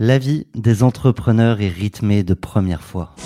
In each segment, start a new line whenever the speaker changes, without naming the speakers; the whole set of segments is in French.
La vie des entrepreneurs est rythmée de première fois.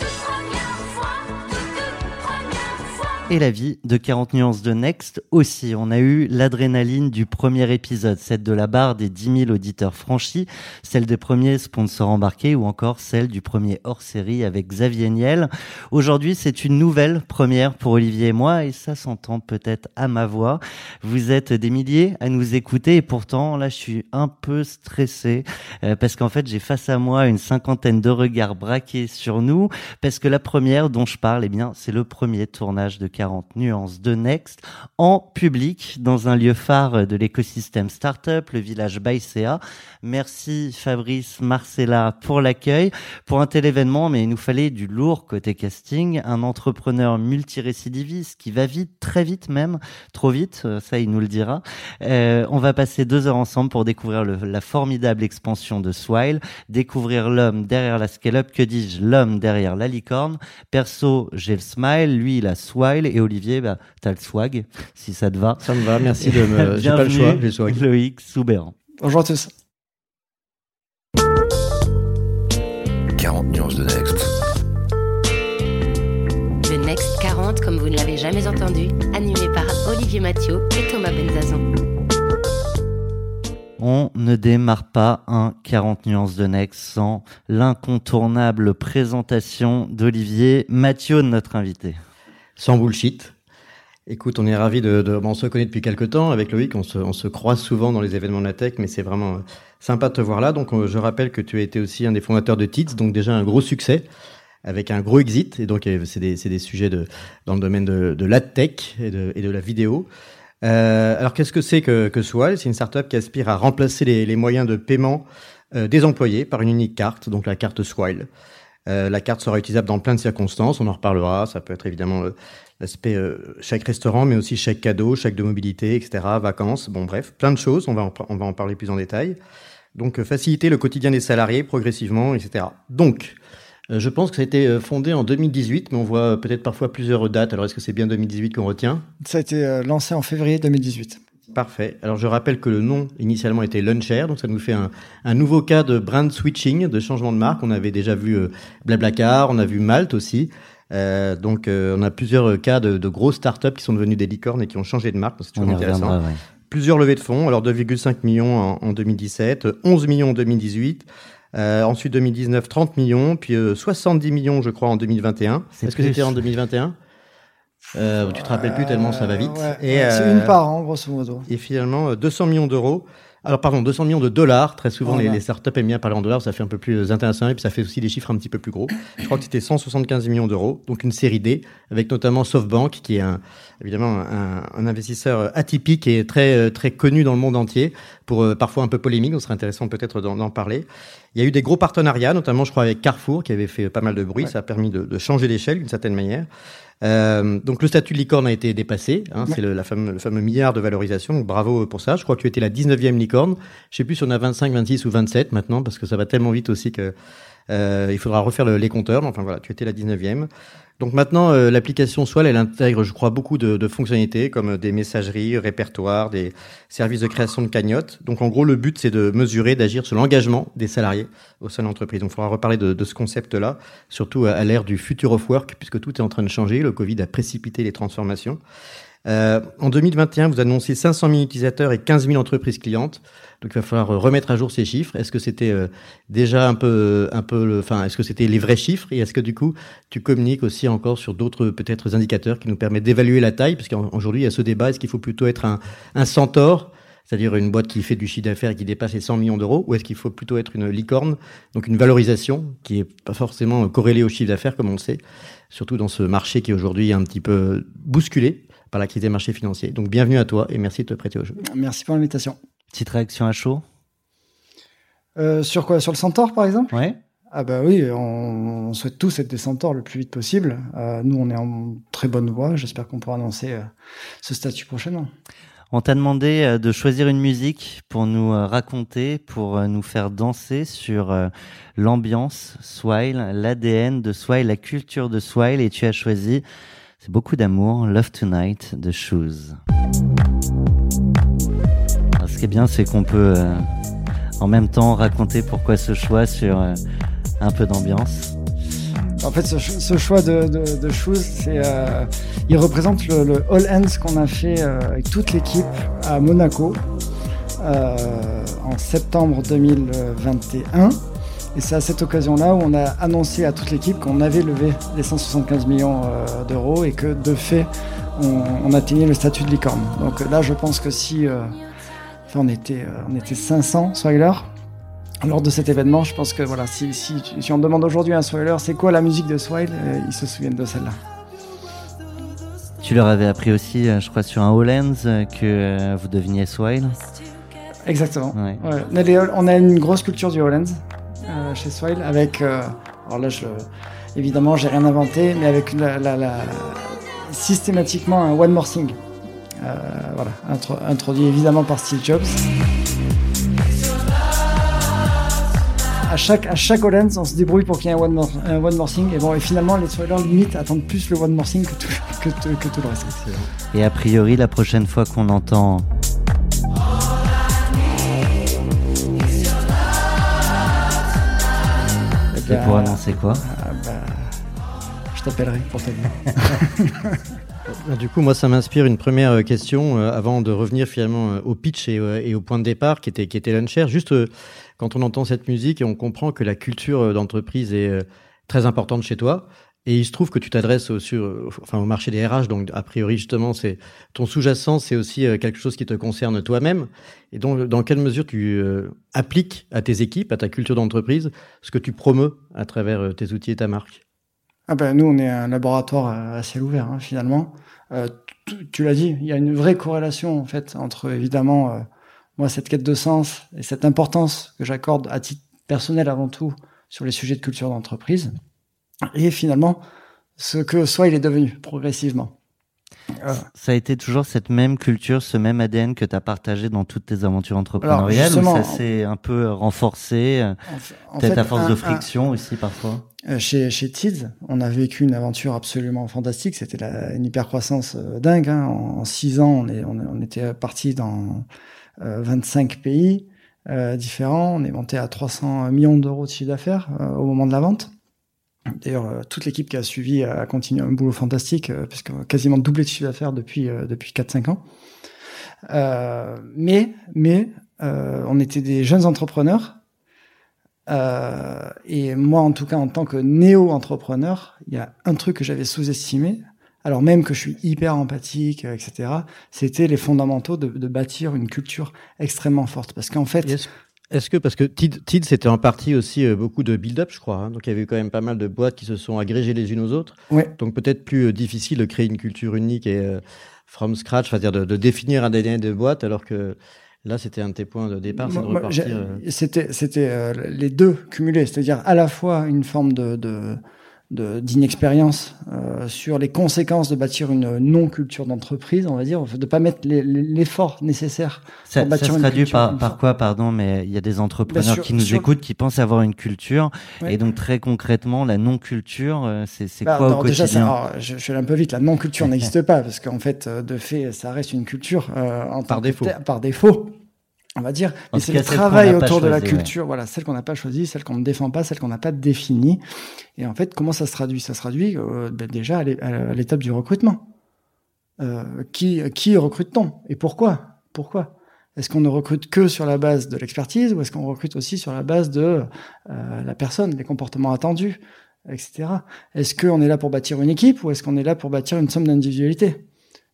Et la vie de 40 nuances de Next aussi. On a eu l'adrénaline du premier épisode, celle de la barre des 10 000 auditeurs franchis, celle des premiers sponsors embarqués ou encore celle du premier hors-série avec Xavier Niel. Aujourd'hui, c'est une nouvelle première pour Olivier et moi et ça s'entend peut-être à ma voix. Vous êtes des milliers à nous écouter et pourtant, là, je suis un peu stressé euh, parce qu'en fait, j'ai face à moi une cinquantaine de regards braqués sur nous parce que la première dont je parle, eh bien, c'est le premier tournage de 40 nuances de Next en public dans un lieu phare de l'écosystème startup, le village Baïséa. Merci Fabrice Marcella pour l'accueil. Pour un tel événement, mais il nous fallait du lourd côté casting, un entrepreneur multirécidiviste qui va vite, très vite même, trop vite, euh, ça il nous le dira. Euh, on va passer deux heures ensemble pour découvrir la formidable expansion de Swile, découvrir l'homme derrière la scale-up, que dis-je, l'homme derrière la licorne. Perso, j'ai le smile, lui il a Swile et Olivier, bah, t'as le swag, si ça te va.
Ça me va, merci de me. J'ai pas le choix, j'ai le swag.
Loïc Soubéran.
Bonjour à tous.
40 nuances de Next.
The Next 40 comme vous ne l'avez jamais entendu, animé par Olivier Mathieu et Thomas Benzazon.
On ne démarre pas un 40 nuances de Next sans l'incontournable présentation d'Olivier Mathieu, notre invité.
Sans bullshit. Écoute, on est ravis de, de on se connaît depuis quelques temps avec Loïc, on se, on se croise souvent dans les événements de la tech, mais c'est vraiment euh, sympa de te voir là. Donc, euh, je rappelle que tu as été aussi un des fondateurs de TITS, donc déjà un gros succès avec un gros exit. Et donc, euh, c'est des, des sujets de, dans le domaine de, la tech et de, et de la vidéo. Alors, qu'est-ce que c'est que, que C'est une startup qui aspire à remplacer les, moyens de paiement des employés par une unique carte, donc la carte Swile. Euh, la carte sera utilisable dans plein de circonstances, on en reparlera. Ça peut être évidemment euh, l'aspect euh, chaque restaurant, mais aussi chaque cadeau, chaque de mobilité, etc., vacances, bon bref, plein de choses, on va en, on va en parler plus en détail. Donc faciliter le quotidien des salariés progressivement, etc. Donc, je pense que ça a été fondé en 2018, mais on voit peut-être parfois plusieurs dates. Alors est-ce que c'est bien 2018 qu'on retient?
Ça a été lancé en février 2018.
Parfait. Alors je rappelle que le nom initialement était Luncher, donc ça nous fait un, un nouveau cas de brand switching, de changement de marque. On avait déjà vu euh, Blablacar, on a vu Malte aussi. Euh, donc euh, on a plusieurs cas de, de grosses startups qui sont devenues des licornes et qui ont changé de marque. C'est toujours intéressant.
reviendra, ouais.
Plusieurs levées de fonds, alors 2,5 millions en, en 2017, 11 millions en 2018. Euh, ensuite 2019, 30 millions, puis euh, 70 millions, je crois, en 2021.
C'est
Est-ce que c'était en 2021 euh, Tu te rappelles plus tellement ça va vite.
Ouais,
Et,
ouais, c'est
euh,
une part, hein, grosso modo.
et finalement, euh, 200 millions d'euros. Alors, pardon, 200 millions de dollars. Très souvent, les,
Voilà.
les startups aiment bien parler en dollars. Ça fait un peu plus euh, international et puis ça fait aussi des chiffres un petit peu plus gros. Je crois que c'était 175 millions d'euros. Donc, une série D avec notamment SoftBank, qui est un, évidemment un, un investisseur euh, atypique et très, euh, très connu dans le monde entier pour euh, parfois un peu polémique. Donc, ce serait intéressant peut-être d'en d'en parler. Il y a eu des gros partenariats, notamment, je crois, avec Carrefour, qui avait fait pas mal de bruit. Ça a permis de, de changer d'échelle d'une certaine manière. Euh, donc le statut de licorne a été dépassé, hein, c'est le, la fameux, le fameux milliard de valorisation, donc bravo pour ça. Je crois que tu étais la 19e licorne. Je sais plus si on a 25, 26 ou 27 maintenant, parce que ça va tellement vite aussi que euh, il faudra refaire le- les compteurs. Enfin voilà, tu étais la 19e. Donc maintenant, euh, l'application Swell, elle intègre, je crois, beaucoup de, fonctionnalités comme euh, des messageries, répertoires, des services de création de cagnottes. Donc en gros, le but, c'est de mesurer, d'agir sur l'engagement des salariés au sein de l'entreprise. Donc il faudra reparler de, de ce concept-là, surtout à, à l'ère du future of work, puisque tout est en train de changer. Le Covid a précipité les transformations. Euh, en 2021, vous annoncez 500 000 utilisateurs et 15 000 entreprises clientes. Donc, il va falloir remettre à jour ces chiffres. Est-ce que c'était euh, déjà un peu, un peu, enfin, est-ce que c'était les vrais chiffres? Et est-ce que du coup, tu communiques aussi encore sur d'autres peut-être indicateurs qui nous permettent d'évaluer la taille, parce qu'aujourd'hui, il y a ce débat est-ce qu'il faut plutôt être un, un centaure, c'est-à-dire une boîte qui fait du chiffre d'affaires qui dépasse les 100 millions d'euros, ou est-ce qu'il faut plutôt être une licorne, donc une valorisation qui est pas forcément corrélée au chiffre d'affaires, comme on le sait, surtout dans ce marché qui est aujourd'hui un petit peu bousculé? Par la crise des marchés financiers. Donc bienvenue à toi et merci de te prêter au jeu.
Merci pour l'invitation.
Petite réaction à chaud?
Euh, sur quoi? Sur le Centaure, par exemple?
Ouais.
Ah bah oui, on, on souhaite tous être des centaures le plus vite possible. Euh, nous, on est en très bonne voie. J'espère qu'on pourra annoncer euh, ce statut prochainement.
On t'a demandé euh, de choisir une musique pour nous euh, raconter, pour euh, nous faire danser sur euh, l'ambiance Swile, l'ADN de Swile, la culture de Swile, et tu as choisi, c'est beaucoup d'amour, Love Tonight de Shoes. Ce qui est bien, c'est qu'on peut euh, en même temps raconter pourquoi ce choix sur euh, un peu d'ambiance.
En fait, ce, ch- ce choix de, Shoes, euh, il représente le, le All Hands qu'on a fait avec toute l'équipe à Monaco en septembre 2021. Et c'est à cette occasion-là où on a annoncé à toute l'équipe qu'on avait levé les 175 millions euh, d'euros et que de fait, on, on atteignait le statut de licorne. Donc là, je pense que si euh, enfin, on, était, euh, on était 500 spoilers, lors de cet événement, je pense que voilà, si, si, si on demande aujourd'hui à un Swiler c'est quoi la musique de Swile, euh, ils se souviennent de celle-là.
Tu leur avais appris aussi, euh, je crois, sur un Hollands euh, que euh, vous deveniez Swile.
Exactement.
Ouais.
Ouais. On, a des- on a une grosse culture du Hollands euh, chez Swile avec. euh, alors là, je, évidemment, j'ai rien inventé, mais avec la, la- systématiquement un One More Thing. Euh, voilà, intro- introduit évidemment par Steve Jobs. À chaque, à chaque on se débrouille pour qu'il y ait un One More, un one more Thing. Et bon, et finalement, les Swilers, limite, attendent plus le One More Thing que tout- que tout le reste.
Et a priori, la prochaine fois qu'on entend C'est
ben,
pour annoncer quoi
ah bah, je t'appellerai pour te dire.
Du coup, moi, ça m'inspire une première euh, question euh, avant de revenir finalement euh, au pitch et, euh, et au point de départ qui était, qui était l'unshare. Juste euh, quand on entend cette musique et on comprend que la culture euh, d'entreprise est euh, très importante chez toi. Et il se trouve que tu t'adresses au, enfin, au marché des RH, donc a priori justement, c'est ton sous-jacent, c'est aussi euh, quelque chose qui te concerne toi-même. Et donc, dans quelle mesure tu euh, appliques à tes équipes, à ta culture d'entreprise, ce que tu promeus à travers euh, tes outils et ta marque?
Ah ben, nous, on est un laboratoire à ciel ouvert, hein, finalement. Tu l'as dit, il y a une vraie corrélation, en fait, entre, évidemment, moi, cette quête de sens et cette importance que j'accorde à titre personnel avant tout sur les sujets de culture d'entreprise, et finalement, ce que soit il est devenu progressivement. Euh,
Ça a été toujours cette même culture, ce même ADN que tu as partagé dans toutes tes aventures entrepreneuriales ou ça s'est un peu renforcé euh,
en f- en
Peut-être à force
un-
de
un-
friction aussi parfois?
Euh, Chez, chez Tids, on a vécu une aventure absolument fantastique. C'était une hypercroissance euh, dingue. Hein. En, en six ans, on, est, on, on était parti dans euh, 25 pays euh, différents. On est monté à 300 millions d'euros de chiffre d'affaires euh, au moment de la vente. D'ailleurs, euh, toute l'équipe qui a suivi a continué un boulot fantastique, euh, puisqu'on a quasiment doublé de chiffre d'affaires depuis, euh, depuis 4-5 ans. Euh, mais mais euh, on était des jeunes entrepreneurs euh, et moi, en tout cas, en tant que néo-entrepreneur, il y a un truc que j'avais sous-estimé, alors même que je suis hyper empathique, etc. C'était les fondamentaux de, de bâtir une culture extrêmement forte. Parce qu'en fait,
Est-ce que, parce que TID, TID, c'était en partie aussi euh, beaucoup de build-up, je crois. hein. donc il y avait quand même pas mal de boîtes qui se sont agrégées les unes aux autres.
Ouais.
Donc peut-être plus euh, difficile de créer une culture unique et euh, from scratch, c'est-à-dire de, de définir un ADN de boîte, alors que là, c'était un de tes points de départ, c'est de repartir.
C'était, c'était les deux cumulés, c'est-à-dire à la fois une forme de, de- d'inexpérience euh, sur les conséquences de bâtir une non-culture d'entreprise, on va dire, de pas mettre l'effort nécessaire.
Ça,
Pour
ça
bâtir
se
une
traduit par, par quoi, pardon, mais il y a des entrepreneurs
sur-
qui nous
sur-
écoutent, qui pensent avoir une culture,
Ouais.
et donc très concrètement, la non-culture, euh, c'est c'est
Bah,
quoi
alors
au
déjà, ça-
quotidien
alors, je, je aller un peu vite. La non-culture n'existe pas parce qu'en fait, euh, de fait, ça reste une culture euh, en
Par défaut.
par défaut, on va dire.
En
Mais c'est le travail autour de la
ouais.
culture, voilà, celle qu'on n'a pas choisie, celle qu'on ne défend pas, celle qu'on n'a pas définie. Et en fait, comment ça se traduit? Ça se traduit euh, ben, déjà à l'é- à l'étape du recrutement. Euh, qui, qui recrute-t-on? Et pourquoi? Pourquoi? Est-ce qu'on ne recrute que sur la base de l'expertise ou est-ce qu'on recrute aussi sur la base de euh, la personne, les comportements attendus, etc. Est-ce qu'on est là pour bâtir une équipe ou est-ce qu'on est là pour bâtir une somme d'individualité?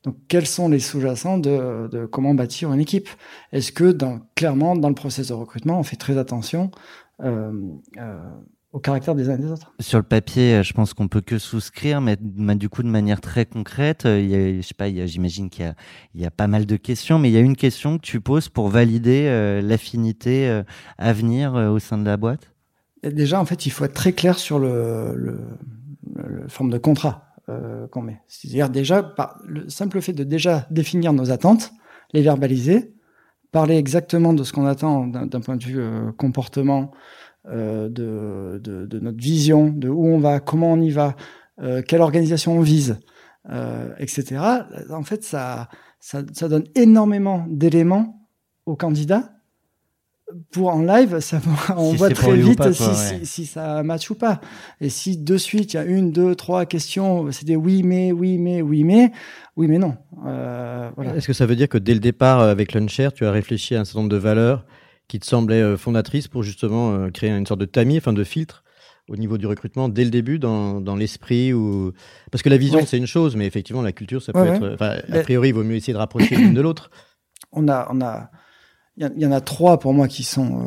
Donc, quels sont les sous-jacents de, de comment bâtir une équipe? Est-ce que, dans, clairement, dans le process de recrutement, on fait très attention euh, euh, au caractère des uns et des autres?
Sur le papier, je pense qu'on peut que souscrire, mais mais du coup de manière très concrète, il y a, je sais pas, il y a- j'imagine qu'il y a, il y a pas mal de questions, mais il y a une question que tu poses pour valider euh, l'affinité à venir au sein de la boîte?
Et déjà, en fait, il faut être très clair sur le, le, le forme de contrat euh, qu'on met. C'est-à-dire déjà, par le simple fait de déjà définir nos attentes, les verbaliser, parler exactement de ce qu'on attend d'un point de vue euh, comportement, euh, de, de, de, notre vision, de où on va, comment on y va, euh, quelle organisation on vise, euh, etc. En fait, ça, ça, ça donne énormément d'éléments aux candidats pour en live, ça, on
Si
voit très vite
pas,
si,
quoi,
si,
ouais.
si ça match ou pas. Et si de suite il y a une, deux, trois questions, c'est des oui mais, oui mais, oui mais, oui mais non. Euh, voilà.
Est-ce que ça veut dire que dès le départ, euh, avec Luncher, tu as réfléchi à un certain nombre de valeurs qui te semblaient euh, fondatrices pour justement créer une sorte de tamis, enfin de filtre au niveau du recrutement dès le début dans, dans l'esprit ou parce que la vision
Ouais.
c'est une chose mais effectivement la culture ça peut être a priori il vaut mieux essayer de rapprocher l'une de l'autre
On a, on a, il y, en a trois pour moi qui sont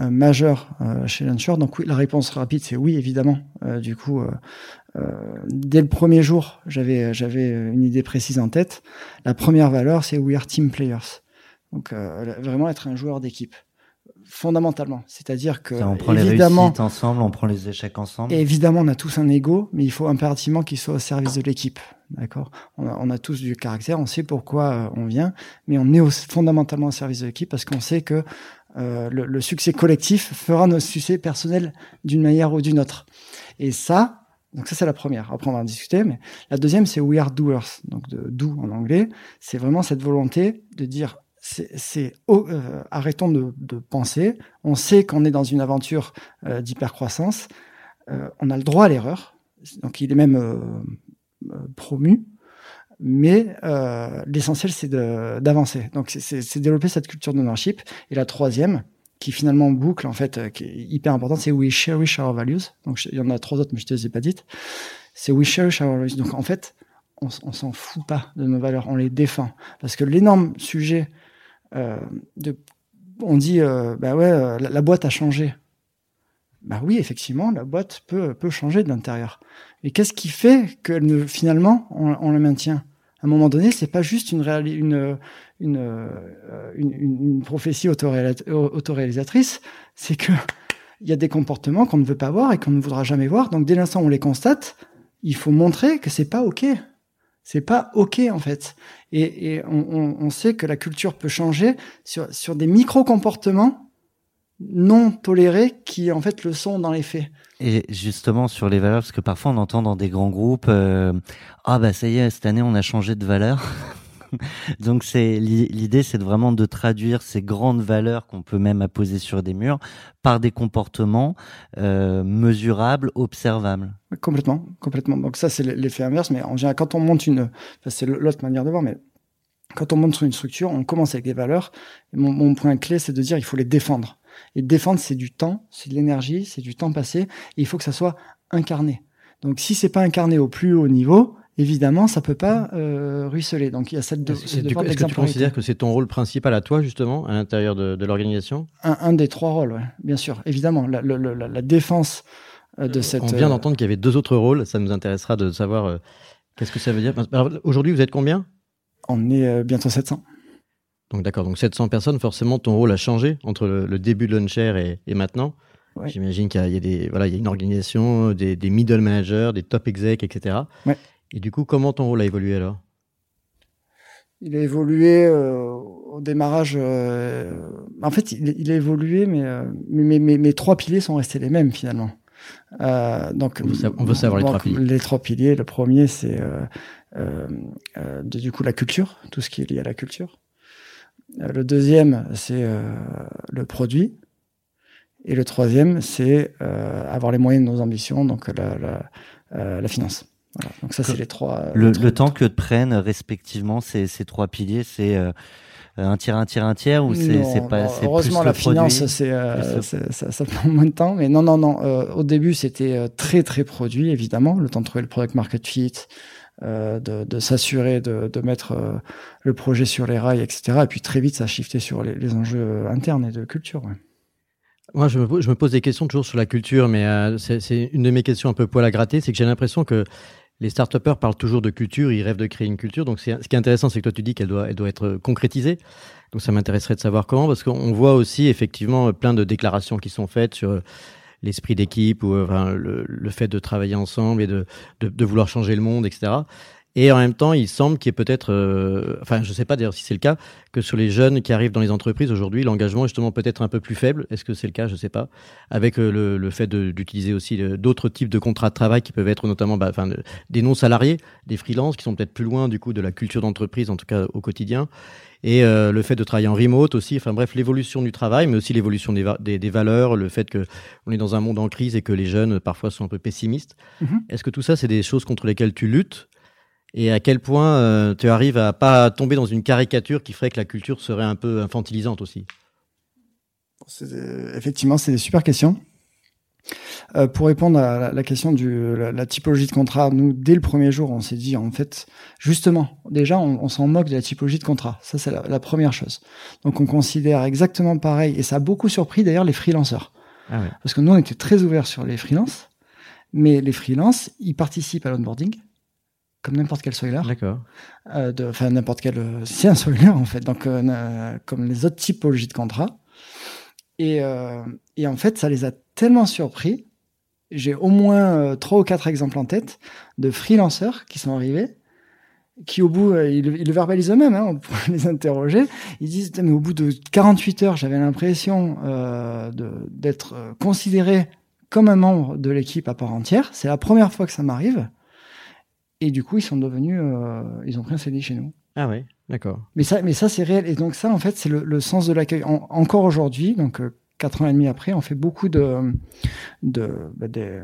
euh, majeurs euh, chez Launcher. Donc oui, la réponse rapide c'est oui évidemment. Euh, du coup, euh, euh, dès le premier jour, j'avais j'avais une idée précise en tête. La première valeur c'est we are team players. Donc euh, vraiment être un joueur d'équipe fondamentalement. C'est-à-dire que
on prend les
évidemment
réussites ensemble, on prend les échecs ensemble.
Et évidemment, on a tous un ego, mais il faut impérativement qu'il soit au service de l'équipe. D'accord? On a, on a tous du caractère, on sait pourquoi euh, on vient, mais on est au- fondamentalement au service de l'équipe parce qu'on sait que euh, le, le succès collectif fera nos succès personnels d'une manière ou d'une autre. Et ça, donc ça c'est la première. Après on va en discuter, mais la deuxième c'est we are doers, donc de do en anglais. C'est vraiment cette volonté de dire c'est, euh, arrêtons de, de penser. On sait qu'on est dans une aventure euh, d'hypercroissance. Euh, on a le droit à l'erreur. Donc il est même euh, euh, promu. Mais euh, l'essentiel, c'est d'avancer. Donc, c'est- développer cette culture d'ownership. Et la troisième, qui finalement boucle, en fait, qui est hyper importante, c'est We Cherish Our Values. Donc, il y en a trois autres, mais je te les ai pas dites. C'est We Cherish Our Values. Donc, en fait, on, on s'en fout pas de nos valeurs, on les défend. Parce que l'énorme sujet de... On dit, euh, bah ouais, euh, la, la boîte a changé. Bah oui, effectivement, la boîte peut, peut changer de l'intérieur. Et qu'est-ce qui fait que finalement on, on le maintient? À un moment donné, c'est pas juste une, une, une, euh, une, prophétie autoréalisatrice, c'est que il y a des comportements qu'on ne veut pas voir et qu'on ne voudra jamais voir. Donc dès l'instant où on les constate, il faut montrer que c'est pas ok. C'est pas ok en fait. Et, on, sait que la culture peut changer sur, des micro comportements non tolérés qui en fait le sont dans les faits.
Et justement sur les valeurs, parce que parfois on entend dans des grands groupes, euh, ah bah ça y est, cette année on a changé de valeur. Donc c'est l'i- l'idée, c'est vraiment de traduire ces grandes valeurs qu'on peut même apposer sur des murs par des comportements euh, mesurables, observables.
Complètement, complètement. Donc ça, c'est l'effet inverse. Mais en général, quand on monte une, enfin, c'est l'autre manière de voir, mais quand on monte sur une structure, on commence avec des valeurs. Mon point clé, c'est de dire, il faut les défendre. Et défendre, c'est du temps, c'est de l'énergie, c'est du temps passé. Et il faut que ça soit incarné. Donc si c'est pas incarné au plus haut niveau, évidemment, ça peut pas euh, ruisseler. Donc il y a cette de,
Est-ce
ce
que tu- que considères que c'est ton rôle principal à toi justement à l'intérieur de, de l'organisation?
Un, un des trois rôles, ouais, bien sûr, évidemment, la, défense euh, de cette.
On vient
euh,
d'entendre qu'il y avait deux autres rôles. Ça nous intéressera de savoir euh, qu'est-ce que ça veut dire. Aujourd'hui, vous êtes combien?
On est euh, bientôt 700.
Donc d'accord, donc 700 personnes, forcément ton rôle a changé entre le, le début de Launcher et, et maintenant.
Ouais.
J'imagine qu'il y a, il y a des voilà, il y a une organisation, des, des middle managers, des top execs, etc.
Ouais.
Et du coup, comment ton rôle a évolué alors?
Il a évolué euh, au démarrage. euh, en fait, il, il a évolué, mais, euh, mais, mais, mais mes trois piliers sont restés les mêmes finalement. Euh, donc,
On veut sa- on veut savoir les trois piliers.
Les trois piliers. Le premier, c'est euh, euh, du coup la culture, tout ce qui est lié à la culture. Le deuxième, c'est euh, le produit. Et le troisième, c'est euh, avoir les moyens de nos ambitions, donc la, la, euh, la finance. Voilà. Donc ça, c'est les trois.
Le,
les trois-
le temps que te prennent respectivement ces, ces trois piliers, c'est euh, un tiers, un tiers, un tiers ou c'est pas
heureusement
plus
la
le produit
finance c'est euh,
le-
ça, ça prend moins de temps mais non non non euh, au début c'était euh, très très produit évidemment le temps de trouver le product market fit euh, de, de s'assurer de, de mettre euh, le projet sur les rails etc et puis très vite ça a shifté sur les, les enjeux euh, internes et de culture ouais.
Moi, je me, pose- je me pose des questions toujours sur la culture, mais euh, c'est c'est une de mes questions un peu poil à gratter, c'est que j'ai l'impression que les start parlent toujours de culture, ils rêvent de créer une culture. Donc, ce qui est intéressant, c'est que toi, tu dis qu'elle doit, elle doit être concrétisée. Donc, ça m'intéresserait de savoir comment, parce qu'on voit aussi effectivement plein de déclarations qui sont faites sur l'esprit d'équipe ou enfin, le, le, fait de travailler ensemble et de, de, de, vouloir changer le monde, etc. Et en même temps, il semble qu'il y ait peut-être, euh, enfin, je ne sais pas d'ailleurs si c'est le cas, que sur les jeunes qui arrivent dans les entreprises aujourd'hui, l'engagement est justement peut-être un peu plus faible. Est-ce que c'est le cas? Je ne sais pas. Avec euh, le, le, fait d'utiliser aussi euh, d'autres types de contrats de travail qui peuvent être notamment bah, enfin, des non-salariés, des freelances qui sont peut-être plus loin du coup de la culture d'entreprise, en tout cas au quotidien. Et euh, le fait de travailler en remote aussi, enfin bref, l'évolution du travail, mais aussi l'évolution des, des, des, valeurs, le fait qu'on est dans un monde en crise et que les jeunes parfois sont un peu pessimistes. Mm -hmm. Est-ce que tout ça, c'est des choses contre lesquelles tu luttes? Et à quel point euh, tu arrives à pas tomber dans une caricature qui ferait que la culture serait un peu infantilisante aussi?
Effectivement, c'est des super questions. Euh, pour répondre à la, la question de la, la, typologie de contrat, nous, dès le premier jour, on s'est dit, en fait, justement, déjà, on, on s'en moque de la typologie de contrat. Ça, c'est la, la, première chose. Donc, on considère exactement pareil, et ça a beaucoup surpris d'ailleurs les freelanceurs. Ah ouais. Parce que nous, on était très ouverts sur les freelances, mais les freelances, ils participent à l'onboarding, comme n'importe quel spoiler.
D'accord.
Euh, enfin, n'importe quel. C'est un spoiler, en fait. Donc, euh, comme les autres typologies de contrats. Et, euh, et, en fait, ça les a tellement surpris. J'ai au moins trois ou quatre exemples en tête de freelanceurs qui sont arrivés, qui au bout, ils, ils le verbalisent eux-mêmes, hein, on pourrait les interroger. Ils disent, mais au bout de 48 heures, j'avais l'impression d'être considéré comme un membre de l'équipe à part entière. C'est la première fois que ça m'arrive. Et du coup, ils sont devenus, euh, ils ont pris un CDI chez nous.
Ah oui, d'accord.
Mais ça, mais ça c'est réel. Et donc ça, en fait, c'est le, le, sens de l'accueil. En, encore aujourd'hui, donc euh, quatre ans et demi après, on fait beaucoup de, de, bah, des,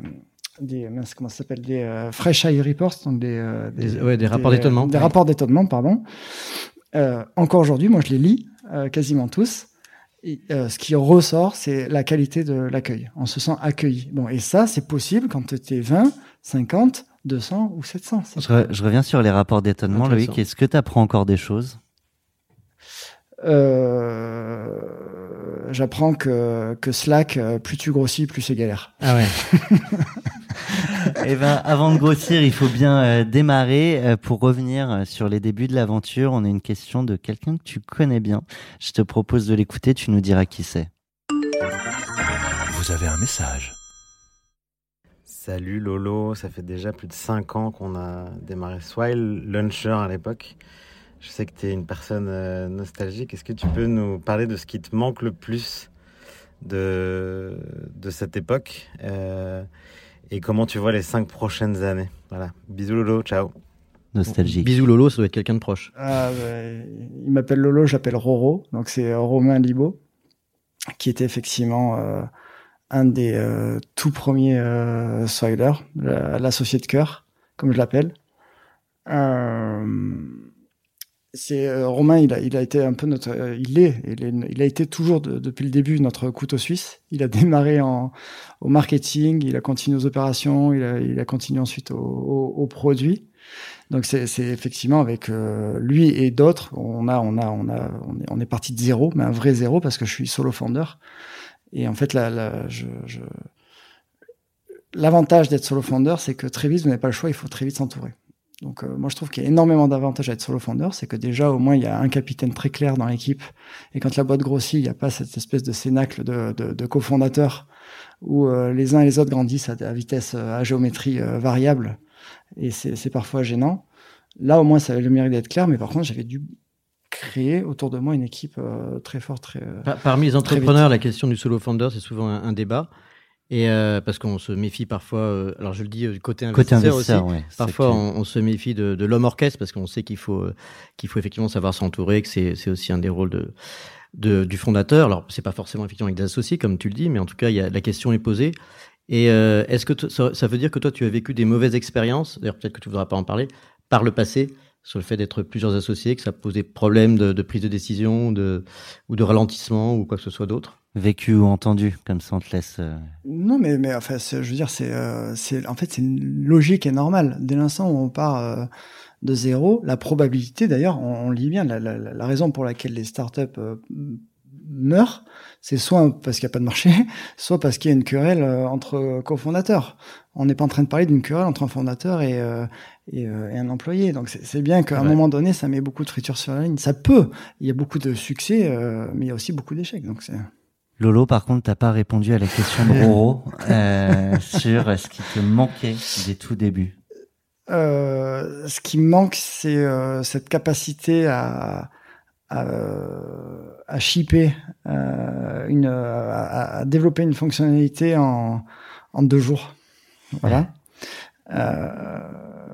des comment ça s'appelle, des euh, fresh eye reports, donc des, euh,
des, des, ouais, des rapports d'étonnement.
Des
ouais.
rapports d'étonnement, pardon. Euh, encore aujourd'hui, moi, je les lis quasiment tous. Et, ce qui ressort, c'est la qualité de l'accueil. On se sent accueilli. Bon, et ça, c'est possible quand tu es 20, 50, 200 ou 700.
Je, re, je, reviens sur les rapports d'étonnement, Loïc. Est-ce que tu apprends encore des choses?
Euh, J'apprends que, que Slack, plus tu grossis, plus c'est galère.
Ah ouais. Eh ben, avant de grossir, il faut bien euh, démarrer. Euh, pour revenir sur les débuts de l'aventure, on a une question de quelqu'un que tu connais bien. Je te propose de l'écouter, tu nous diras qui c'est.
Vous avez un message.
Salut Lolo, ça fait déjà plus de 5 ans qu'on a démarré Swile Launcher à l'époque. Je sais que tu es une personne euh, nostalgique. Est-ce que tu peux nous parler de ce qui te manque le plus de, de cette époque euh, et comment tu vois les 5 prochaines années? Voilà. Bisous Lolo, ciao.
Nostalgique.
Bisous Lolo, ça doit être quelqu'un de proche.
Ah, bah, il m'appelle Lolo, j'appelle Roro. Donc c'est Romain Libo, qui était effectivement... Euh, un des euh, tout premiers euh, spoilers, la, la, société de cœur, comme je l'appelle. Euh, c'est Romain, il a, il a été un peu notre, il est, il, est, il a été toujours de, depuis le début notre couteau suisse. Il a démarré en, au marketing, il a continué aux opérations, il a, il a continué ensuite au, au, au produit. Donc c'est effectivement avec euh, lui et d'autres, on a, on a, on a, est, on est parti de zéro, mais un vrai zéro parce que je suis solo founder. Et en fait, je, je... l'avantage d'être solo founder, c'est que très vite, vous n'avez pas le choix, il faut très vite s'entourer. Donc euh, moi, je trouve qu'il y a énormément d'avantages à être solo founder, c'est que déjà, au moins, il y a un capitaine très clair dans l'équipe. Et quand la boîte grossit, il n'y a pas cette espèce de cénacle de, de, de cofondateurs où euh, les uns et les autres grandissent à, vitesse, à géométrie euh, variable. Et c'est parfois gênant. Là, au moins, ça avait le mérite d'être clair, mais par contre, j'avais dû créer autour de moi une équipe euh, très forte. Très, euh,
Parmi les entrepreneurs, la question du solo founder, c'est souvent un, un, débat. Et euh, parce qu'on se méfie parfois, euh, alors je le dis du côté investisseur,
côté investisseur
aussi,
ouais,
parfois on, on, se méfie de, de l'homme orchestre parce qu'on sait qu'il faut qu'il faut effectivement savoir s'entourer, que c'est aussi un des rôles de, de du fondateur. Alors c'est pas forcément effectivement avec des associés comme tu le dis, mais en tout cas il y a, la question est posée. Et euh, est-ce que ça, ça, veut dire que toi tu as vécu des mauvaises expériences D'ailleurs peut-être que tu voudras pas en parler par le passé sur le fait d'être plusieurs associés, que ça pose des problèmes de, de prise de décision de, ou de ralentissement ou quoi que ce soit d'autre
Vécu ou entendu, comme ça on te laisse. Euh...
Non, mais, mais enfin, je veux dire, c'est, euh, c'est, en fait, c'est une logique et normale. Dès l'instant où on part euh, de zéro, la probabilité, d'ailleurs, on, on lit bien, la, la, la, raison pour laquelle les startups euh, meurent, c'est soit parce qu'il n'y a pas de marché, soit parce qu'il y a une querelle euh, entre cofondateurs. On n'est pas en train de parler d'une querelle entre un fondateur et, euh, et, euh, et, un employé. Donc c'est bien qu'à un moment donné, ça met beaucoup de friture sur la ligne. Ça peut. Il y a beaucoup de succès, mais il y a aussi beaucoup d'échecs. Donc c'est.
Lolo, par contre, t'as pas répondu à la question de Roro euh, sur ce qui te manquait des tout débuts.
Euh, ce qui manque, c'est euh, cette capacité à, à, à shipper, euh, une, à, à développer une fonctionnalité en, en deux jours. Voilà. Euh,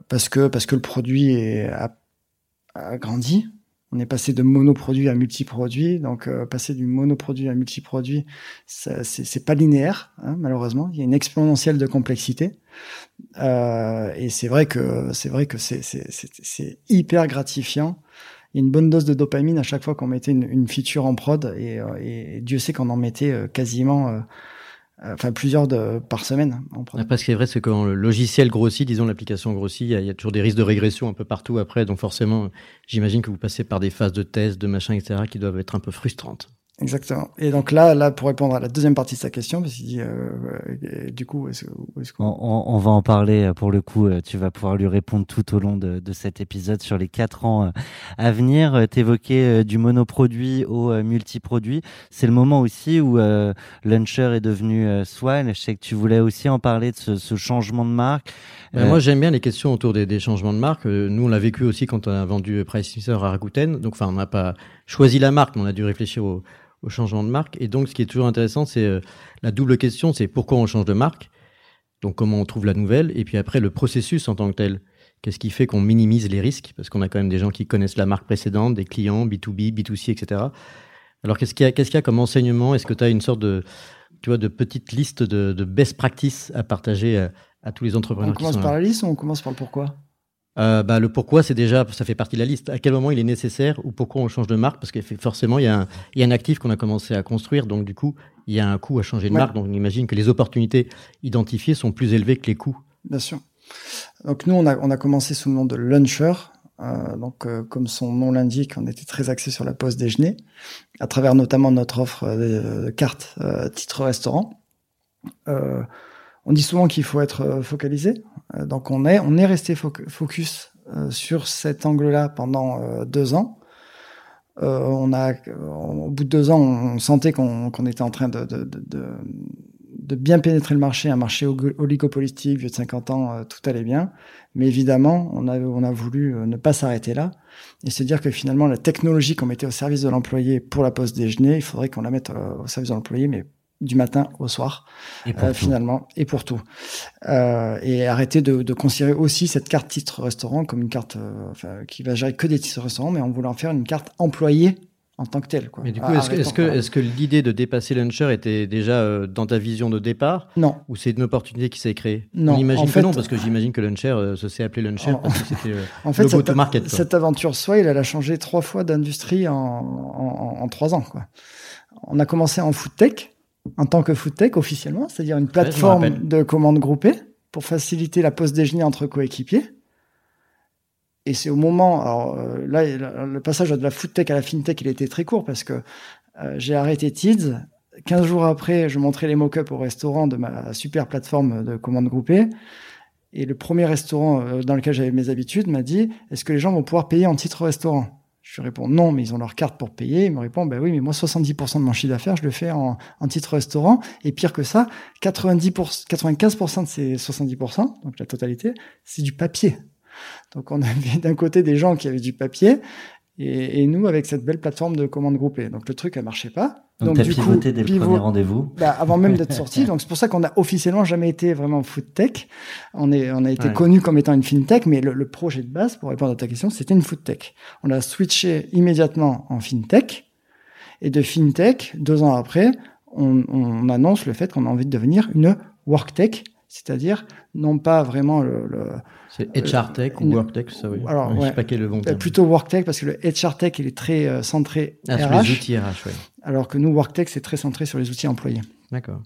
parce que parce que le produit est, a, a grandi. On est passé de monoproduit à multiproduit. Donc, euh, passer du monoproduit à multiproduit, c'est pas linéaire, hein, malheureusement. Il y a une exponentielle de complexité. Euh, et c'est vrai que c'est vrai que c'est hyper gratifiant. Il y a une bonne dose de dopamine à chaque fois qu'on mettait une, une feature en prod. Et, euh, et Dieu sait qu'on en mettait euh, quasiment, euh, enfin plusieurs de, par semaine.
Après, ce qui est vrai, c'est que quand le logiciel grossit, disons l'application grossit, il y, y a toujours des risques de régression un peu partout après. Donc forcément, j'imagine que vous passez par des phases de tests, de machin, etc., qui doivent être un peu frustrantes.
Exactement. Et donc là, là, pour répondre à la deuxième partie de sa question, parce qu'il dit, euh, euh, du coup, est-ce, où est-ce qu'on-
On, on- on va en parler euh, pour le coup. euh, Tu vas pouvoir lui répondre tout au long de, de cet épisode sur les quatre ans à venir. T'évoquais du monoproduit au multiproduit. C'est le moment aussi où euh, Launcher est devenu euh, Swile. Je sais que tu voulais aussi en parler de ce, ce changement de marque.
Ben,
Euh,
Moi, j'aime bien les questions autour des, des changements de marque. Euh, nous, on l'a vécu aussi quand on a vendu Price Mixer à Rakuten. Donc, enfin, on n'a pas choisi la marque, mais on a dû réfléchir au, au changement de marque. Et donc, ce qui est toujours intéressant, c'est euh, la double question, c'est pourquoi on change de marque? Donc, comment on trouve la nouvelle? Et puis après, le processus en tant que tel. Qu'est-ce qui fait qu'on minimise les risques? Parce qu'on a quand même des gens qui connaissent la marque précédente, des clients, B2B, B2C, etc. Alors, qu'est-ce qu'il y a, qu'est-ce qu'il y a comme enseignement? Est-ce que tu as une sorte de, tu vois, de petite liste de, de best practices à partager à, à tous les entrepreneurs
on commence
là
par la liste ou on commence par le pourquoi?
Euh, bah, le pourquoi, c'est déjà, ça fait partie de la liste. À quel moment il est nécessaire ou pourquoi on change de marque? Parce que forcément, il y, a un, il y a un actif qu'on a commencé à construire, donc du coup, il y a un coût à changer de
Ouais.
marque. Donc on imagine que les opportunités identifiées sont plus élevées que les coûts.
Bien sûr. Donc nous, on a, on a commencé sous le nom de Luncher. Euh, donc, euh, comme son nom l'indique, on était très axé sur la pause déjeuner, à travers notamment notre offre euh, de carte euh, titre restaurant. Euh, on dit souvent qu'il faut être focalisé. Euh, donc, on est, on est resté foc- focus euh, sur cet angle-là pendant euh, deux ans. On a, au bout de deux ans, on sentait qu'on était en train de, de, de, de, bien pénétrer le marché, un marché oligopolistique, vieux de 50 ans, tout allait bien. Mais évidemment, on a, on a voulu ne pas s'arrêter là et se dire que finalement, la technologie qu'on mettait au service de l'employé pour la pause déjeuner, il faudrait qu'on la mette au service de l'employé, mais du matin au soir,
et pour
euh, finalement, et pour tout. Euh, et arrêter de, de considérer aussi cette carte titre restaurant comme une carte euh, enfin, qui va gérer que des titres restaurants, mais en faire une carte employée en tant que telle. Quoi.
Mais du coup, est-ce que, l'idée de dépasser Launcher était déjà dans ta vision de départ?
Non,
ou c'est une opportunité qui s'est créée?
Non,
On imagine
en
que non, parce que j'imagine que Launcher euh, se s'est appelé Launcher
En-
parce que c'était
En fait,
le
cette,
go-to-market. quoi.
cette aventure Swile, elle a changé trois fois d'industrie en, en, en- en trois ans. Quoi. On a commencé en food tech, en tant que food tech officiellement, c'est-à-dire une plateforme de commandes groupées pour faciliter la pause déjeuner entre coéquipiers. Et c'est au moment, alors euh, là, le passage de la food tech à la fintech, il été très court parce que euh, j'ai arrêté Tids. 15 jours après, je montrais les mock-ups au restaurant de ma super plateforme de commandes groupées. Et le premier restaurant euh, dans lequel j'avais mes habitudes m'a dit Est-ce que les gens vont pouvoir payer en titre restaurant? Je lui réponds Non, mais ils ont leur carte pour payer. Il me répond Ben oui, mais moi, 70% de mon chiffre d'affaires, je le fais en, en titre restaurant. Et pire que ça, 90%, 95% de ces 70%, donc la totalité, c'est du papier. Donc on avait d'un côté des gens qui avaient du papier. Et, et nous, avec cette belle plateforme de commandes groupées. Donc le truc, elle marchait pas.
Donc, t'as pivoté dès le
pivot-
premier rendez-vous.
bah, avant même d'être sorti. Donc c'est pour ça qu'on a officiellement jamais été vraiment food tech. On est, on a été
Ouais.
connu comme étant une fintech, mais le, le projet de base, pour répondre à ta question, c'était une food tech. On a switché immédiatement en fintech. Et de fintech, deux ans après, on, on annonce le fait qu'on a envie de devenir une work tech, c'est-à-dire non pas vraiment le, le
C'est HR Tech ou
une-
Work Tech, ça oui.
Alors,
Ouais, Je sais pas quel est le bon
euh,
terme.
plutôt work tech parce que le HR tech il est très euh, centré
Ah, sur
RH,
les outils RH, ouais.
alors que nous work tech c'est très centré sur les outils employés.
D'accord.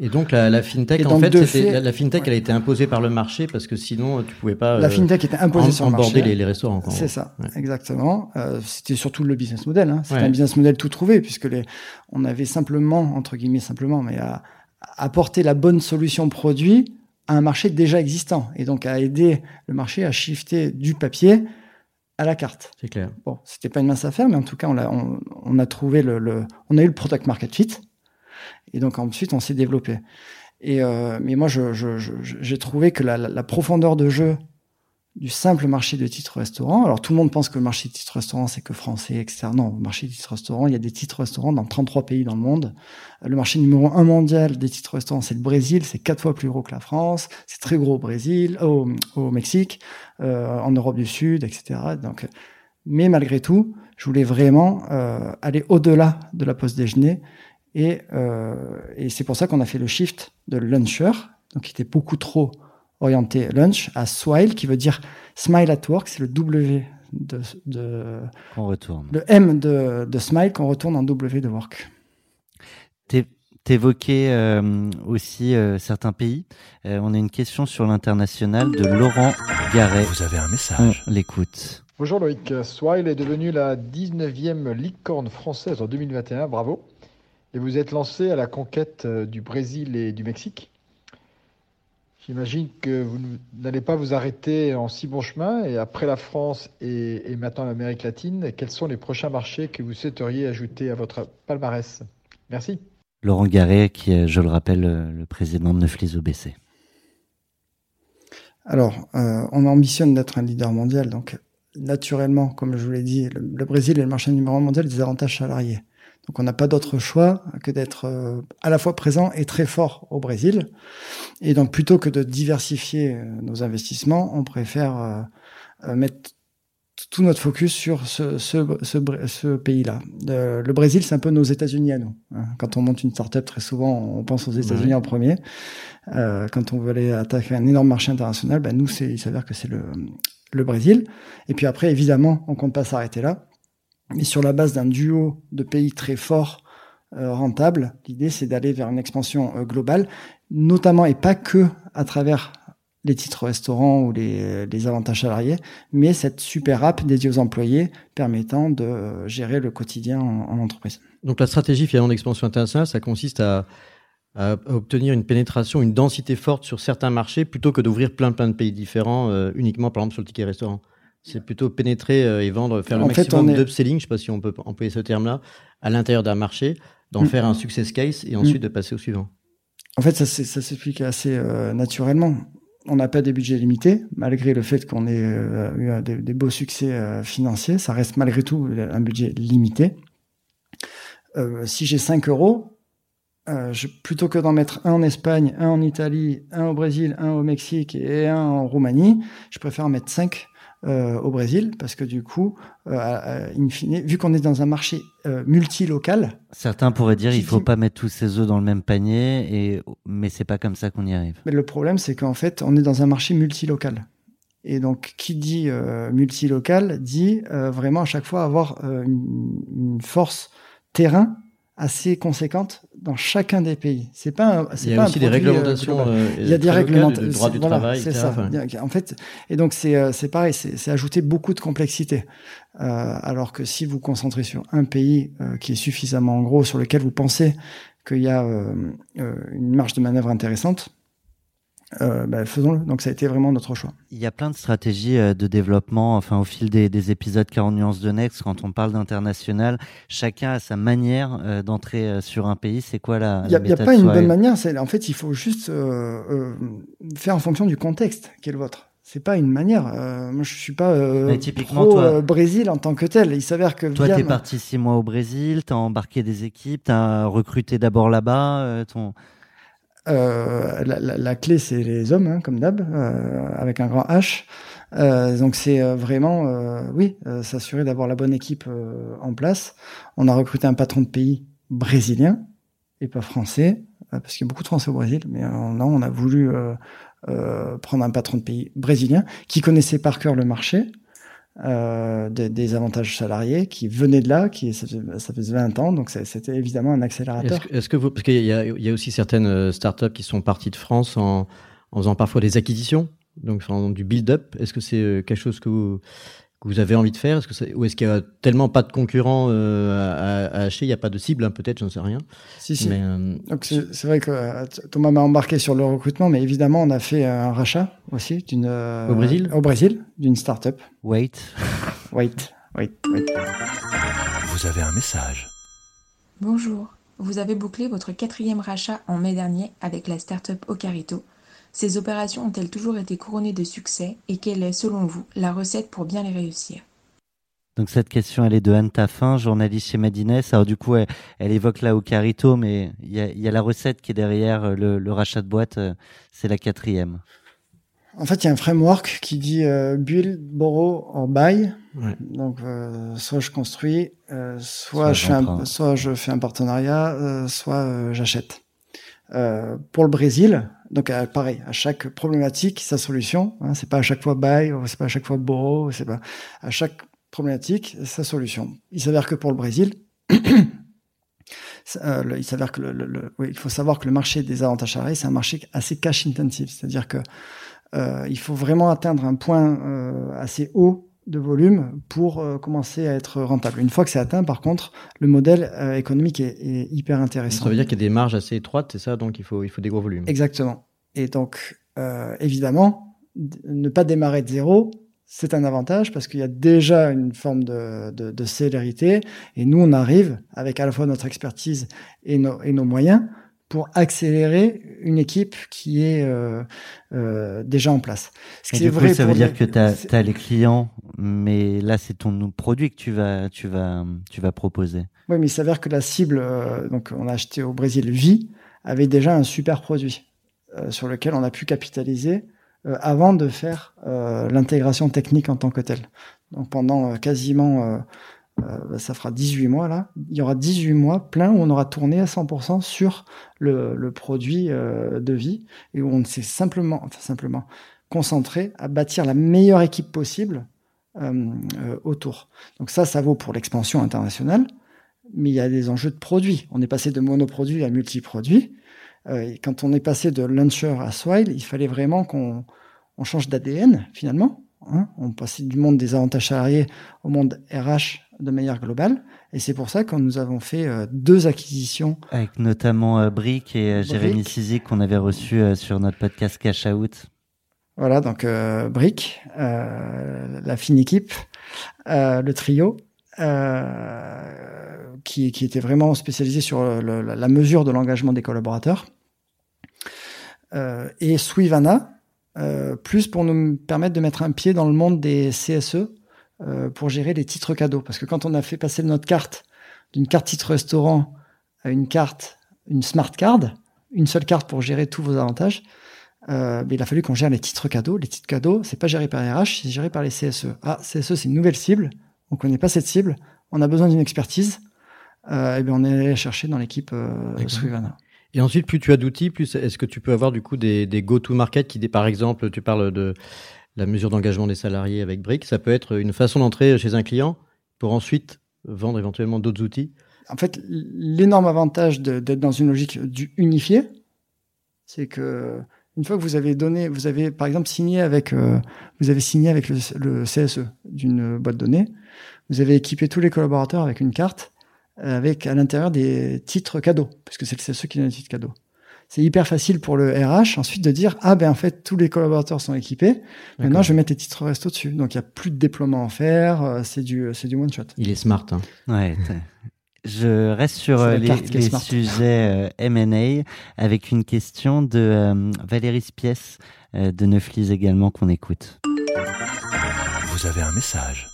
Et donc la, la fintech, en fait, la, la fintech,
ouais.
elle a été imposée par le marché parce que sinon, tu pouvais pas
La
euh,
fintech était imposée
en-
sur le marché.
les, les restaurants.
C'est ça,
Ouais.
exactement. Euh, c'était surtout le business model. Hein. C'était
Ouais.
un business model tout trouvé puisque les, on avait simplement, entre guillemets simplement, mais à, à apporter la bonne solution produit à un marché déjà existant et donc à aider le marché à shifter du papier à la carte.
C'est clair.
Bon, c'était pas une mince affaire, mais en tout cas, on a, on, on a trouvé le, le, on a eu le product market fit, et donc ensuite on s'est développé. Et euh, mais moi, je, je, je, j'ai trouvé que la, la, la profondeur de jeu du simple marché de titres restaurants. Alors tout le monde pense que le marché de titres restaurants c'est que français, etc. Non, le marché de titres restaurants, il y a des titres restaurants dans 33 pays dans le monde. Le marché numéro un mondial des titres restaurants c'est le Brésil, c'est quatre fois plus gros que la France, c'est très gros au Brésil, au, Mexique, euh, en Europe du Sud, etc. Donc, mais malgré tout, je voulais vraiment euh, aller au-delà de la pause déjeuner et, euh, et c'est pour ça qu'on a fait le shift de luncher, donc qui était beaucoup trop orienté lunch à Swile, qui veut dire Smile at Work, c'est le W de, de
On retourne.
le M de, de Smile qu'on retourne en W de Work.
T'évoquais euh, aussi euh, certains pays. Euh, on a une question sur l'international de Laurent Garret.
Vous avez un
On
message.
l'écoute.
Bonjour Loïc, Swile est devenue la 19e licorne française en 2021, bravo. Et vous êtes lancé à la conquête euh, du Brésil et du Mexique. J'imagine que vous n'allez pas vous arrêter en si bon chemin et après la France et, et maintenant l'Amérique latine, quels sont les prochains marchés que vous souhaiteriez ajouter à votre palmarès? Merci.
Laurent Garret, qui est, je le rappelle, euh, le président de Neuflis OBC.
Alors, euh, on ambitionne d'être un leader mondial, donc naturellement, comme je vous l'ai dit, le, le Brésil est le marché numéro un mondial des avantages salariés. Donc on n'a pas d'autre choix que d'être euh, à la fois présent et très fort au Brésil. Et donc plutôt que de diversifier euh, nos investissements, on préfère euh, mettre tout notre focus sur ce, ce, ce, ce pays-là. Euh, le Brésil, c'est un peu nos États-Unis à nous. hein. Quand on monte une startup, très souvent, on pense aux États-Unis
Ouais.
en premier. Euh, quand on veut aller attaquer un énorme marché international, ben nous, il s'avère que c'est le, le Brésil. Et puis après, évidemment, on compte pas s'arrêter là. Mais sur la base d'un duo de pays très forts, euh, rentables, l'idée, c'est d'aller vers une expansion euh, globale, notamment et pas que à travers les titres restaurants ou les, avantages salariés, mais cette super app dédiée aux employés permettant de euh, gérer le quotidien en, en entreprise.
Donc la stratégie finalement d'expansion internationale, ça consiste à, à obtenir une pénétration, une densité forte sur certains marchés plutôt que d'ouvrir plein plein de pays différents euh, uniquement par exemple sur le ticket restaurant. C'est plutôt pénétrer euh, et vendre, faire le
En
maximum
est-
d'upselling, je ne sais pas si on peut employer ce terme-là, à l'intérieur d'un marché, d'en
Mm.
faire un success case et ensuite de passer au suivant.
En fait, ça, s'explique assez euh, naturellement. On n'a pas des budgets limités, malgré le fait qu'on ait euh, eu des, des beaux succès euh, financiers. Ça reste malgré tout un budget limité. Si j'ai 5 euros, je, plutôt que d'en mettre un en Espagne, un en Italie, un au Brésil, un au Mexique et un en Roumanie, je préfère en mettre 5 euh, au Brésil parce que du coup, euh, euh, in fine, vu qu'on est dans un marché euh, multilocal,
Certains pourraient dire il faut pas mettre tous ses œufs dans le même panier, et... mais c'est pas comme ça qu'on y arrive.
Mais le problème, c'est qu'en fait, on est dans un marché multilocal. Et donc, qui dit multilocal dit vraiment à chaque fois avoir une, une force terrain assez conséquente dans chacun des pays. C'est pas, un-
Il
c'est
y
pas
a
un
aussi des
euh,
réglementations. euh,
Il y a des réglementations.
droit du
voilà,
travail,
c'est ça.
Enfin,
En fait, et donc c'est euh, c'est pareil, c'est c'est ajouter beaucoup de complexité. Euh, alors que si vous concentrez sur un pays euh, qui est suffisamment gros, sur lequel vous pensez qu'il y a euh, une marge de manœuvre intéressante, euh, bah, faisons-le. Donc ça a été vraiment notre choix.
Il y a plein de stratégies euh, de développement, enfin au fil des, des épisodes 40 nuances de Next, quand on parle d'international, chacun a sa manière euh, d'entrer sur un pays. C'est quoi la
Il n'y a, y a pas une bonne manière. c'est- En fait, il faut juste faire en fonction du contexte qui est le vôtre. C'est pas une manière. Moi, je suis pas
typiquement,
pro
toi-
Brésil en tant que tel. Il s'avère que
Toi,
via
t'es parti six mois au Brésil, t'as embarqué des équipes, t'as recruté d'abord là-bas. ton...
Euh, la, la- la clé, c'est les hommes, hein, comme d'hab, euh, avec un grand H. Euh, donc c'est euh, vraiment, euh, oui, s'assurer d'avoir la bonne équipe en place. On a recruté un patron de pays brésilien et pas français, parce qu'il y a beaucoup de Français au Brésil, mais non, on a voulu prendre un patron de pays brésilien qui connaissait par cœur le marché. Euh, des, avantages salariés qui venaient de là, qui ça faisait, ça faisait 20 ans, donc c'était évidemment un accélérateur.
Est-ce que, vous, parce qu'il y y a aussi certaines euh, startups qui sont parties de France en, faisant parfois des acquisitions, donc en du build-up. Est-ce que c'est euh, quelque chose que vous, que vous avez envie de faire? Que Ou est-ce qu'il y a tellement pas de concurrents euh, à, à acheter Il n'y a pas de cible, hein, peut-être, je ne sais rien.
Si, si.
Euh,
c'est vrai que euh, Thomas m'a embarqué sur le recrutement, mais évidemment on a fait un rachat aussi d'une euh,
Au Brésil?
au Brésil d'une start-up.
Wait.
Wait, wait, wait.
Vous avez un message.
Bonjour, vous avez bouclé votre quatrième rachat en mai dernier avec la start-up Ocarito. Ces opérations ont-elles toujours été couronnées de succès et quelle est, selon vous, la recette pour bien les réussir?
Donc cette question, elle est de Anne Taffin, journaliste chez Madines. Alors du coup, elle, elle évoque là Ocarito, mais il y a, il y a la recette qui est derrière euh, le, le rachat de boîte. euh, C'est la quatrième.
En fait, il y a un framework qui dit euh, build, borrow or buy.
Ouais.
Donc, euh, soit je construis, euh, soit,
Soit
je fais un,
j'emprunte.
soit je fais un partenariat, euh, soit euh, j'achète. Euh, pour le Brésil, donc euh, pareil, à chaque problématique, sa solution. Hein, c'est pas à chaque fois ou c'est pas à chaque fois borrow, c'est pas à chaque problématique sa solution. Il s'avère que pour le Brésil, euh, il s'avère que le, le- le- oui, il faut savoir que le marché des avantages salariés, c'est un marché assez cash intensive, c'est-à-dire que euh, il faut vraiment atteindre un point euh, assez haut de volume pour euh, commencer à être rentable. Une fois que c'est atteint, par contre, le modèle euh, économique est, est hyper intéressant.
Ça veut dire qu'il y a des marges assez étroites, c'est ça, donc il faut, il faut des gros volumes.
Exactement. Et donc, euh, évidemment, ne pas démarrer de zéro, c'est un avantage parce qu'il y a déjà une forme de, de, de célérité. Et nous, on arrive, avec à la fois notre expertise et nos, et nos moyens, pour accélérer une équipe qui est euh, euh, déjà en place. Ce qui est
du coup,
vrai
ça veut dire
les-
que tu as, les clients, mais là, c'est ton produit que tu vas, tu vas, tu vas proposer.
Oui, mais il s'avère que la cible, euh, donc on a acheté au Brésil Vie, avait déjà un super produit sur lequel on a pu capitaliser avant de faire l'intégration technique en tant que telle. Donc pendant quasiment, euh, ça fera 18 mois là, il y aura 18 mois plein où on aura tourné à 100% sur le, le produit euh, de vie et où on s'est simplement, enfin simplement concentré à bâtir la meilleure équipe possible euh, euh, autour. Donc ça, ça vaut pour l'expansion internationale mais il y a des enjeux de produits. On est passé de monoproduit à multiproduit. Euh, et quand on est passé de Launcher à Swile, il fallait vraiment qu'on on change d'ADN finalement. Hein on passait du monde des avantages salariés au monde RH de manière globale. Et c'est pour ça que nous avons fait euh, deux acquisitions.
Avec notamment euh, Brick et euh, Jérémy. Sizik qu'on avait reçu euh, sur notre podcast Cash Out.
Voilà, donc Brick, la fine équipe, le trio, qui, qui était vraiment spécialisé sur le- la, la mesure de l'engagement des collaborateurs. Et Suivana, plus pour nous permettre de mettre un pied dans le monde des CSE pour gérer les titres cadeaux. Parce que quand on a fait passer notre carte d'une carte titre restaurant à une carte, une smart card, une seule carte pour gérer tous vos avantages, euh, mais il a fallu qu'on gère les titres cadeaux. Les titres cadeaux, c'est pas géré par les RH, c'est géré par les CSE. Ah, CSE, c'est une nouvelle cible. On connaît pas cette cible. On a besoin d'une expertise. Euh, et bien, on est allé la chercher dans l'équipe euh.
Et ensuite, plus tu as d'outils, plus est-ce que tu peux avoir du coup des, des go-to-market qui, par exemple, tu parles de la mesure d'engagement des salariés avec Brick, ça peut être une façon d'entrer chez un client pour ensuite vendre éventuellement d'autres outils.
En fait, l'énorme avantage d'être dans une logique du unifié, c'est que une fois que vous avez donné, vous avez par exemple signé avec, euh, vous avez signé avec le, CSE d'une boîte de données, vous avez équipé tous les collaborateurs avec une carte avec à l'intérieur des titres cadeaux, parce que c'est le CSE qui donne les titres cadeaux. C'est hyper facile pour le RH ensuite de dire ah ben en fait tous les collaborateurs sont équipés. Maintenant je vais mettre les titres resto dessus. Donc il y a plus de déploiement à faire. euh, C'est du c'est du one shot.
Il est smart. Hein.
Ouais. Je reste sur euh, les,
carte qui est
les sujets euh, M&A avec une question de euh, Valérie Spies euh, de Neuflis également qu'on écoute.
Vous avez un message.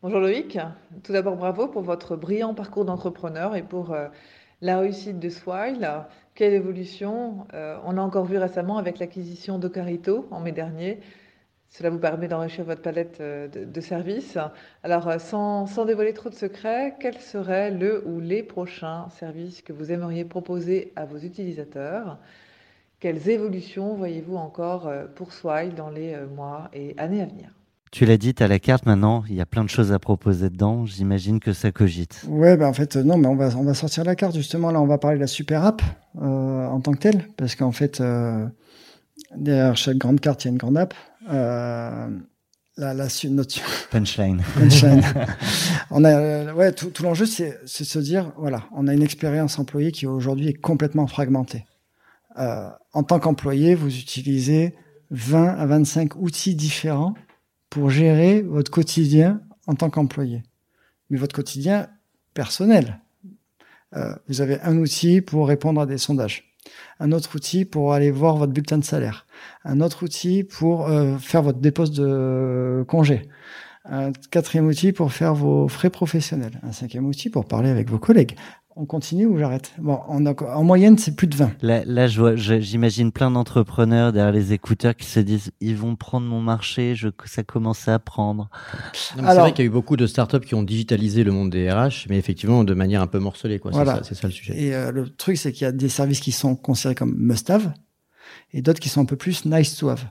Bonjour Loïc, tout d'abord bravo pour votre brillant parcours d'entrepreneur et pour euh, la réussite de Swile. Quelle évolution Euh, On a encore vu récemment avec l'acquisition d'Ocarito en mai dernier. Cela vous permet d'enrichir votre palette euh, de, services. Alors, euh, sans, sans dévoiler trop de secrets, quel serait le ou les prochains services que vous aimeriez proposer à vos utilisateurs? Quelles évolutions voyez-vous encore pour Swile dans les mois et années à venir?
Tu l'as dit, as la carte maintenant, il y a plein de choses à proposer dedans, j'imagine que ça cogite.
Ouais, ben en fait, euh, non, mais on va, on va sortir la carte justement. Là, on va parler de la super app euh, en tant que telle, parce qu'en fait, euh, derrière chaque grande carte, il y a une grande app. Euh, la, la notre
Punchline.
punchline. on a, euh, ouais, tout, tout l'enjeu, c'est, c'est de se dire, voilà, on a une expérience employée qui aujourd'hui est complètement fragmentée. Euh, en tant qu'employé, vous utilisez 20 à 25 outils différents pour gérer votre quotidien en tant qu'employé. Mais votre quotidien personnel. Euh, vous avez un outil pour répondre à des sondages. Un autre outil pour aller voir votre bulletin de salaire, un autre outil pour euh, faire votre dépose de congé, un quatrième outil pour faire vos frais professionnels, un cinquième outil pour parler avec vos collègues, on continue ou j'arrête? Bon, en moyenne, c'est plus de 20.
Là, là j'imagine plein d'entrepreneurs derrière les écouteurs qui se disent ils vont prendre mon marché, je, ça commence à prendre.
C'est vrai qu'il y a eu beaucoup de startups qui ont digitalisé le monde des RH, mais effectivement de manière un peu morcelée. Quoi. C'est, ça, le sujet.
Et euh, le truc, c'est qu'il y a des services qui sont considérés comme must-have et d'autres qui sont un peu plus nice to have.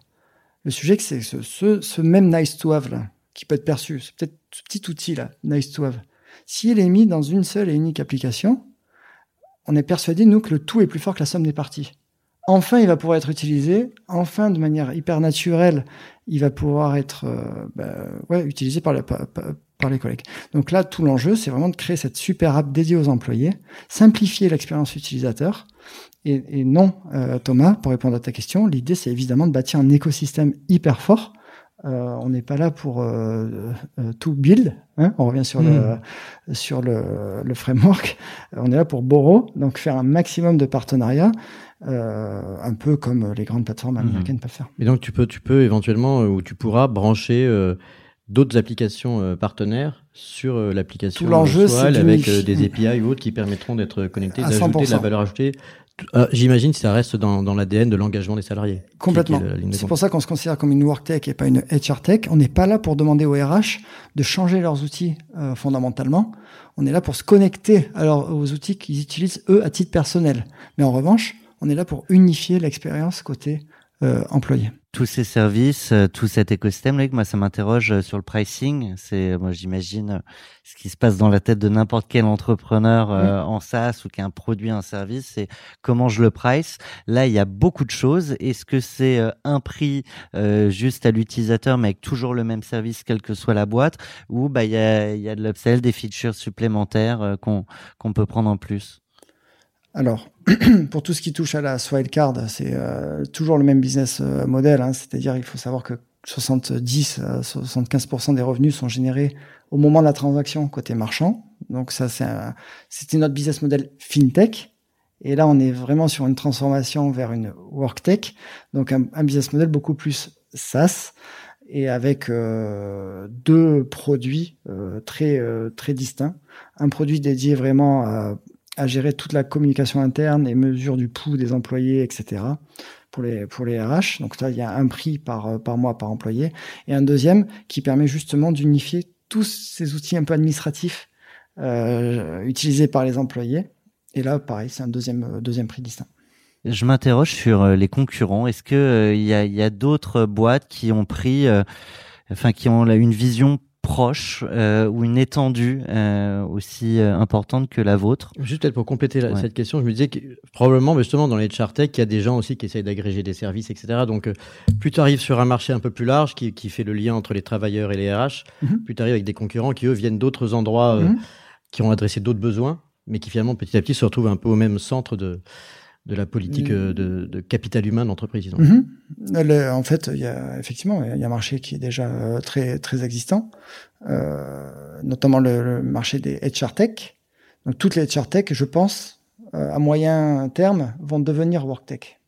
Le sujet, c'est ce, ce, ce même nice to have là, qui peut être perçu, c'est peut-être ce petit outil là, nice to have s'il est mis dans une seule et unique application, on est persuadé, nous, que le tout est plus fort que la somme des parties. Enfin, il va pouvoir être utilisé. Enfin, de manière hyper naturelle, il va pouvoir être euh, bah, utilisé par, les collègues. Donc là, tout l'enjeu, c'est vraiment de créer cette super app dédiée aux employés, simplifier l'expérience utilisateur. Et, et non, euh, Thomas, pour répondre à ta question, l'idée, c'est évidemment de bâtir un écosystème hyper fort euh, on n'est pas là pour euh, euh, tout build. Hein on revient sur le hmm. sur le, le, framework. On est là pour borrow, donc faire un maximum de partenariats, un peu comme les grandes plateformes hmm. américaines peuvent faire.
Et donc tu peux tu peux éventuellement ou tu pourras brancher d'autres applications partenaires sur l'application
Tout l'enjeu,
c'est avec des API ou autres qui permettront d'être connectés, d'ajouter de la valeur ajoutée euh, j'imagine que ça reste dans, dans l'ADN de l'engagement des salariés.
Complètement. C'est pour ça qu'on se considère comme une work tech et pas une HR tech. On n'est pas là pour demander aux RH de changer leurs outils euh, fondamentalement. On est là pour se connecter alors aux outils qu'ils utilisent eux à titre personnel. Mais en revanche, on est là pour unifier l'expérience côté euh, employé
tous ces services, euh, tout cet écosystème, là, moi, ça m'interroge euh, sur le pricing. C'est, moi, j'imagine euh, ce qui se passe dans la tête de n'importe quel entrepreneur en SaaS ou qui a un produit, un service, c'est comment je le price. Là, il y a beaucoup de choses. Est-ce que c'est un prix juste à l'utilisateur, mais avec toujours le même service, quelle que soit la boîte, ou bah il y a, y a de l'upsell, des features supplémentaires qu'on qu'on peut prendre en plus?
Alors, pour tout ce qui touche à la Swile-Card, c'est euh, toujours le même business euh, model, hein, c'est-à-dire il faut savoir que 70 à 75% des revenus sont générés au moment de la transaction côté marchand. Donc ça, c'était notre business model fintech. Et là, on est vraiment sur une transformation vers une worktech, donc un, business model beaucoup plus SaaS et avec euh, deux produits très très distincts. Un produit dédié vraiment à gérer toute la communication interne et mesure du pouls des employés, etc. pour les, pour les RH. Donc là, il y a un prix par, euh, par mois par employé. Et un deuxième qui permet justement d'unifier tous ces outils un peu administratifs euh, utilisés par les employés. Et là, pareil, c'est un deuxième, euh, deuxième prix distinct.
Je m'interroge sur les concurrents. Est-ce que il y a, d'autres boîtes qui ont pris, enfin qui ont une vision proche euh, ou une étendue euh, aussi euh, importante que la vôtre
Juste peut-être pour compléter cette question, je me disais que probablement justement dans les tech, il y a des gens aussi qui essayent d'agréger des services, etc. Donc plus tu arrives sur un marché un peu plus large qui, qui fait le lien entre les travailleurs et les RH, mhm. plus tu arrives avec des concurrents qui eux viennent d'autres endroits, mhm. qui ont adressé d'autres besoins, mais qui finalement petit à petit se retrouvent un peu au même centre de de la politique euh, de, de capital humain d'entreprise.
Mhm. En fait, il y a effectivement il y a un marché qui est déjà euh, très très existant, euh, notamment le, marché des HR tech. Donc toutes les HR tech, je pense, euh, à moyen terme, vont devenir work tech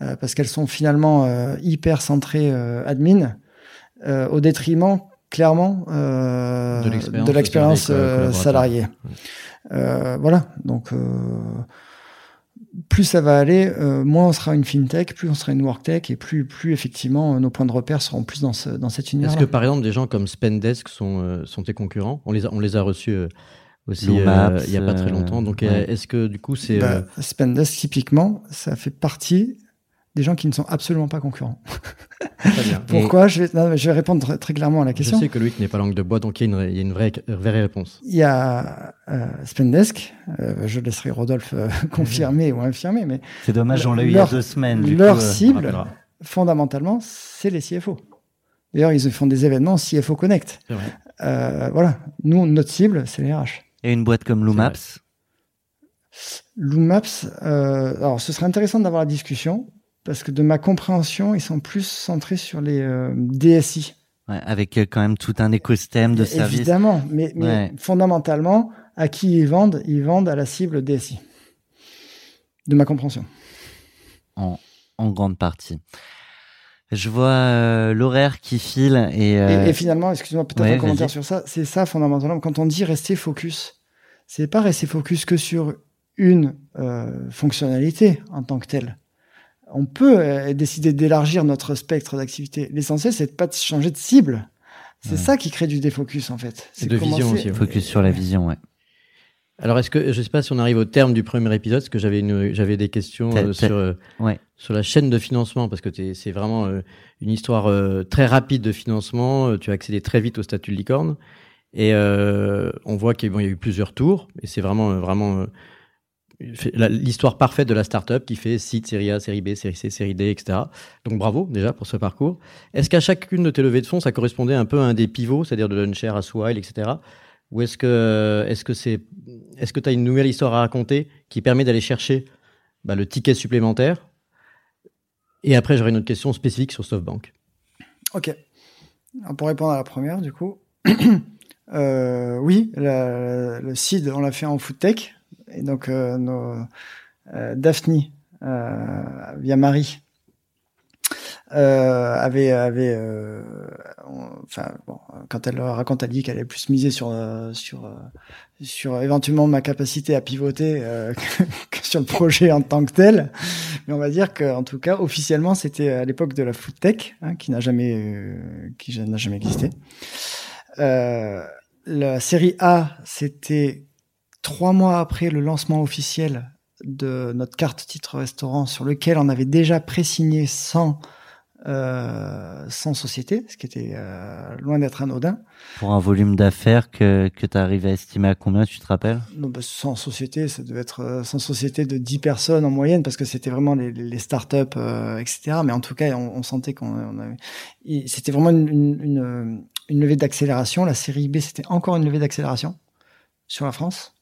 euh, parce qu'elles sont finalement hyper centrées admin au détriment clairement de l'expérience salariée. voilà, donc plus ça va aller, euh, moins on sera une fintech, plus on sera une worktech, et plus, plus effectivement nos points de repère seront plus dans, ce, dans cet univers.
Est-ce que par exemple des gens comme Spendesk sont, euh, sont tes concurrents? On les, a, on les a reçus euh, aussi il n'y a pas très longtemps. Donc est-ce que du coup c'est... Bah,
Spendesk typiquement, ça fait partie des gens qui ne sont absolument pas concurrents. Pourquoi je, vais, je vais répondre très, clairement à la question.
Je sais que Loïc n'est pas langue de bois, donc il y a une, il y a une vraie, vraie, réponse.
Il y a euh, Spendesk, euh, je laisserai Rodolphe euh, confirmer ou infirmer, mais
c'est dommage, on l'a eu il y a deux semaines.
leur cible, fondamentalement, c'est les CFO. D'ailleurs, ils font des événements CFO Connect. voilà, nous, notre cible, c'est les RH.
Et une boîte comme Loomaps
Loomaps, alors ce serait intéressant d'avoir la discussion parce que de ma compréhension, ils sont plus centrés sur les euh, DSI
Ouais, avec euh, quand même tout un écosystème de services.
Évidemment, mais, mais
Ouais.
fondamentalement, à qui ils vendent Ils vendent à la cible DSI. De ma compréhension.
en, en grande partie. Je vois euh, l'horaire qui file et, euh,
Et, et finalement, excuse-moi, peut-être
ouais,
un commentaire sur ça. C'est ça fondamentalement. Quand on dit rester focus, c'est pas rester focus que sur une fonctionnalité en tant que telle. On peut euh, décider d'élargir notre spectre d'activité. L'essentiel, c'est de pas changer de cible. C'est
Ouais.
ça qui crée du défocus en fait. C'est
de vision aussi, ouais.
focus sur la vision. Ouais.
Alors, est-ce que, je sais pas si on arrive au terme du premier épisode, parce que j'avais une, j'avais des questions euh, sur, euh,
ouais.
sur la chaîne de financement, parce que t'es- c'est vraiment euh, une histoire euh, très rapide de financement. Tu as accédé très vite au statut de licorne. Et euh, on voit qu'il bon, y a eu plusieurs tours, et c'est vraiment, vraiment euh, l'histoire parfaite de la startup qui fait site, série A, série B, série C, série D, etc. Donc bravo déjà pour ce parcours. Est-ce qu'à chacune de tes levées de fonds, ça correspondait un peu à un des pivots, c'est-à-dire de Launcher à Swile, etc. Ou est-ce que est-ce que tu as une nouvelle histoire à raconter qui permet d'aller chercher bah, le ticket supplémentaire? Et après, j'aurais une autre question spécifique sur SoftBank.
Ok. Pour répondre à la première, du coup, euh, oui, le seed, on l'a fait en food tech. Et donc, euh, nos, euh, Daphne, euh, via Marie, avait, enfin, bon, quand elle raconte, elle dit qu'elle est plus misée sur, sur, sur éventuellement ma capacité à pivoter que, que sur le projet en tant que tel. Mais on va dire qu'en tout cas, officiellement, c'était à l'époque de la food tech, hein, qui n'a jamais, qui n'a jamais existé. La série A, c'était trois mois après le lancement officiel de notre carte titre restaurant, sur lequel on avait déjà pré-signé sans euh, sans société, ce qui était euh, loin d'être anodin.
Pour un volume d'affaires que, que tu arrives à estimer à combien, tu te rappelles?
Non, bah, sans société, ça devait être euh, sans société de 10 personnes en moyenne, parce que c'était vraiment les, les startups, euh, etc. Mais en tout cas, on, on sentait qu'on on avait... C'était vraiment une, une, une, une levée d'accélération. La série B, c'était encore une levée d'accélération sur la France.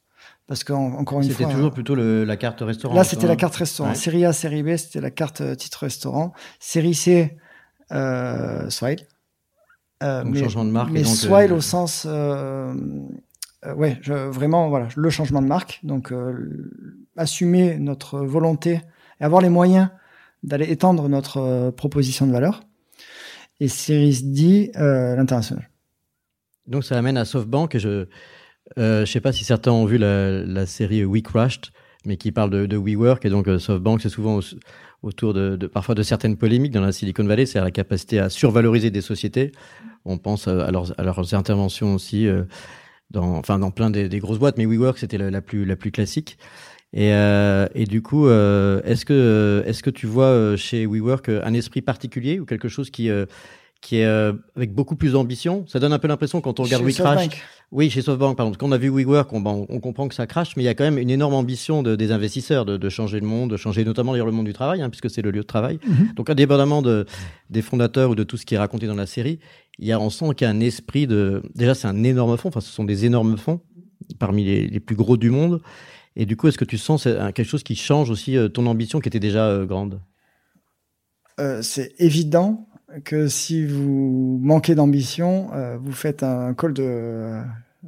Parce qu'encore une fois...
C'était toujours plutôt le- la carte restaurant.
Là, c'était la
hein.
carte restaurant.
Ouais.
Série A, série B, c'était la carte euh, titre restaurant. Série C, euh, Swile. Euh,
Donc, changement de marque et
Mais
donc,
Swile
euh,
au sens, ouais, je, vraiment, voilà, le changement de marque. Donc, assumer notre volonté et avoir les moyens d'aller étendre notre proposition de valeur. Et Series D, l'international.
Donc ça amène à SoftBank. Et je euh, je sais pas si certains ont vu la, série We Crashed, mais qui parle de, WeWork. Et donc euh, SoftBank, c'est souvent au- autour de, parfois de certaines polémiques dans la Silicon Valley, c'est la capacité à survaloriser des sociétés. On pense euh, à leurs, interventions aussi dans, plein des, grosses boîtes, mais WeWork c'était la, plus la plus classique. Et, du coup, est-ce que tu vois chez WeWork un esprit particulier ou quelque chose qui qui est euh, avec beaucoup plus d'ambition Ça donne un peu l'impression quand on regarde
Chez
We Crash.
SoftBank.
Oui, chez SoftBank, pardon. Quand on a vu WeWork, on, bon, on comprend que ça crache, mais il y a quand même une énorme ambition de, des investisseurs de, de changer le monde, de changer notamment d'ailleurs le monde du travail, hein, puisque c'est le lieu de travail.
Mhm.
Donc, indépendamment de, des fondateurs ou de tout ce qui est raconté dans la série, il y a, on sent qu'il y a un esprit de. Déjà, c'est un énorme fonds. Enfin, ce sont des énormes fonds parmi les, les plus gros du monde. Et du coup, est-ce que tu sens quelque chose qui change aussi euh, ton ambition qui était déjà euh, grande?
Euh, c'est évident que si vous manquez d'ambition, euh, vous faites un call de euh,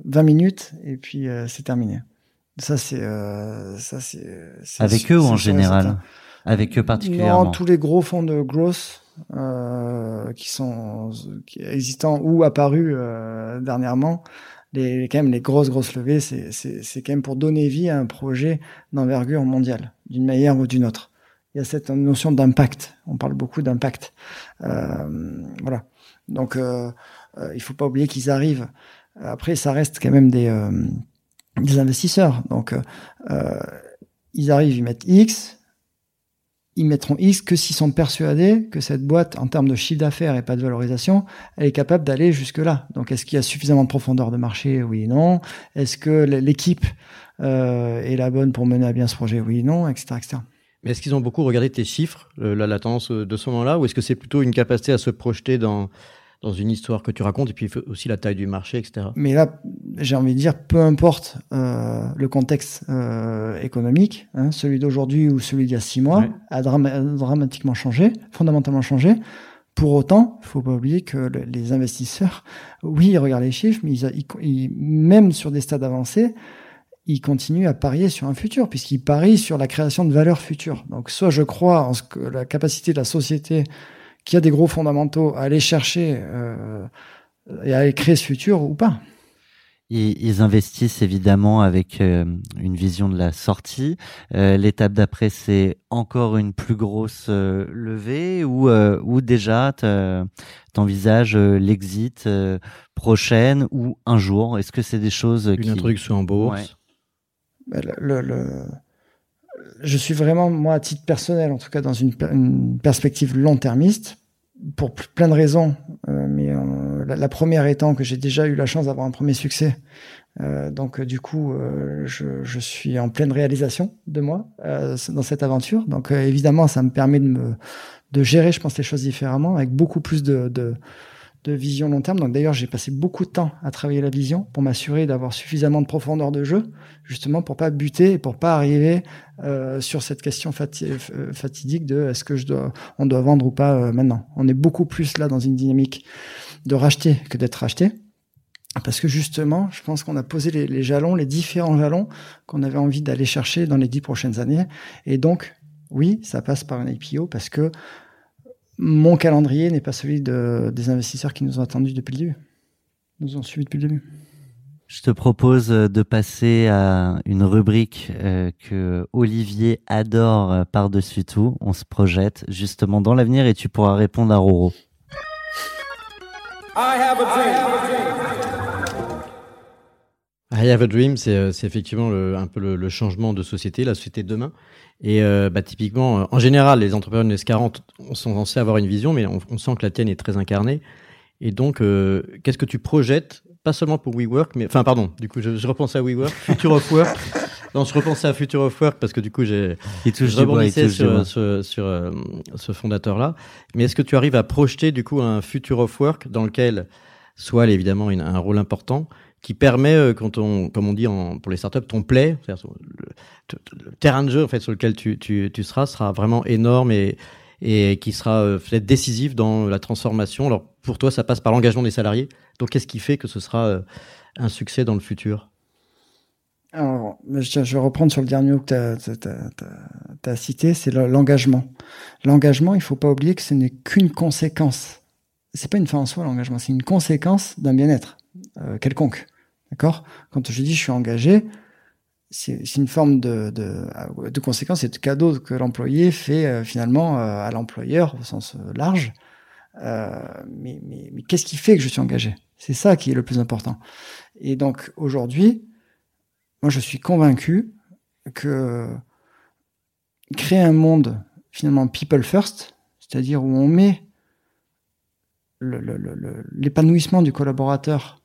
20 minutes et puis euh, c'est terminé. Ça c'est euh, ça c'est
Avec eux ou en général
certain.
Avec eux particulièrement
Non, tous les gros fonds de growth euh, qui sont qui existants ou apparus euh, dernièrement, les quand même les grosses grosses levées, c'est c'est c'est quand même pour donner vie à un projet d'envergure mondiale, d'une manière ou d'une autre. Il y a cette notion d'impact. On parle beaucoup d'impact. Euh, voilà. Donc euh, euh, il faut pas oublier qu'ils arrivent. Après, ça reste quand même des euh, investisseurs. Donc euh, ils arrivent, ils mettent X, ils mettront X que s'ils sont persuadés que cette boîte, en termes de chiffre d'affaires et pas de valorisation, elle est capable d'aller jusque-là. Donc, est-ce qu'il y a suffisamment de profondeur de marché? Oui, non. Est-ce que l'équipe euh, est la bonne pour mener à bien ce projet? Oui, non, etc., etc.
Mais est-ce qu'ils ont beaucoup regardé tes chiffres, la, la tendance euh, de ce moment-là, ou est-ce que c'est plutôt une capacité à se projeter dans, dans une histoire que tu racontes, et puis aussi la taille du marché, etc.
Mais là, j'ai envie de dire, peu importe euh, le contexte euh, économique, hein, celui d'aujourd'hui ou celui d'il y a six mois,
Ouais.
a drama- dramatiquement changé, fondamentalement changé. Pour autant, il faut pas oublier que le- les investisseurs, oui, ils regardent les chiffres, mais ils, ils- ils- même sur des stades avancés, ils continuent à parier sur un futur, puisqu'ils parient sur la création de valeur future. Donc, soit je crois en ce que la capacité de la société, qui a des gros fondamentaux, à aller chercher euh, et à aller créer ce futur ou pas.
Ils, investissent évidemment avec euh, une vision de la sortie. Euh, L'étape d'après, c'est encore une plus grosse levée ou, ou déjà t'envisages l'exit prochaine ou un jour? Est-ce que c'est des choses
Une
qui...
introduction en bourse.
Ouais.
Bah, je suis vraiment, moi, à titre personnel, en tout cas, dans une, per- une perspective long-termiste, pour plein de raisons. Euh, mais euh, la, première étant que j'ai déjà eu la chance d'avoir un premier succès. Euh, donc, du coup, je, je suis en pleine réalisation de moi dans cette aventure. Donc, évidemment, ça me permet de me de gérer, je pense, les choses différemment, avec beaucoup plus de, de, de vision long terme. Donc, d'ailleurs, j'ai passé beaucoup de temps à travailler la vision pour m'assurer d'avoir suffisamment de profondeur de jeu, justement pour pas buter et pour pas arriver euh, sur cette question euh, fatidique de est-ce que je dois, on doit vendre ou pas euh, maintenant. On est beaucoup plus là dans une dynamique de racheter que d'être racheté. Parce que justement, je pense qu'on a posé les, les jalons, les différents jalons qu'on avait envie d'aller chercher dans les dix prochaines années. Et donc, oui, ça passe par une IPO parce que mon calendrier n'est pas celui de, des investisseurs qui nous ont attendus depuis le début, nous ont suivis depuis le début.
Je te propose euh, de passer à une rubrique euh, que Olivier adore euh, par-dessus tout. On se projette justement dans l'avenir et tu pourras répondre à Roro.
I have a dream, c'est euh, c'est effectivement le- un peu le, le changement de société, la société de demain. Et euh, bah, typiquement, euh, en général, les entrepreneurs de S40 sont censés avoir une vision, mais on, on sent que la tienne est très incarnée. Et donc, euh, qu'est-ce que tu projettes, pas seulement pour WeWork, mais enfin, pardon, du coup, je, je repense à WeWork, Future of Work. Non, je repensais à Future of Work parce que du coup, j'ai
bois.
sur, sur, sur, euh, ce fondateur-là. Mais est-ce que tu arrives à projeter du coup un future of work dans lequel soit évidemment une- un rôle important qui permet, euh, quand on, comme on dit pour les startups, ton play, le, terrain de jeu en fait sur lequel tu, tu, tu seras, sera vraiment énorme et, et qui sera euh, peut-être décisif dans la transformation. Alors pour toi, ça passe par l'engagement des salariés. Donc qu'est-ce qui fait que ce sera euh, un succès dans le futur?
Alors, je, vais reprendre sur le dernier mot que tu as, cité, c'est le- l'engagement. L'engagement, il faut pas oublier que ce n'est qu'une conséquence. C'est pas une fin en soi, l'engagement, c'est une conséquence d'un bien-être quelconque. D'accord? Quand je dis je suis engagé, c'est une forme de, de, de conséquence, c'est de cadeau que l'employé fait euh, finalement euh, à l'employeur au sens euh, large. Euh, mais mais, mais qu'est-ce qui fait que je suis engagé? C'est ça qui est le plus important. Et donc aujourd'hui, moi, je suis convaincu que créer un monde finalement people first, c'est-à-dire où on met l'épanouissement du collaborateur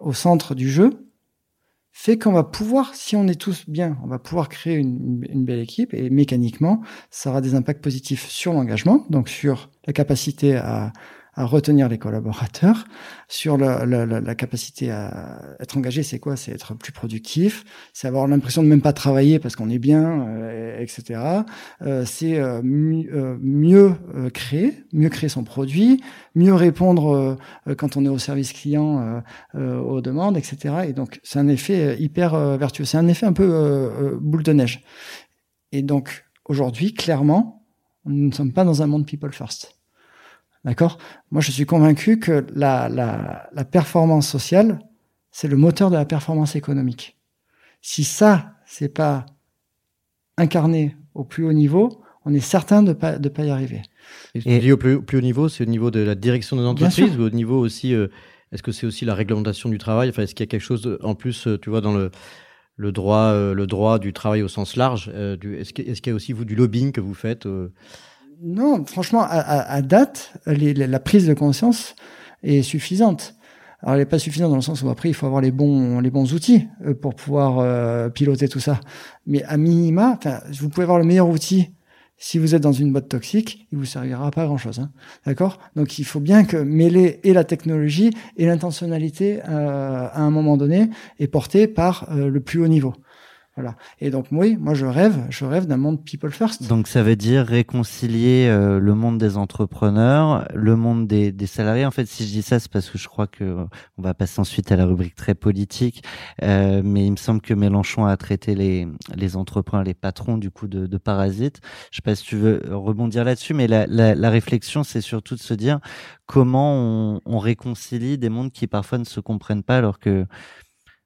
au centre du jeu, fait qu'on va pouvoir, si on est tous bien, on va pouvoir créer une, une belle équipe et mécaniquement, ça aura des impacts positifs sur l'engagement, donc sur la capacité à, à retenir les collaborateurs, sur la, la, la, capacité à être engagé, c'est quoi? C'est être plus productif, c'est avoir l'impression de même pas travailler parce qu'on est bien, euh, etc. Euh, c'est euh, euh, mieux euh, créer, mieux créer son produit, mieux répondre euh, quand on est au service client aux demandes, etc. Et donc c'est un effet hyper vertueux, c'est un effet un peu boule de neige. Et donc aujourd'hui, clairement, nous ne sommes pas dans un monde people first. D'accord? Moi, je suis convaincu que la, la, la performance sociale, c'est le moteur de la performance économique. Si ça, c'est pas incarné au plus haut niveau, on est certain de pas de pas y arriver.
Et, tu dis au plus, plus haut niveau, c'est au niveau de la direction entreprises
sûr.
ou au niveau aussi, euh, est-ce que c'est aussi la réglementation du travail? Enfin, est-ce qu'il y a quelque chose de- en plus, euh, tu vois, dans le, le droit, euh, le droit du travail au sens large euh, Est-ce qu'il y a aussi vous du lobbying que vous faites euh,
Non, franchement, à, à- date, la prise de conscience est suffisante. Alors, elle n'est pas suffisante dans le sens où après, il faut avoir les bons, les bons outils euh, pour pouvoir euh, piloter tout ça. Mais à minima, vous pouvez avoir le meilleur outil. Si vous êtes dans une boîte toxique, il vous servira pas à grand chose. Hein. D'accord? Donc, il faut bien que mêler et la technologie et l'intentionnalité euh, à un moment donné est portée par le plus haut niveau. Voilà. Et donc oui, moi je rêve, je rêve d'un monde people first.
Donc ça veut dire réconcilier euh, le monde des entrepreneurs, le monde des, des, salariés. En fait, si je dis ça, c'est parce que je crois que on va passer ensuite à la rubrique très politique. Euh, mais il me semble que Mélenchon a traité les, les entrepreneurs, les patrons du coup de, de parasites. Je sais pas si tu veux rebondir là-dessus, mais la, la, la réflexion, c'est surtout de se dire comment on, on réconcilie des mondes qui parfois ne se comprennent pas, alors que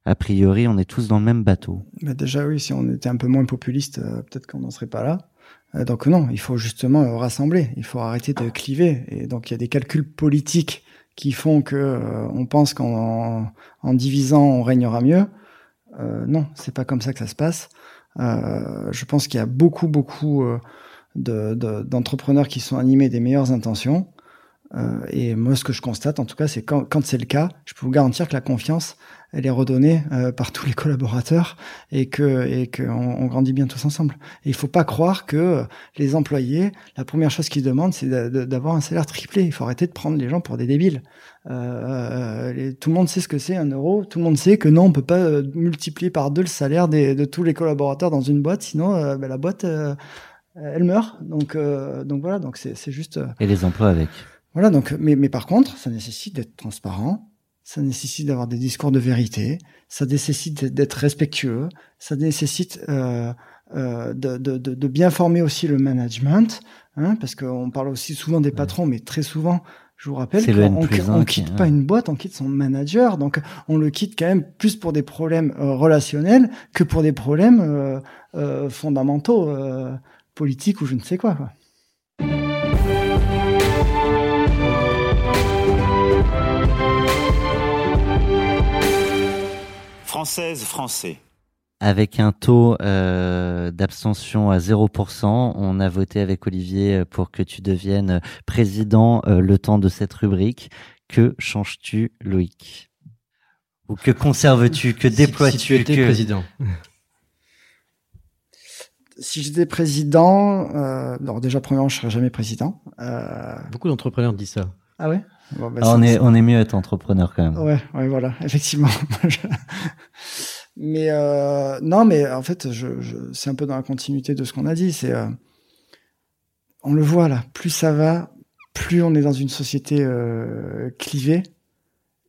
a priori, on est tous dans le même bateau.
Mais déjà, oui, si on était un peu moins populiste, euh, peut-être qu'on n'en serait pas là. Euh, donc non, il faut justement euh, rassembler. Il faut arrêter de cliver. Et donc il y a des calculs politiques qui font que on pense qu'en en, divisant, on régnera mieux. non, c'est pas comme ça que ça se passe. je pense qu'il y a beaucoup, beaucoup d'entrepreneurs de, qui sont animés des meilleures intentions. et moi, ce que je constate, en tout cas, c'est quand, quand c'est le cas, je peux vous garantir que la confiance, elle est redonnée euh, par tous les collaborateurs et que et qu'on on grandit bien tous ensemble. Et il faut pas croire que les employés, la première chose qu'ils demandent, c'est d'avoir un salaire triplé. Il faut arrêter de prendre les gens pour des débiles. Euh, euh tout le monde sait ce que c'est un euro. Tout le monde sait que non, on peut pas euh, multiplier par deux le salaire des, de tous les collaborateurs dans une boîte, sinon ben, la boîte elle meurt. Donc donc voilà, donc c'est juste.
Et les emplois avec.
Voilà, donc mais mais par contre, ça nécessite d'être transparent ça nécessite d'avoir des discours de vérité, ça nécessite d'être respectueux, ça nécessite euh, euh, de, de, de, bien former aussi le management, hein, parce qu'on parle aussi souvent des patrons, mais très souvent, je vous rappelle qu'on on quitte pas une boîte, on quitte son manager, donc on le quitte quand même plus pour des problèmes euh, relationnels que pour des problèmes euh, euh, fondamentaux, politiques ou je ne sais quoi. quoi.
Française, français. Avec un taux euh, d'abstention à 0%, on a voté avec Olivier pour que tu deviennes président euh, le temps de cette rubrique. Que changes-tu, Loïc? Ou que conserves-tu Que déploies-tu
si, tu étais président
si j'étais président, euh, alors déjà premièrement, je serais jamais président.
Euh... Beaucoup d'entrepreneurs disent ça.
Ah ouais?
Bah, ah, on, est, on est mieux être entrepreneur quand même.
Ouais, ouais voilà, effectivement. mais euh, non, mais en fait, je, je, c'est un peu dans la continuité de ce qu'on a dit. C'est, euh, on le voit là, plus ça va, plus on est dans une société euh, clivée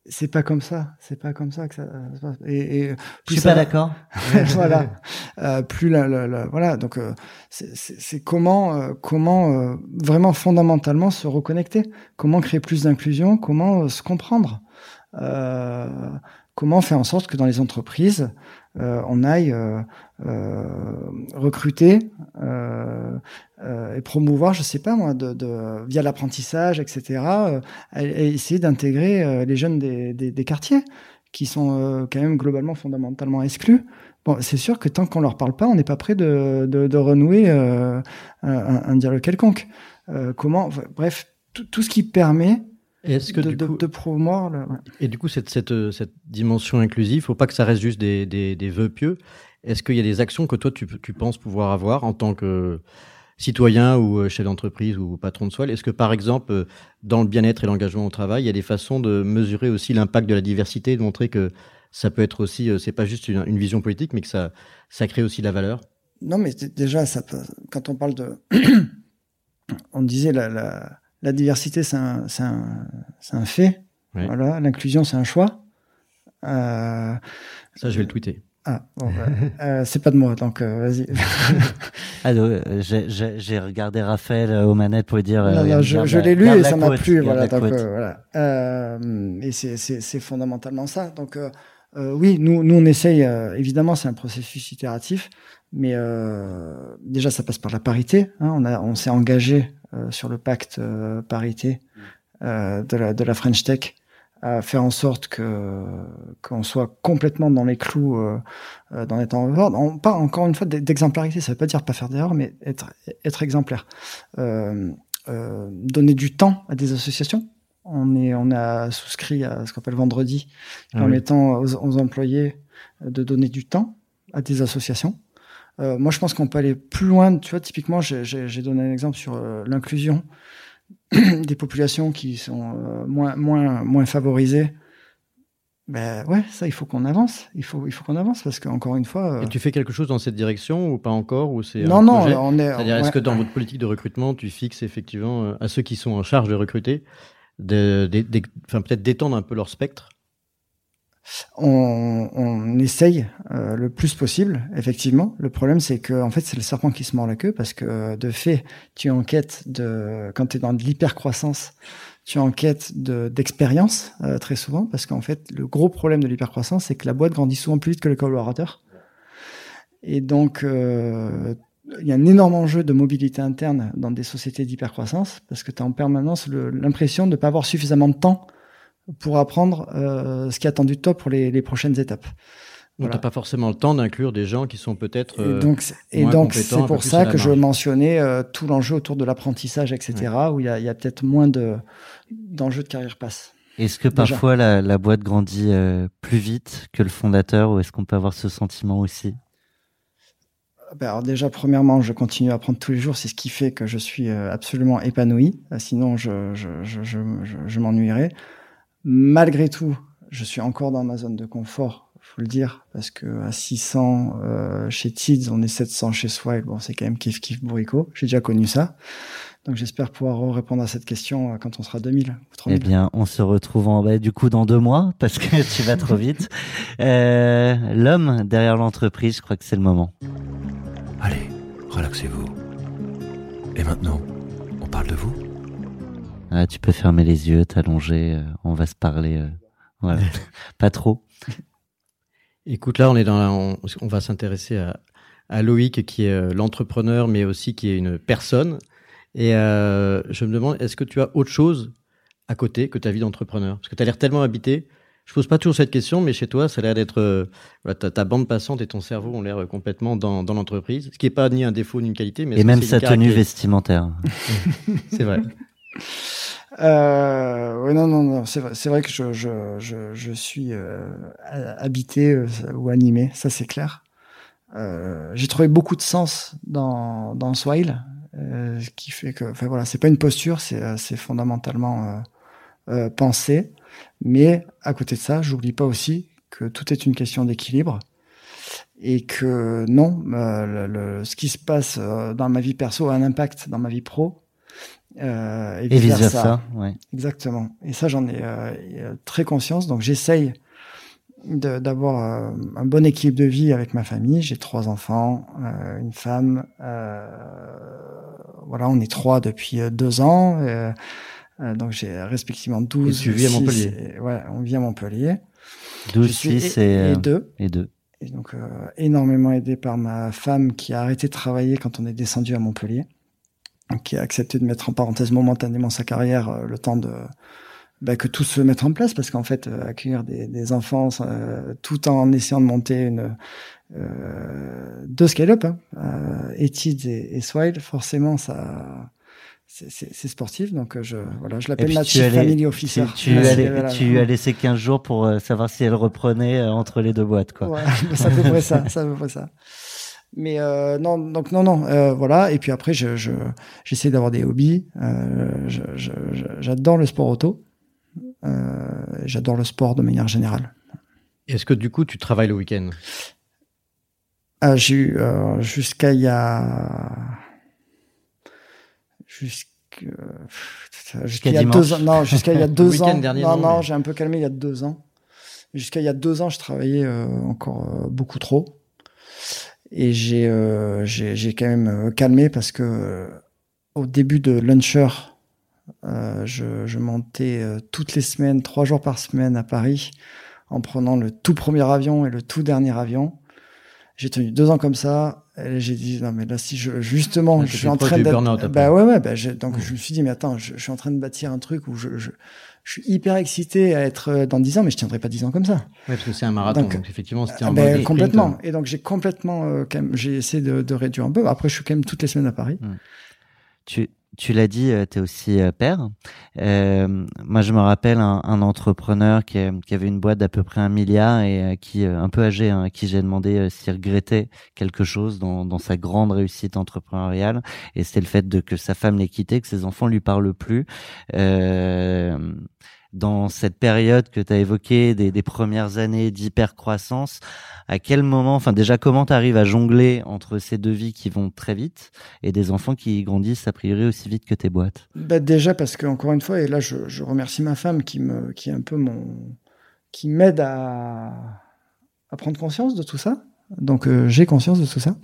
c'est pas comme ça, c'est pas comme ça que ça se passe.
Et, et je suis pas d'accord.
voilà, euh, plus la, la, la, voilà. Donc euh, c'est comment euh, comment euh, vraiment fondamentalement se reconnecter, comment créer plus d'inclusion, comment se comprendre, comment faire en sorte que dans les entreprises on aille recruter euh, et promouvoir, je sais pas moi, de, de via l'apprentissage, etc., euh, et, essayer d'intégrer euh, les jeunes des, des, des, quartiers qui sont euh, quand même globalement fondamentalement exclus. Bon, c'est sûr que tant qu'on leur parle pas, on n'est pas prêt de, de, de renouer un, un, dialogue quelconque. comment, bref, tout ce qui permet est-ce que de, du coup, de, promouvoir. Le...
Et du coup, cette, cette, cette dimension inclusive, faut pas que ça reste juste des, des, des vœux pieux. Est-ce qu'il y a des actions que toi tu, tu penses pouvoir avoir en tant que citoyen ou euh, chef d'entreprise ou patron de soil, est-ce que par exemple, euh, dans le bien-être et l'engagement au travail, il y a des façons de mesurer aussi l'impact de la diversité, de montrer que ça peut être aussi, euh, c'est pas juste une, vision politique, mais que ça, ça crée aussi de la valeur?
Non, mais déjà, ça quand on parle de. on disait la, la, la diversité, c'est un, un, un, fait. Voilà, l'inclusion, c'est un choix.
Euh, ça, je vais le tweeter.
Ah, bon, bah, euh, c'est pas de moi, donc euh, vas-y.
Euh, j'ai regardé Raphaël aux manettes pour lui dire.
Non, non, je, je l'ai lu et ça m'a plu, voilà. Donc, voilà. et c'est fondamentalement ça. Donc, oui, nous, nous, on essaye. évidemment, c'est un processus itératif, mais déjà, ça passe par la parité. Hein, on s'est engagé sur le pacte parité de la de la French Tech à faire en sorte que qu'on soit complètement dans les clous euh, euh dans les temps On parle encore une fois d'exemplarité, ça veut pas dire pas faire d'erreur, mais être être exemplaire. Euh, euh, donner du temps à des associations. On est on a souscrit à ce qu'on appelle vendredi, en ah mettant aux, aux, employés de donner du temps à des associations. Euh, moi, je pense qu'on peut aller plus loin. Tu vois, typiquement, j'ai donné un exemple sur euh, l'inclusion. des populations qui sont euh, moins, moins, moins favorisées Ben ouais, ça, il faut qu'on avance. Il faut, il faut qu'on avance parce qu'encore une fois.
Et tu fais quelque chose dans cette direction ou pas encore ou c'est
Non,
un
non,
projet
on est.
C'est-à-dire, est-ce
ouais.
que dans votre politique de recrutement, tu fixes effectivement à ceux qui sont en charge de recruter, de, de- de- enfin, peut-être d'étendre un peu leur spectre
on, on essaye euh, le plus possible, effectivement. Le problème, c'est que en fait, c'est le serpent qui se mord la queue parce que euh, de fait, tu enquêtes de quand tu es dans de l'hypercroissance, tu enquêtes de d'expérience euh, très souvent parce qu'en fait, le gros problème de l'hypercroissance, c'est que la boîte grandit souvent plus vite que le collaborateur. Et donc, euh, il y a un énorme enjeu de mobilité interne dans des sociétés d'hypercroissance parce que tu as en permanence l'impression de ne pas avoir suffisamment de temps pour apprendre euh, ce qui est attendu de toi pour les, les prochaines étapes.
Donc,
Voilà.
t'as pas forcément le temps d'inclure des gens qui sont peut-être.
Et
euh,
donc, c'est- et donc c'est pour ça que je mentionnais euh, tout l'enjeu autour de l'apprentissage, etc., où il y a, il y a peut-être moins de d'enjeux de carrière passe.
Est-ce que
Déjà.
parfois la, la boîte grandit euh, plus vite que le fondateur ou est-ce qu'on peut avoir ce sentiment aussi?
Ben, alors déjà, premièrement, je continue à apprendre tous les jours. C'est ce qui fait que je suis euh, absolument épanoui. Sinon, je, je, je, je, je, je m'ennuierais. Malgré tout, je suis encore dans ma zone de confort, faut le dire, parce que à 600 euh, chez Tids, on est 700 chez Swile. Bon, c'est quand même kiff kiff bourricot. J'ai déjà connu ça. Donc j'espère pouvoir répondre à cette question euh, quand on sera 2000 ou
Eh
3000.
bien, on se retrouve en bah, du coup dans deux mois parce que tu vas trop vite. Euh, L'homme derrière l'entreprise, je crois que c'est le moment.
Allez, relaxez-vous. Et maintenant, on parle de vous
Ah, tu peux fermer les yeux, t'allonger, euh, on va se parler. euh, voilà, pas trop.
Écoute, là, on est dans, la- on, on va s'intéresser à, à Loïc, qui est euh, l'entrepreneur, mais aussi qui est une personne. Et euh, je me demande, est-ce que tu as autre chose à côté que ta vie d'entrepreneur? Parce que tu as l'air tellement habité. Je pose pas toujours cette question, mais chez toi, ça a l'air d'être voilà, ta, ta bande passante et ton cerveau ont l'air complètement dans, dans l'entreprise, ce qui est pas ni un défaut ni une qualité, mais
Et même sa tenue vestimentaire.
C'est vrai.
Euh, ouais, non, non, non, c'est vrai, vrai que je, je, je, je suis euh, habité euh, ou animé, ça c'est clair. Euh, j'ai trouvé beaucoup de sens dans, dans Swile, euh, ce qui fait que, enfin voilà, c'est pas une posture, c'est, fondamentalement pensé. Mais à côté de ça, j'oublie pas aussi que tout est une question d'équilibre et que non, le, le- ce qui se passe dans ma vie perso a un impact dans ma vie pro. Euh,
Et vice versa. Ouais.
Exactement. Et ça, j'en ai euh, très conscience. Donc, j'essaye d'avoir euh, un bon équilibre de vie avec ma famille. J'ai trois enfants, euh, une femme. euh, voilà, on est trois depuis deux ans. donc, j'ai respectivement 12.
Et tu vis à Montpellier.
et- ouais, on vit à Montpellier.
12,
Je suis
6
et-
et,
et
euh,
deux.
et deux.
Et donc, euh, énormément aidé par ma femme qui a arrêté de travailler quand on est descendu à Montpellier, qui a accepté de mettre en parenthèse momentanément sa carrière euh, le temps de bah, que tout se mette en place, parce qu'en fait, euh, accueillir des, des enfants euh, tout en essayant de monter une euh, deux scale-up, hein, euh, Etids et, et Swile, forcément, ça c'est- sportif, donc euh, je voilà, je l'appelle ma
allais-
Family Officer.
Tu, tu as,
voilà.
tu as laissé 15 jours pour savoir si elle reprenait entre les deux boîtes. Quoi.
Ouais, ça, c'est à peu près ça. Mais euh, non, donc non, non, euh, voilà. Et puis après, je, je j'essaie d'avoir des hobbies. Euh, j'adore le sport auto. Euh, j'adore le sport de manière générale.
Est-ce que du coup, tu travailles le week-end?
Ah, j'ai eu euh, jusqu'à il y a jusqu'à jusqu'à il y a deux ans. Non, jusqu'à il y a deux ans.
dernier,
non,
non, mais-
j'ai un peu calmé il y a deux ans. Jusqu'à il y a deux ans, je travaillais euh, encore euh, beaucoup trop. Et j'ai euh, j'ai j'ai quand même euh, calmé parce que euh, au début de Luncher, euh, je, je montais euh, toutes les semaines, trois jours par semaine à Paris, en prenant le tout premier avion et le tout dernier avion. J'ai tenu deux ans comme ça. Et j'ai dit non mais là si je justement
Là,
je suis en train d'être bah ouais ouais bah, donc je me suis dit mais attends je, je suis en train de bâtir un truc où je, je je suis hyper excité à être euh, dans dix ans mais je tiendrai pas dix ans comme ça.
Ouais, parce que c'est un marathon.
Donc,
Donc, effectivement, c'était
Ah
en
ben,
sprint.
complètement. Et donc j'ai complètement euh, quand même j'ai essayé de, de réduire un peu. Après je suis quand même toutes les semaines à Paris.
Tu, tu l'as dit, tu es aussi euh, père. Euh, moi, je me rappelle un, un entrepreneur qui, qui avait une boîte d'à peu près un milliard et euh, qui, euh, un peu âgé, hein, à qui j'ai demandé euh, s'il regrettait quelque chose dans, dans sa grande réussite entrepreneuriale. Et c'était le fait de que sa femme l'ait quitté, que ses enfants lui parlent plus. Euh, dans cette période que tu as évoquée des, premières années d'hypercroissance, à quel moment, enfin déjà comment tu arrives à jongler entre ces deux vies qui vont très vite et des enfants qui grandissent a priori aussi vite que tes boîtes?
Bah Déjà parce que encore une fois, et là je, remercie ma femme qui me, qui est un peu mon, qui m'aide à, prendre conscience de tout ça. Donc euh, j'ai conscience de tout ça.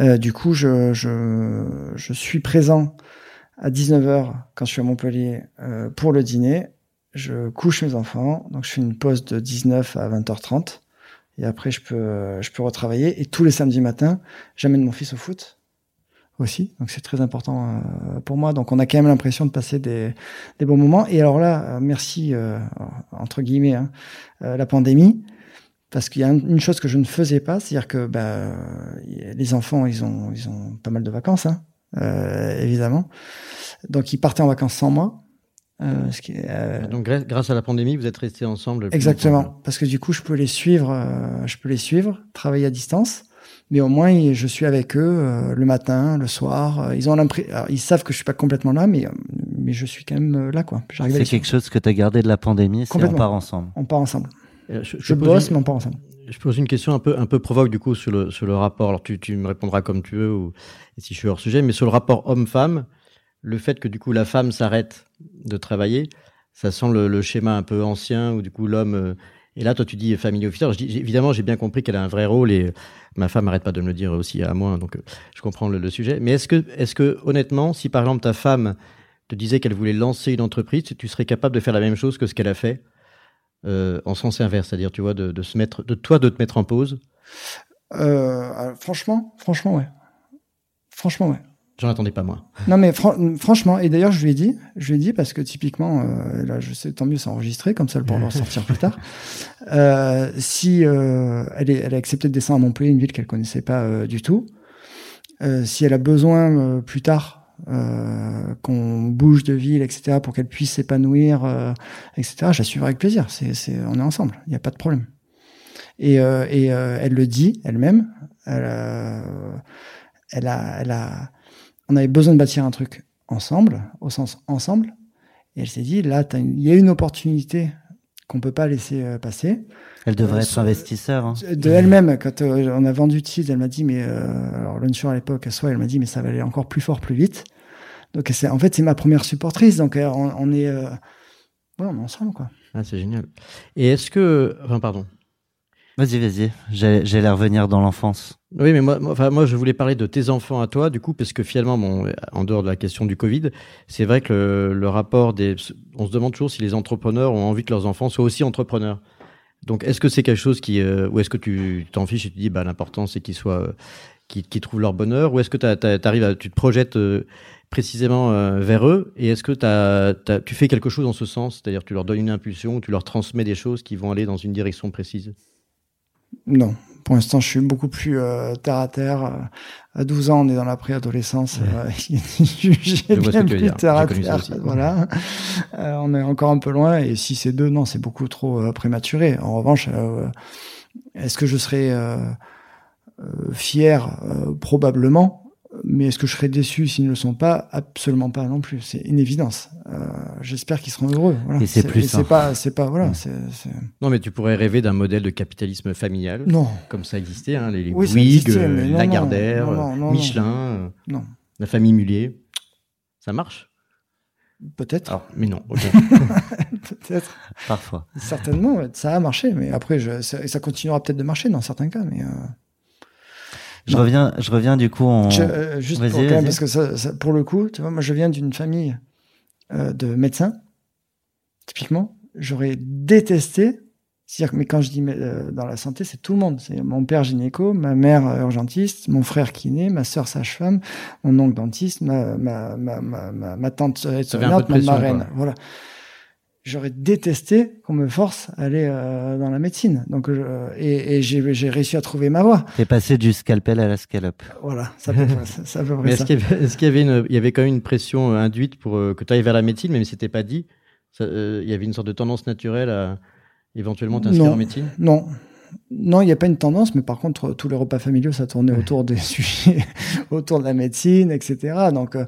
Euh, du coup, je, je, suis présent à 19h quand je suis à Montpellier euh, pour le dîner. Je couche mes enfants, donc je fais une pause de 19 à 20h30. Et après, je peux, je peux retravailler. Et tous les samedis matins, j'amène mon fils au foot aussi. Donc c'est très important euh, pour moi. Donc on a quand même l'impression de passer des, des bons moments. Et alors là, euh, merci, euh, entre guillemets, hein, la pandémie. Parce qu'il y a une chose que je ne faisais pas, c'est-à-dire que bah, les enfants, ils ont, ils ont pas mal de vacances, hein, évidemment. Donc ils partaient en vacances sans moi.
Euh, ce qui est, euh... Donc grâce à la pandémie, vous êtes restés ensemble.
Exactement, parce que du coup, je peux les suivre, euh, je peux les suivre, travailler à distance, mais au moins je suis avec eux euh, le matin, le soir. ils ont l'impression, ils savent que je suis pas complètement là, mais mais je suis quand même là, quoi.
C'est quelque chose que tu as gardé de la pandémie, c'est on part ensemble.
On part ensemble. je, je, bosse, une... mais on part ensemble.
Je pose une question un peu un peu provoque du coup sur le sur le rapport. Alors tu tu me répondras comme tu veux ou si je suis hors sujet, mais sur le rapport homme-femme le fait que du coup la femme s'arrête de travailler, ça sent le, schéma un peu ancien où du coup l'homme. Euh, et là, toi, tu dis family officer. Je dis, évidemment, j'ai bien compris qu'elle a un vrai rôle et ma femme n'arrête pas de me le dire aussi à moi, donc euh, je comprends le, sujet. Mais est-ce que, est-ce que, honnêtement, si par exemple ta femme te disait qu'elle voulait lancer une entreprise, tu serais capable de faire la même chose que ce qu'elle a fait? Euh, en sens inverse, c'est-à-dire, tu vois, de, de, se mettre, de toi, de te mettre en pause
Franchement, franchement, ouais. Franchement, ouais.
J'en attendais pas moins.
Non mais franchement, et d'ailleurs je lui ai dit, je lui ai dit parce que typiquement, euh, là je sais, tant mieux c'est enregistré comme ça pour le ressortir plus tard. Euh, si euh, elle, est, elle a accepté de descendre à Montpellier, une ville qu'elle connaissait pas euh, du tout, euh, si elle a besoin euh, plus tard qu'on bouge de ville, etc., pour qu'elle puisse s'épanouir, etc., je la suivrai avec plaisir. C'est, c'est, on est ensemble, il n'y a pas de problème. Et, et elle le dit elle-même. Elle, elle a, elle a on avait besoin de bâtir un truc ensemble, au sens ensemble. Et elle s'est dit, là, il y a une opportunité qu'on peut pas laisser euh, passer.
Elle devrait euh, être investisseur. Hein.
De elle-même, quand euh, on a vendu Tease, elle m'a dit, mais alors Launcher à l'époque, soit elle m'a dit, mais ça va aller encore plus fort, plus vite. Donc en fait, c'est ma première supportrice. Donc on, est, ouais, on est ensemble, quoi.
Ah, c'est génial. Et est-ce que, enfin, pardon,
Vas-y, vas-y. J'allais revenir dans l'enfance.
Oui, mais moi, moi, je voulais parler de tes enfants à toi, du coup, parce que finalement, bon, en dehors de la question du Covid, c'est vrai que le, rapport des, on se demande toujours si les entrepreneurs ont envie que leurs enfants soient aussi entrepreneurs. Donc, est-ce que c'est quelque chose qui, euh, ou est-ce que tu t'en fiches et tu dis, bah, l'important c'est qu'ils soient, euh, qu'ils trouvent leur bonheur, ou est-ce que tu arrives à, tu te projettes euh, précisément vers eux, et est-ce que tu fais quelque chose dans ce sens, c'est-à-dire tu leur donnes une impulsion, tu leur transmets des choses qui vont aller dans une direction précise?
Non, pour l'instant, je suis beaucoup plus euh, terre à terre. À 12 ans, on est dans la préadolescence. Euh, j'ai bien plus terre à terre. Voilà. Euh, on est encore un peu loin. Et si c'est deux, non, c'est beaucoup trop prématuré. En revanche, est-ce que je serais fier Probablement mais est-ce que je serais déçu s'ils ne le sont pas? Absolument pas non plus. C'est une évidence. Euh, J'espère qu'ils seront heureux. Voilà.
Et c'est plus.
C'est pas, c'est pas, voilà.
Non, mais tu pourrais rêver d'un modèle de capitalisme familial.
Non.
Comme ça existait, hein, les, oui, Bouygues, Lagardère, Michelin,
non.
la famille Mullier. Ça marche?
Peut-être.
mais non.
peut-être.
Parfois.
Certainement, ça a marché, mais après, je, ça, ça continuera peut-être de marcher dans certains cas, mais. Euh...
Je reviens, je reviens du coup en.
Euh, juste pour, quand parce que ça, ça, pour le coup, tu vois, moi je viens d'une famille euh, de médecins. Typiquement, j'aurais détesté. C'est-à-dire, mais quand je dis euh, dans la santé, c'est tout le monde. C'est mon père gynéco, ma mère urgentiste, mon frère kiné, ma sœur sage-femme, mon oncle dentiste, ma, ma, ma, ma, ma tante
aide-soignante, ma marraine.
Voilà j'aurais détesté qu'on me force à aller euh, dans la médecine. Donc, euh, et, et j'ai réussi à trouver ma voie.
T'es passé du scalpel à la scalope.
Voilà, ça peut, ça, peut
Mais est-ce qu'il y, avait, une, il y avait quand même une pression induite pour euh, que tu ailles vers la médecine, même si c'était pas dit? Il y avait une sorte de tendance naturelle à éventuellement t'inscrire en médecine?
Non, Non, il n'y a pas une tendance, mais par contre, tous les repas familiaux, ça tournait autour des sujets, autour de la médecine, etc. Donc, euh,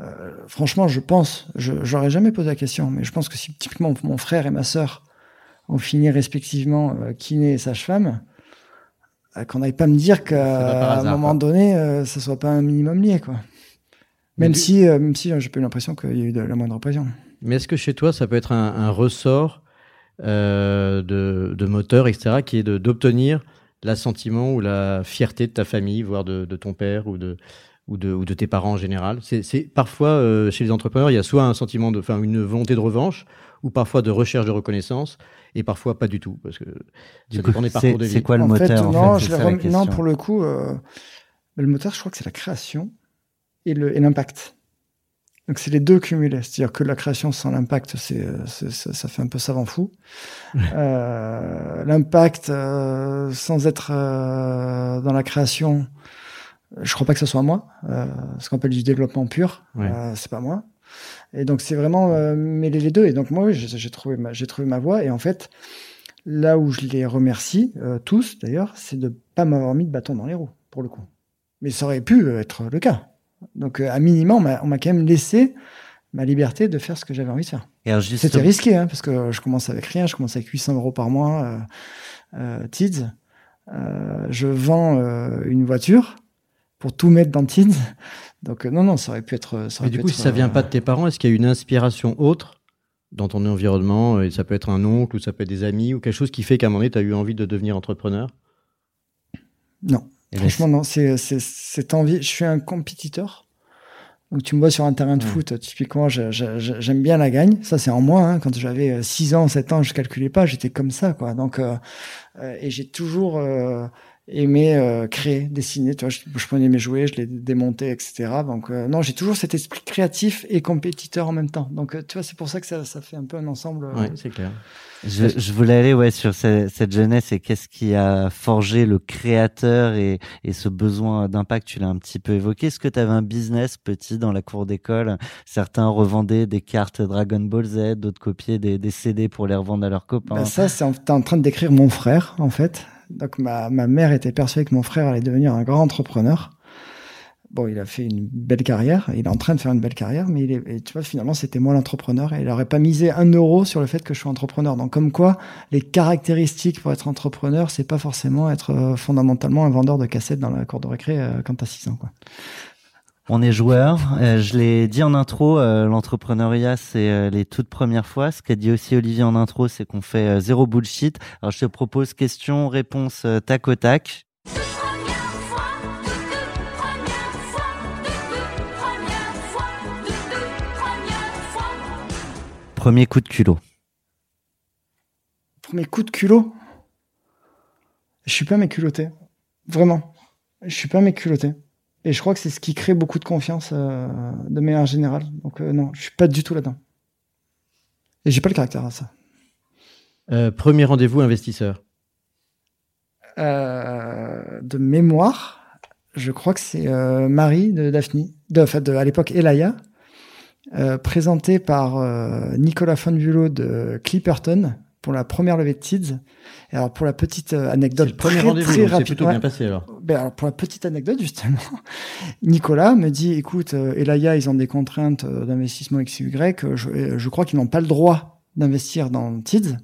euh, franchement, je pense, je j'aurais jamais posé la question, mais je pense que si typiquement mon frère et ma sœur ont fini respectivement euh, kiné et sage-femme, qu'on n'aille pas me dire qu'à un moment donné, euh, ça soit pas un minimum lié, quoi. Même
du-
si, euh, même si j'ai pas eu l'impression qu'il y a eu de la moindre pression.
Mais est-ce que chez toi, ça peut être un, un ressort de, de moteur, etc., qui est de- d'obtenir l'assentiment ou la fierté de ta famille, voire de, de ton père ou de, ou, de, ou de tes parents en général C'est c'est- Parfois, euh, chez les entrepreneurs, il y a soit un sentiment, de, enfin, une volonté de revanche, ou parfois de recherche de reconnaissance, et parfois pas du tout, parce que
Du
ça
coup,
dépend des parcours
c'est
de vie.
c'est quoi le
en
moteur
fait,
en
non,
fait,
je rem- non, pour le coup, euh, le moteur, je crois que c'est la création et le- et l'impact. Donc c'est les deux cumulés. C'est-à-dire que la création sans l'impact, c'est, euh, ça, fait un peu savant fou. Euh, l'impact euh, sans être euh, dans la création, je crois pas que ce soit moi. Euh, ce qu'on appelle du développement pur,
Ouais.
euh, c'est pas moi. Et donc c'est vraiment euh, mêler les deux. Et donc moi, oui, j'ai trouvé ma, j'ai trouvé ma voie. Et en fait, là où je les remercie euh, tous d'ailleurs, c'est de pas m'avoir mis de bâton dans les roues pour le coup. Mais ça aurait pu être le cas. Donc euh, à minima, on m'a quand même laissé ma liberté de faire ce que j'avais envie de faire. C'était risqué, hein, parce que je commence avec rien, je commence avec 800 euros par mois, euh, euh, TIDS. Euh, je vends une voiture pour tout mettre dans TIDS. Donc non, non, ça aurait pu être... Ça
Mais du
pu
coup,
être,
si ça vient pas de tes parents, est-ce qu'il y a une inspiration autre dans ton environnement Et ça peut être un oncle, ou ça peut être des amis, ou quelque chose qui fait qu'à un moment donné, tu as eu envie de devenir entrepreneur?
Non,
Ben,
franchement, non. C'est c'est- cette envie. Je suis un compétiteur. Donc, tu me vois sur un terrain de foot, typiquement, j'aime bien la gagne. Ça, c'est en moi. hein. Quand j'avais euh, 6 ans, 7 ans, je calculais pas. J'étais comme ça, quoi. Donc, euh, euh, et j'ai toujours euh, aimé euh, créer, dessiner. Tu vois, je, je prenais mes jouets, je les démontais, etc. Donc, euh, non, j'ai toujours cet esprit créatif et compétiteur en même temps. Donc, euh, tu vois, c'est pour ça que ça, ça fait un peu un ensemble. euh,
Ouais, c'est clair.
Je, je voulais aller ouais sur ce- cette jeunesse et qu'est-ce qui a forgé le créateur et, et ce besoin d'impact. Tu l'as un petit peu évoqué. Est-ce que tu avais un business petit dans la cour d'école? Certains revendaient des cartes Dragon Ball Z, d'autres copiaient des, des CD pour les revendre à leurs copains.
Bah, ça, c'est en, en train de décrire mon frère, en fait. Donc, ma, ma mère était persuadée que mon frère allait devenir un grand entrepreneur. Bon, il a fait une belle carrière. Il est en train de faire une belle carrière, mais il est, tu vois, finalement, c'était moi l'entrepreneur et il aurait pas misé un euro sur le fait que je suis entrepreneur. Donc, comme quoi, les caractéristiques pour être entrepreneur, c'est pas forcément être euh, fondamentalement un vendeur de cassettes dans la cour de récré euh, quand t'as 6 ans, quoi.
On est joueur. Euh, je l'ai dit en intro, euh, l'entrepreneuriat, c'est euh, les toutes premières fois. Ce qu'a dit aussi Olivier en intro, c'est qu'on fait zéro bullshit. Alors, je te propose question, réponse euh, tac au tac. Premier coup de culot.
Premier coup de culot? Je suis pas méculotté. Vraiment. Je suis pas méculotté. Et je crois que c'est ce qui crée beaucoup de confiance euh, de manière générale. Donc euh, non, je suis pas du tout là-dedans. Et j'ai pas le caractère à ça.
Euh, premier rendez-vous investisseur.
Euh, de mémoire, je crois que c'est euh, Marie de Daphne, de, enfin de, à l'époque Elaya, euh, présentée par euh, Nicolas Fonvulot de Clipperton pour la première levée de TIDS. Et alors pour la petite anecdote,
le premier rendez-vous, c'est plutôt bien passé alors.
Ben alors pour la petite anecdote justement, Nicolas me dit écoute, euh, Elaya ils ont des contraintes euh, d'investissement X Y, euh, je, je crois qu'ils n'ont pas le droit d'investir dans TIDS,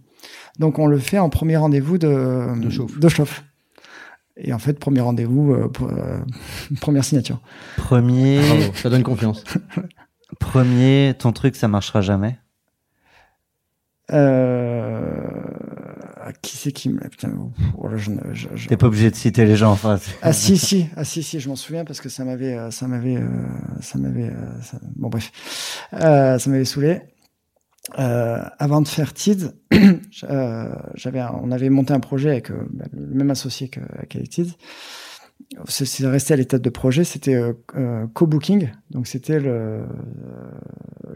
donc on le fait en premier rendez-vous de
De chauffe.
de chauffe. Et en fait premier rendez-vous, euh, euh, première signature.
Premier,
Bravo, ça donne confiance.
premier, ton truc, ça marchera jamais?
Euh, qui c'est qui me putain, oh là, je je- je-
T'es pas obligé de citer les gens. Enfin, c'est-
Ah si si ah si si je m'en souviens parce que ça m'avait euh, ça m'avait euh, ça m'avait euh, ça- bon bref. Ça m'avait saoulé. Euh, avant de faire TIDS j'avais on avait monté un projet avec bah, le même associé qu'avec TIDS. C'est resté à l'état de projet c'était co-booking. Donc c'était le,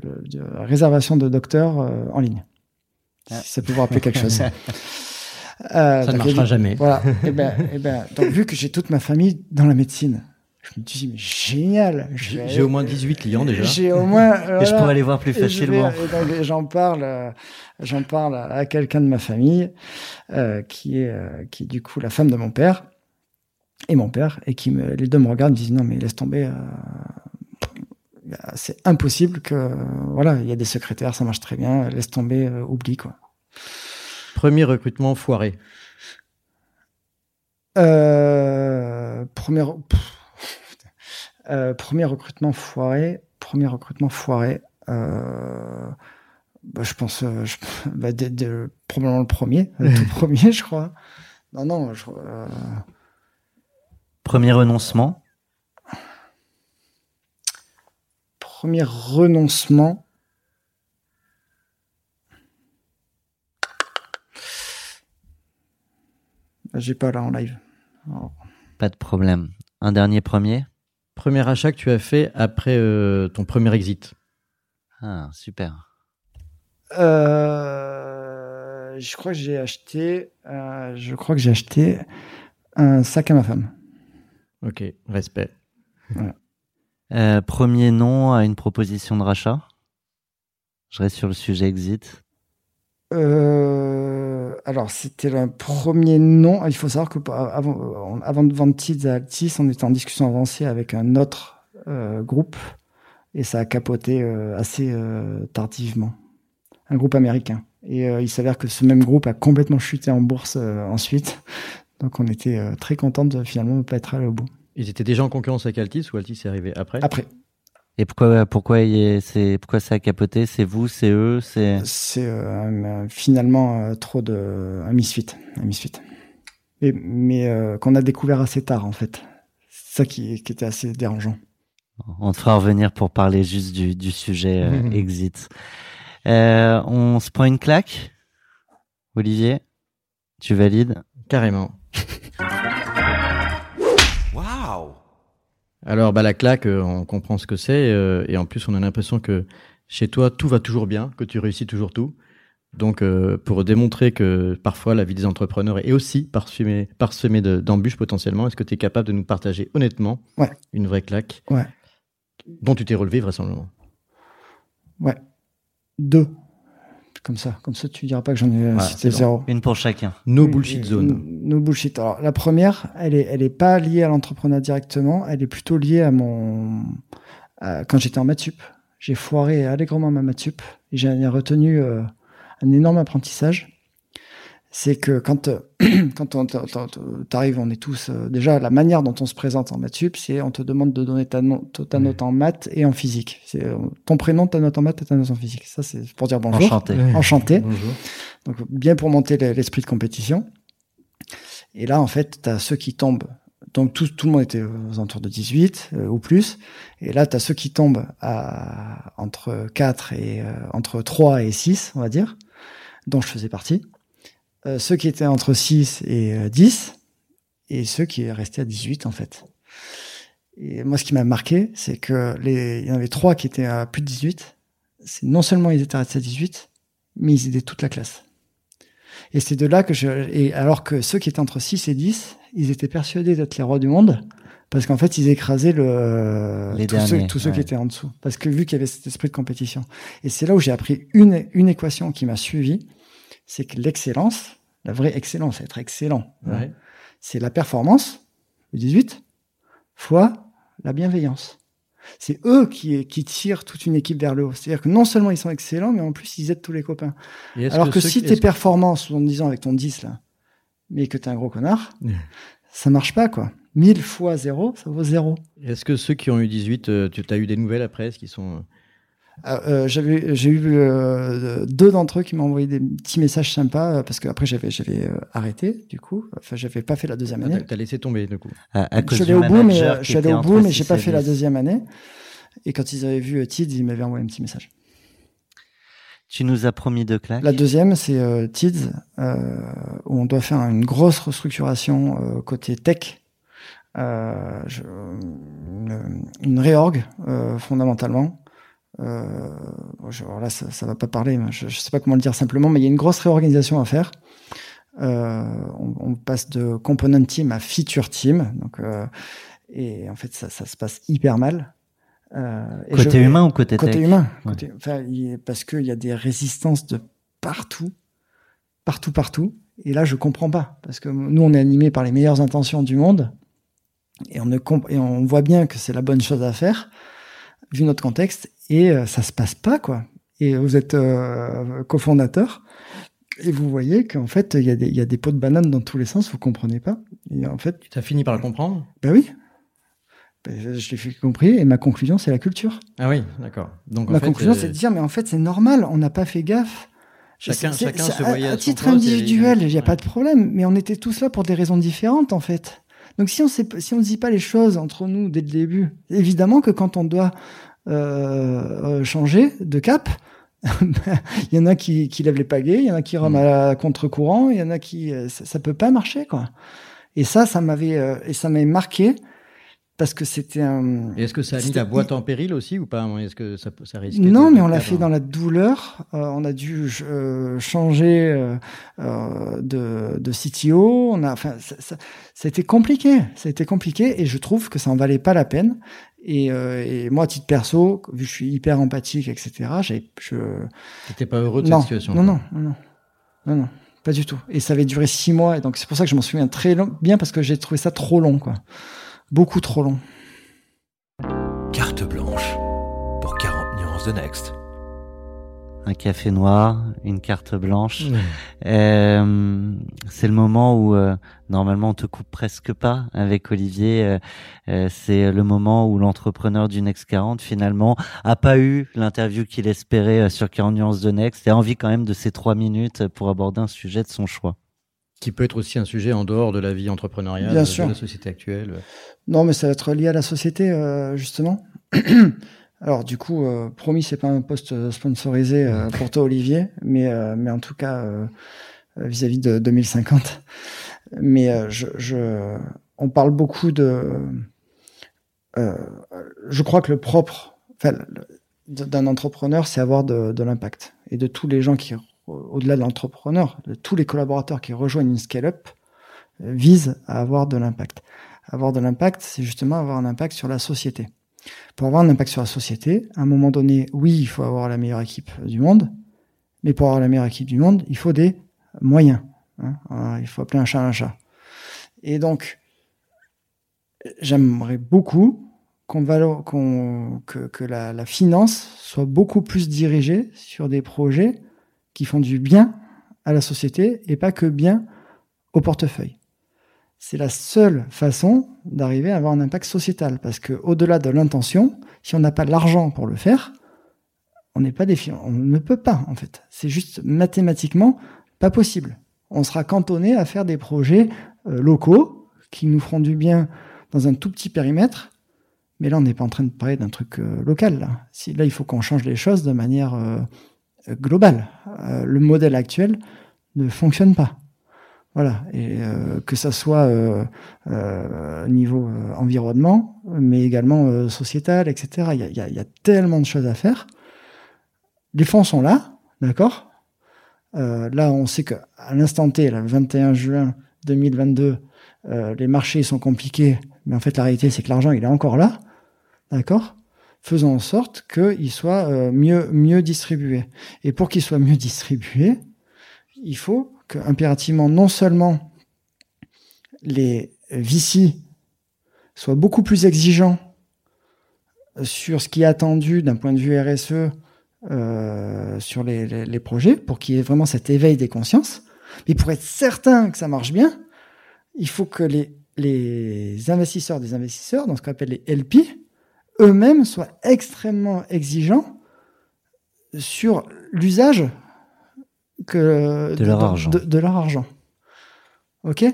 le- la réservation de docteurs en ligne si ça peut vous rappeler quelque chose Euh,
Ça ne marchera jamais.
Voilà. et ben, et ben, donc vu que j'ai toute ma famille dans la médecine, Je me dis, mais génial.
J'ai
aller-
au moins 18 clients déjà.
J'ai au moins.
Et je
voilà.
pourrais les voir plus facilement.
j'en parle, euh, j'en parle à, à quelqu'un de ma famille, euh, qui est, euh, qui est du coup la femme de mon père et mon père, et qui me, les deux me regardent, me disent non mais laisse tomber. euh, c'est impossible que voilà, il y a des secrétaires, ça marche très bien, laisse tomber, euh, oublie quoi.
Premier recrutement foiré.
Euh, premier. Euh, premier recrutement foiré. Premier recrutement foiré. Euh, bah, je pense, je- bah, de- de- probablement le premier, le tout premier, je crois. Non, non, je,
Premier renoncement.
premier renoncement. J'ai pas là en live. Alors,
Pas de problème. Un dernier premier.
Premier achat que tu as fait après euh, ton premier exit.
Ah, super.
Euh, je crois que j'ai acheté, euh, je crois que j'ai acheté un sac à ma femme.
Ok, respect.
Euh, premier nom à une proposition de rachat? Je reste sur le sujet exit.
Euh, alors, c'était le premier nom. Il faut savoir que avant, euh, avant de vendre Tids à Altis, on était en discussion avancée avec un autre euh, groupe et ça a capoté euh, assez euh, tardivement. Un groupe américain. Et euh, il s'avère que ce même groupe a complètement chuté en bourse euh, ensuite. Donc, on était euh, très contents de finalement ne pas être allé au bout.
Ils étaient déjà en concurrence avec Altis ou Altis est arrivé après?
Après.
Et pourquoi, pourquoi, il est- c'est, pourquoi ça a capoté? C'est vous, c'est eux, c'est.
C'est euh, finalement euh, trop de un misfit, un misfit. Et, mais euh, qu'on a découvert assez tard en fait. C'est ça qui, qui était assez dérangeant.
On te fera revenir pour parler juste du, du sujet euh, exit. Euh, on se prend une claque? Olivier Tu valides?
Carrément. Alors, bah, la claque, euh, on comprend ce que c'est. euh, et en plus, on a l'impression que chez toi, tout va toujours bien, que tu réussis toujours tout. Donc, euh, pour démontrer que parfois la vie des entrepreneurs est aussi parsemée, parsemée de- d'embûches potentiellement, est-ce que tu es capable de nous partager honnêtement
Ouais.
une vraie claque
Ouais.
dont tu t'es relevé vraisemblablement?
Ouais. Deux. Comme ça. Comme ça, tu diras pas que j'en ai euh,
Voilà,
cité
bon.
zéro.
Une pour chacun.
No bullshit zone.
No bullshit. Alors, la première, elle est, elle est pas liée à l'entrepreneuriat directement. Elle est plutôt liée à mon, à- quand j'étais en maths sup. J'ai foiré allègrement ma maths sup et j'en ai retenu euh, un énorme apprentissage. C'est que quand, euh, quand on t'arrive, on est tous, euh, déjà, la manière dont on se présente en maths sup, c'est on te demande de donner ta, no- ta note en maths et en physique. C'est euh, ton prénom, ta note en maths et ta note en physique. Ça, c'est pour dire bonjour.
Enchanté.
Enchanté.
Bonjour.
Donc, bien pour monter le- l'esprit de compétition. Et là, en fait, tu as ceux qui tombent. Donc, tout, tout le monde était aux alentours de 18 euh, ou plus. Et là, tu as ceux qui tombent à, entre 4 et euh, entre 3 et 6, on va dire, dont je faisais partie. Euh, ceux qui étaient entre 6 et euh, 10 et ceux qui restaient à 18, en fait. Et moi, ce qui m'a marqué, c'est que les, il y en avait trois qui étaient à plus de 18. C'est non seulement ils étaient restés à 18, mais ils aidaient toute la classe. Et c'est de là que je, et alors que ceux qui étaient entre 6 et 10, ils étaient persuadés d'être les rois du monde, parce qu'en fait, ils écrasaient le,
Les
tous ceux, tous ceux qui étaient en dessous. Parce que vu qu'il y avait cet esprit de compétition. Et c'est là où j'ai appris une, une équation qui m'a suivi, c'est que l'excellence, la vraie excellence, être excellent,
Ouais.
c'est la performance, le 18, fois la bienveillance. C'est eux qui, qui tirent toute une équipe vers le haut. C'est-à-dire que non seulement ils sont excellents, mais en plus ils aident tous les copains. Alors que, si tes performances, en disant avec ton 10 là, mais que t'es un gros connard, ça marche pas quoi. 1000 fois 0, ça vaut 0.
Est-ce que ceux qui ont eu 18, euh, tu as eu des nouvelles après? Est-ce qu'ils sont. Euh,
Euh, j'avais, j'ai eu euh, deux d'entre eux qui m'ont envoyé des petits messages sympas euh, parce que après j'avais, j'avais euh, arrêté du coup. Enfin, j'avais pas fait la deuxième
ah,
année.
T'as t'as laissé tomber du coup.
À, à
Je suis allé au bout, mais je suis allé au bout, mais j'ai
6
pas fait la
10.
deuxième année. Et quand ils avaient vu euh, Tids, ils m'avaient envoyé un petit message.
Tu nous as promis deux claques.
La deuxième, c'est euh, Tids, euh, où on doit faire une grosse restructuration euh, côté tech, euh, je- une, une réorg euh, fondamentalement. Euh, là, ça, ça va pas parler, je, je sais pas comment le dire simplement, mais il y a une grosse réorganisation à faire. Euh, on, on passe de component team à feature team, donc. euh, Et en fait, ça, ça se passe hyper mal.
Euh, côté humain ou côté
Côté
tech
humain. Côté, enfin, parce qu'il y a des résistances de partout, partout, partout. Et là, je comprends pas. Parce que nous, on est animés par les meilleures intentions du monde. Et on, ne et on voit bien que c'est la bonne chose à faire, vu notre contexte. Et euh, ça se passe pas, quoi. Et vous êtes euh, cofondateur. Et vous voyez qu'en fait, il y, a des, y a des pots de banane dans tous les sens, vous comprenez pas. Et en fait.
Tu as fini par le comprendre?
Ben oui. Ben, je l'ai fait compris et ma conclusion, c'est la culture.
Ah oui, d'accord.
Donc ma conclusion, c'est de dire, mais en fait, c'est normal, on n'a pas fait gaffe.
Chacun, chacun se voyait
à, à titre individuel, il n'y a pas de problème, mais on était tous là pour des raisons différentes, en fait. Donc si on sait, si on ne dit pas les choses entre nous dès le début, évidemment que quand on doit euh, changer de cap, il y en a qui, qui lèvent les pagaies, il y en a qui remettent mm. à contre-courant, il y en a qui euh, ça, ça, peut pas marcher quoi. Et ça, ça m'avait euh, et ça m'avait marqué parce que c'était un.
est-ce que ça a mis la boîte en péril aussi ou pas? Est-ce que ça, ça risque
Non, mais on l'a fait dans la douleur. Euh, on a dû euh, changer euh, de, de CTO. On a, enfin, été compliqué. Été compliqué et je trouve que ça en valait pas la peine. Et, et moi, à titre perso, vu que je suis hyper empathique, etc., j'ai, je.
T'étais pas heureux de cette situation
Non, non, non, non, non, pas du tout. Et ça avait duré six mois, et donc c'est pour ça que je m'en souviens très long, bien parce que j'ai trouvé ça trop long, quoi beaucoup trop long.
Carte blanche pour 40 nuances de Next.
Un café noir, une carte blanche. Euh, c'est le moment où euh, normalement on te coupe presque pas avec Olivier. Euh, euh c'est le moment où l'entrepreneur du Next 40 finalement a pas eu l'interview qu'il espérait euh, sur 40 nuances de Next et a envie quand même de ces trois minutes pour aborder un sujet de son choix
qui peut être aussi un sujet en dehors de la vie entrepreneuriale
Bien
de la société actuelle.
Non, mais ça va être lié à la société, euh, justement. Alors, du coup, euh, promis, c'est pas un poste sponsorisé euh, pour toi, Olivier, mais, euh, mais en tout cas, euh, vis-à-vis de 2050. Mais je, je, on parle beaucoup de. je crois que le propre enfin, d'un entrepreneur, c'est avoir de, de l'impact. Et de tous les gens qui au-delà de l'entrepreneur, tous les collaborateurs qui rejoignent une scale-up euh, visent à avoir de l'impact. Avoir de l'impact, c'est justement avoir un impact sur la société. Pour avoir un impact sur la société, à un moment donné, oui, il faut avoir la meilleure équipe du monde, mais pour avoir la meilleure équipe du monde, il faut des moyens. Hein. il faut appeler un chat un chat. Et donc, j'aimerais beaucoup qu'on que, que la, finance soit beaucoup plus dirigée sur des projets qui font du bien à la société et pas que bien au portefeuille. C'est la seule façon d'arriver à avoir un impact sociétal parce que au-delà de l'intention, si on n'a pas l'argent pour le faire, on n'est pas défiant, on ne peut pas en fait. C'est juste mathématiquement pas possible. On sera cantonné à faire des projets euh, locaux qui nous feront du bien dans un tout petit périmètre. Mais là, on n'est pas en train de parler d'un truc euh, local. Là. Il faut qu'on change les choses de manière euh, global. Euh, le modèle actuel ne fonctionne pas. Voilà, et euh, que ça soit euh, euh niveau environnement, mais également sociétal, etc. Il y, a, il y, a, tellement de choses à faire. Les fonds sont là, d'accord? Là, on sait qu'à l'instant T, le 21 juin 2022, les marchés sont compliqués, mais en fait, la réalité, c'est que l'argent, il est encore là, d'accord? Faisons en sorte qu'il soit euh, mieux, mieux distribué. Et pour qu'il soit mieux distribué, il faut que impérativement non seulement les VC soient beaucoup plus exigeants sur ce qui est attendu d'un point de vue RSE euh, sur les, les, les, projets, pour qu'il y ait vraiment cet éveil des consciences. Mais pour être certain que ça marche bien, il faut que les, les investisseurs des investisseurs, dans ce qu'on appelle les LP, eux-mêmes soient extrêmement exigeants sur l'usage que
de, leur argent.
De, leur argent. Ok?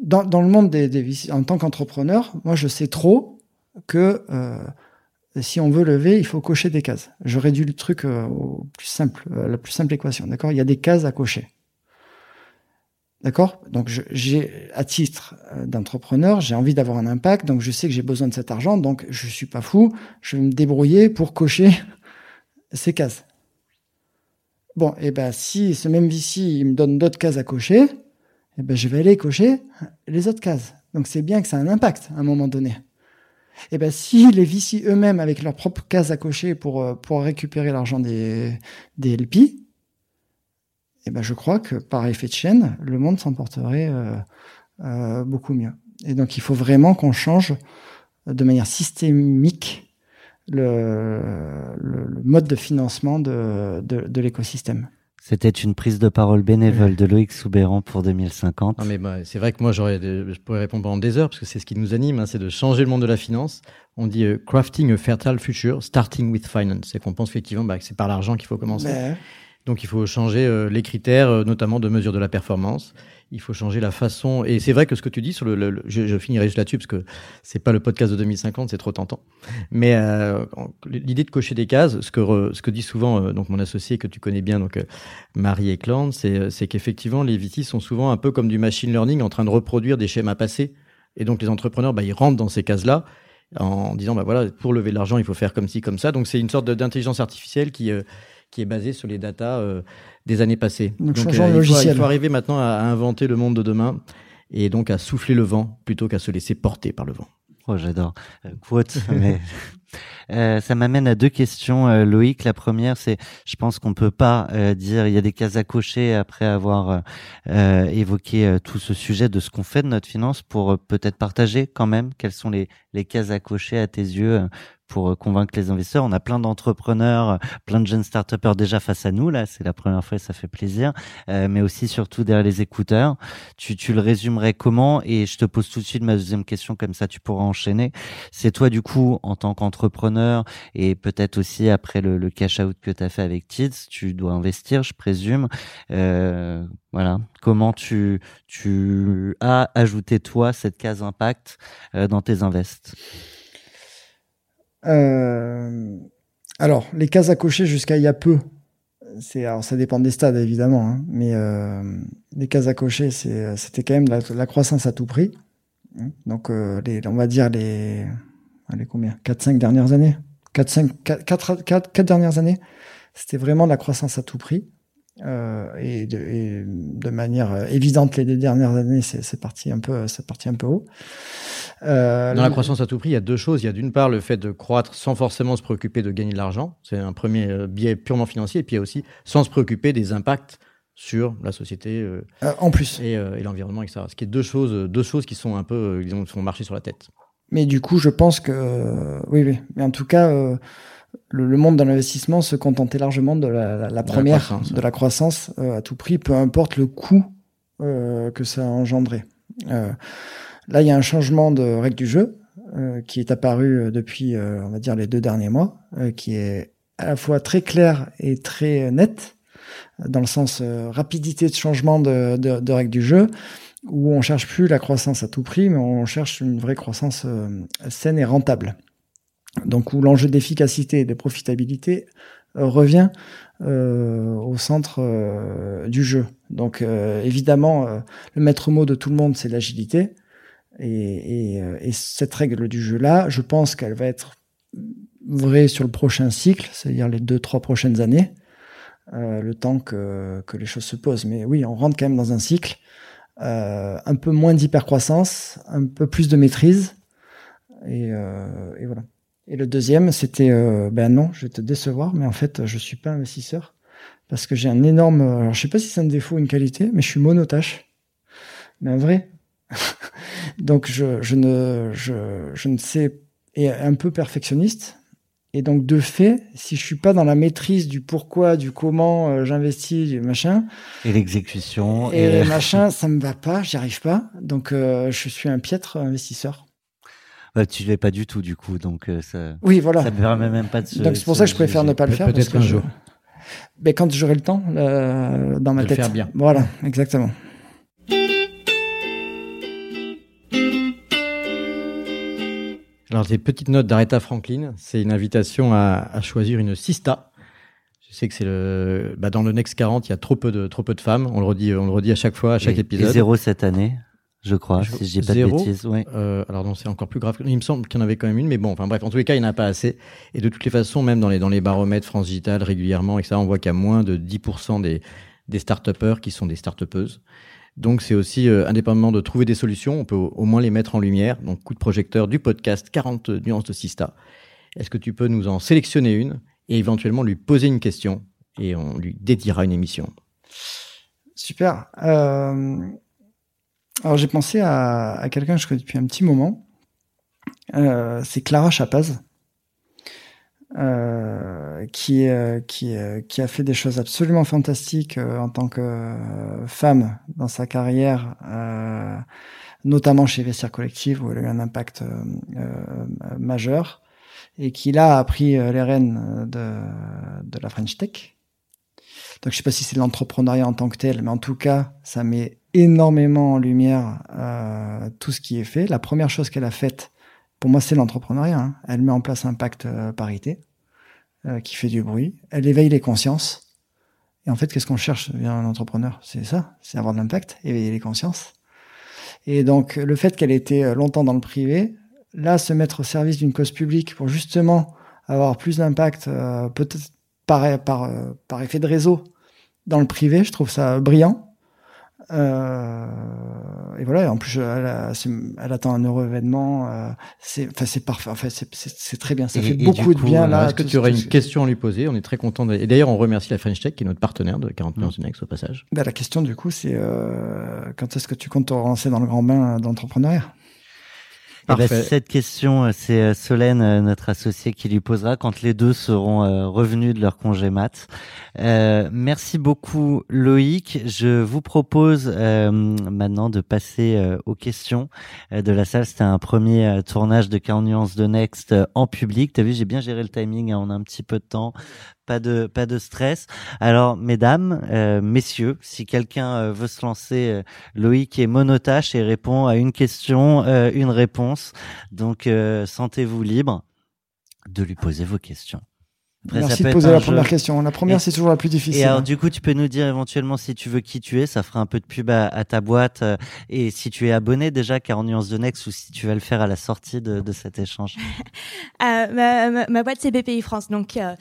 Dans, dans, le monde des, des en tant qu'entrepreneur, moi je sais trop que euh, si on veut lever, il faut cocher des cases. Je réduis le truc euh, au plus simple, euh, la plus simple équation. D'accord? Il y a des cases à cocher. D'accord? Donc, j'ai, à titre euh, d'entrepreneur, j'ai envie d'avoir un impact, donc je sais que j'ai besoin de cet argent, donc je suis pas fou, je vais me débrouiller pour cocher ces cases. Bon, et eh ben si ce même VC me donne d'autres cases à cocher, et eh ben je vais aller cocher les autres cases. Donc c'est bien que ça a un impact à un moment donné. Et ben si les VC eux-mêmes, avec leurs propres cases à cocher pour, euh, pour récupérer l'argent des, des LP, et ben je crois que par effet de chaîne, le monde s'en porterait euh, euh, beaucoup mieux. Et donc il faut vraiment qu'on change de manière systémique le, le, le mode de financement de, de, de l'écosystème.
C'était une prise de parole bénévole de Loïc Soubéran pour 2050.
Non mais bah, c'est vrai que moi j'aurais, je pourrais répondre pendant des heures parce que c'est ce qui nous anime, hein, c'est de changer le monde de la finance. On dit euh, crafting a fertile future, starting with finance. C'est qu'on pense effectivement bah, que c'est par l'argent qu'il faut commencer.
Ben,
Donc il faut changer euh, les critères, euh, notamment de mesure de la performance. Il faut changer la façon. Et c'est vrai que ce que tu dis sur le, le- le- je, finirai juste là-dessus parce que c'est pas le podcast de 2050, c'est trop tentant. Mais euh, l'idée de cocher des cases, ce que re- ce que dit souvent euh, donc mon associé que tu connais bien, donc euh, Marie Eklund, c'est euh, c'est qu'effectivement les VC sont souvent un peu comme du machine learning en train de reproduire des schémas passés. Et donc les entrepreneurs, bah, ils rentrent dans ces cases-là en disant bah voilà pour lever de l'argent il faut faire comme ci comme ça. Donc c'est une sorte d'intelligence artificielle qui euh, qui est basée sur les datas euh, des années passées.
Donc, changeons
euh,
le
il, faut,
logiciel.
il faut arriver maintenant à, à inventer le monde de demain et donc à souffler le vent plutôt qu'à se laisser porter par le vent.
Oh, j'adore. Euh, quote, mais Euh, ça m'amène à deux questions, euh, Loïc. La première, c'est, je pense qu'on peut pas euh, dire il y a des cases à cocher après avoir évoqué euh, tout ce sujet de ce qu'on fait de notre finance pour euh, peut-être partager quand même quelles sont les, les cases à cocher à tes yeux euh, pour euh, convaincre les investisseurs. On a plein d'entrepreneurs, euh, plein de jeunes start déjà face à nous. Là, c'est la première fois et ça fait plaisir. Euh, mais aussi surtout derrière les écouteurs. Tu, tu le résumerais comment? Et je te pose tout de suite ma deuxième question, comme ça tu pourras enchaîner. C'est toi, du coup, en tant qu'entrepreneur, et peut-être aussi après le, le cash-out que tu as fait avec Tids, tu dois investir, je présume. Euh, voilà. Comment tu, tu as ajouté, toi, cette case impact euh, dans tes invests?
Euh, alors, les cases à cocher jusqu'à il y a peu, c'est alors ça dépend des stades évidemment, hein, mais euh, les cases à cocher, c'était quand même la, la croissance à tout prix. Donc, euh, les, on va dire les, combien, 4-5 dernières années, 4 5 4, 4, 4, 4 dernières années, c'était vraiment la croissance à tout prix. Euh, et, de, et de manière euh, évidente les deux dernières années, c'est parti un peu, c'est parti un peu haut. Euh,
Dans la croissance à tout prix, il y a deux choses. Il y a d'une part le fait de croître sans forcément se préoccuper de gagner de l'argent. C'est un premier biais purement financier. Et puis il y a aussi sans se préoccuper des impacts sur la société euh,
en plus.
et, et l'environnement, etc. Ce qui est deux choses, deux choses qui sont un peu, disons, qui font marcher sur la tête.
Mais du coup, je pense que oui, oui. Mais en tout cas, le, le monde de l'investissement se contentait largement de la, la- la première,
croissance,
de la croissance euh, à tout prix, peu importe le coût euh, que ça a engendré. Euh, là, il y a un changement de règle du jeu euh, qui est apparu depuis, euh, on va dire, les deux derniers mois, euh, qui est à la fois très clair et très net, dans le sens euh, rapidité de changement de, de, de règle du jeu où on cherche plus la croissance à tout prix, mais on cherche une vraie croissance euh, saine et rentable. Donc où l'enjeu d'efficacité et de profitabilité euh, revient euh, au centre euh, du jeu. Donc évidemment, le maître mot de tout le monde, c'est l'agilité. Et, et, et cette règle du jeu-là, je pense qu'elle va être vraie sur le prochain cycle, c'est-à-dire les deux, trois prochaines années, le temps que, les choses se posent. Mais oui, on rentre quand même dans un cycle un peu moins d'hypercroissance, un peu plus de maîtrise. Et voilà. Et le deuxième, c'était, euh, ben non, je vais te décevoir, mais en fait, je suis pas investisseur parce que j'ai un énorme, alors je sais pas si c'est un défaut ou une qualité, mais je suis monotache, mais un vrai. donc je, je ne, je, je ne sais, et un peu perfectionniste. Et donc de fait, si je suis pas dans la maîtrise du pourquoi, du comment euh, j'investis, du machin,
Et l'exécution.
et
le-
machin, ça me va pas, j'y arrive pas. Donc euh, je suis un piètre investisseur.
Ouais, tu l'es pas du tout, du coup. Donc, euh, ça,
Oui, voilà.
ça me permet même pas de se.
Donc c'est pour
se
ça que je préfère ne pas le faire.
peut-être un
je-
jour.
Mais quand j'aurai le temps, euh, dans ma
De le
tête.
faire bien.
Voilà, exactement.
Alors, des petites notes d'Aretha Franklin, c'est une invitation à, à choisir une sista. Je sais que c'est le, bah, dans le Next 40, il y a trop peu de, trop peu de femmes. On le redit, on le redit à chaque fois, à chaque
Et-
épisode.
Et zéro cette année, je crois,
Je-
si je dis pas
zéro
de bêtises. Ouais.
Euh, alors non, c'est encore plus grave. Il me semble qu'il y en avait quand même une, mais bon, enfin bref, en tous les cas, il n'y en a pas assez. Et de toutes les façons, même dans les, dans les baromètres France Digital régulièrement, et ça, on voit qu'il y a moins de 10% des, des start qui sont des start Donc c'est aussi, euh, indépendamment de trouver des solutions, on peut au, au moins les mettre en lumière. Donc coup de projecteur du podcast 40 nuances de Sista. Est-ce que tu peux nous en sélectionner une et éventuellement lui poser une question et on lui dédiera une émission?
Super. Euh, alors j'ai pensé à, à quelqu'un que je connais depuis un petit moment. Euh, c'est Clara Chapaz. Euh, qui, euh, qui, euh, qui a fait des choses absolument fantastiques euh, en tant que euh, femme dans sa carrière, notamment chez Vestiaire Collective où elle a eu un impact majeur et qui là a pris les rênes de, de la French Tech. Donc je sais pas si c'est l'entrepreneuriat en tant que tel, mais en tout cas ça met énormément en lumière tout ce qui est fait. La première chose qu'elle a faite pour moi, c'est l'entrepreneuriat. Hein. Elle met en place un pacte euh, parité euh, qui fait du bruit. Elle éveille les consciences. Et en fait, qu'est-ce qu'on cherche vers un entrepreneur? C'est ça, c'est avoir de l'impact, éveiller les consciences. Et donc, le fait qu'elle ait été euh, longtemps dans le privé, là, se mettre au service d'une cause publique pour justement avoir plus d'impact, euh, peut-être par, par, par effet de réseau dans le privé, je trouve ça brillant. Euh, et voilà. En plus, elle, elle, attend un heureux événement. Euh, c'est, enfin, c'est parfait. Enfin, c'est très bien. Ça
et,
fait beaucoup de bien là.
Est-ce que tu aurais une question à lui poser? On est très content. De... Et d'ailleurs, on remercie la French Tech qui est notre partenaire de 40 millions Next au passage.
Ben, la question du coup, c'est euh, quand est-ce que tu comptes te relancer dans le grand bain d'entrepreneuriat?
Eh ben, cette question, euh, c'est euh, Solène, euh, notre associé, qui lui posera quand les deux seront revenus de leur congé mat. Euh, merci beaucoup Loïc. Je vous propose euh, maintenant de passer aux questions de la salle. C'était un premier tournage de 40 nuances de Next en public. T'as vu, j'ai bien géré le timing. Hein. on a un petit peu de temps pas de pas de stress. Alors mesdames, euh, messieurs, si quelqu'un euh, veut se lancer, euh, Loïc est monotache et répond à une question, une réponse. Donc sentez-vous libre de lui poser vos questions.
Après, Merci de poser la première question. La première, c'est toujours la plus difficile.
Et alors, du coup, tu peux nous dire éventuellement si tu veux qui tu es. Ça fera un peu de pub à, ta boîte. Euh, et si tu es abonné déjà, car en nuance de Next, ou si tu vas le faire à la sortie de, de cet échange.
euh, ma, ma, boîte, c'est BPI France. Donc, euh,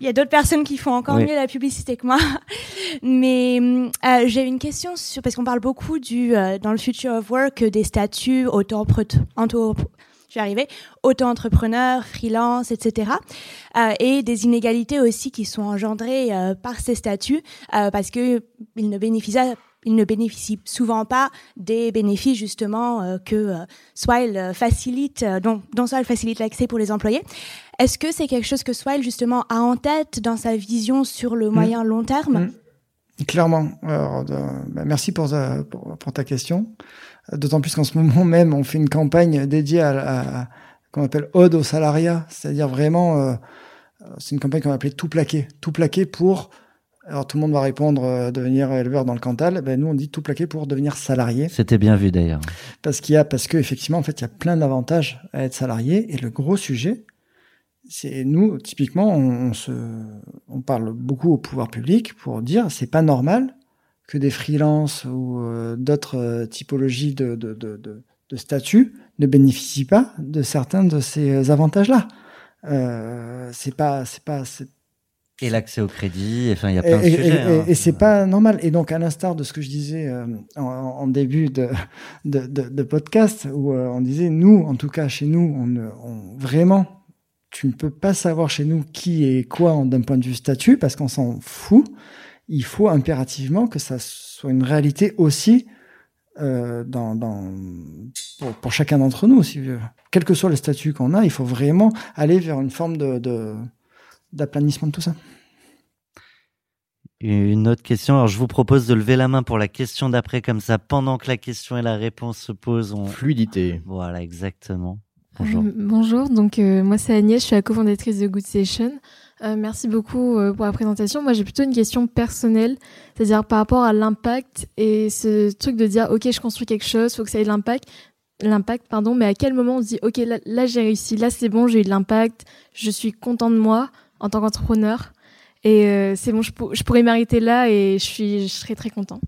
il y a d'autres personnes qui font encore mieux la publicité que moi. Mais euh, j'ai une question sur, parce qu'on parle beaucoup du, euh, dans le Future of Work des statuts auto-entrepreneurs je vais arriver, auto-entrepreneur, freelance, etc. Euh, et des inégalités aussi qui sont engendrées euh, par ces statuts euh, parce que ils ne bénéficient ils ne bénéficient souvent pas des bénéfices justement que Swile facilite, dont, dont Swile facilite l'accès pour les employés. Est-ce que c'est quelque chose que Swile justement a en tête dans sa vision sur le mmh. moyen long terme?
Mmh. Clairement. Alors, bah, merci pour ta, pour, pour ta question. D'autant plus qu'en ce moment même, on fait une campagne dédiée à, à qu'on appelle Ode au salariat, c'est-à-dire vraiment, euh, c'est une campagne qu'on va appeler tout plaqué, tout plaqué pour. Alors tout le monde va répondre euh, devenir éleveur dans le Cantal. Ben nous on dit tout plaqué pour devenir salarié.
C'était bien vu d'ailleurs.
Parce qu'il y a, parce que effectivement en fait il y a plein d'avantages à être salarié et le gros sujet, c'est nous typiquement on, on, se, on parle beaucoup au pouvoir public pour dire c'est pas normal que des freelances ou euh, d'autres euh, typologies de, de, de, de, statuts ne bénéficient pas de certains de ces avantages-là. Euh, c'est pas, c'est pas,
et l'accès au crédit, enfin il y a plein de sujets.
Et, hein. et c'est pas normal. Et donc à l'instar de ce que je disais euh, en, en, début de, de, de, de podcast, où on disait nous, en tout cas chez nous, on, on, vraiment, tu ne peux pas savoir chez nous qui est quoi d'un point de vue statut parce qu'on s'en fout il faut impérativement que ça soit une réalité aussi euh, dans, dans, pour, pour chacun d'entre nous. Si, quel que soit le statut qu'on a, il faut vraiment aller vers une forme de, d'aplanissement de, tout ça.
Une autre question. Alors, je vous propose de lever la main pour la question d'après, comme ça, pendant que la question et la réponse se posent. On...
Fluidité.
Voilà, exactement. Bonjour.
Euh, bonjour. Donc, euh, moi, c'est Agnès. Je suis la cofondatrice de Good Station. Euh, merci beaucoup euh, pour la présentation. Moi, j'ai plutôt une question personnelle, c'est-à-dire par rapport à l'impact et ce truc de dire, ok, je construis quelque chose, faut que ça ait de l'impact, l'impact, pardon, mais à quel moment on se dit, ok, là, j'ai réussi, là c'est bon, j'ai eu de l'impact, je suis content de moi en tant qu'entrepreneur et euh, c'est bon, je, pourrais m'arrêter là et je serais très content.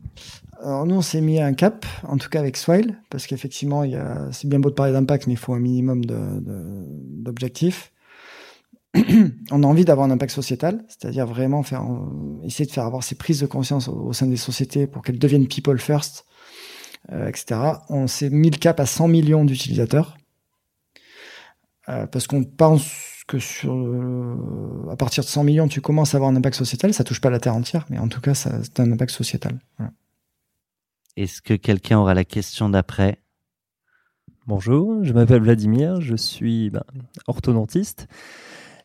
Alors nous, on s'est mis un cap, en tout cas avec Swile, parce qu'effectivement, c'est bien beau de parler d'impact, mais il faut un minimum d'objectifs. on a envie d'avoir un impact sociétal, c'est-à-dire vraiment faire, essayer de faire avoir ces prises de conscience au, sein des sociétés pour qu'elles deviennent people first, euh, etc. On s'est mis le cap à 100 millions d'utilisateurs euh, parce qu'on pense que sur, euh, à partir de 100 millions, tu commences à avoir un impact sociétal. Ça touche pas la terre entière, mais en tout cas, ça, c'est un impact sociétal. Voilà.
Est-ce que quelqu'un aura la question d'après?
Bonjour, je m'appelle Vladimir, je suis ben, orthodontiste.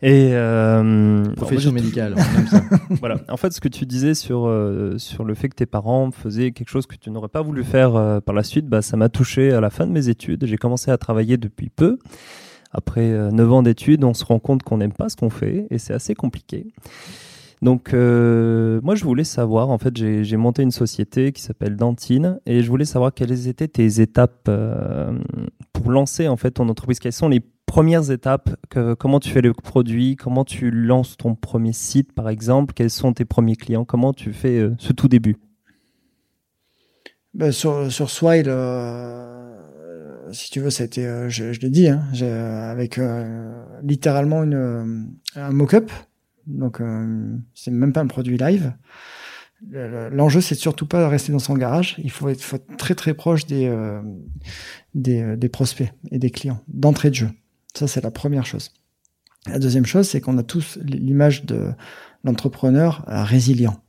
Et euh,
profession médicale.
voilà. En fait, ce que tu disais sur euh, sur le fait que tes parents faisaient quelque chose que tu n'aurais pas voulu faire euh, par la suite, bah ça m'a touché à la fin de mes études. J'ai commencé à travailler depuis peu. Après 9 ans d'études, on se rend compte qu'on n'aime pas ce qu'on fait et c'est assez compliqué. Donc moi je voulais savoir, en fait j'ai monté une société qui s'appelle Dantine et je voulais savoir quelles étaient tes étapes pour lancer en fait ton entreprise. Quelles sont les premières étapes, comment tu fais le produit, comment tu lances ton premier site par exemple, quels sont tes premiers clients, comment tu fais euh, ce tout début?
Ben, Sur, Swile, euh, si tu veux, été, euh, je, je l'ai dit, hein, avec littéralement un mock-up, donc c'est même pas un produit live. L'enjeu, c'est surtout pas de rester dans son garage. Il faut être, faut être très très proche des, des, des prospects et des clients d'entrée de jeu. Ça, c'est la première chose. La deuxième chose, c'est qu'on a tous l'image de l'entrepreneur euh, résilient.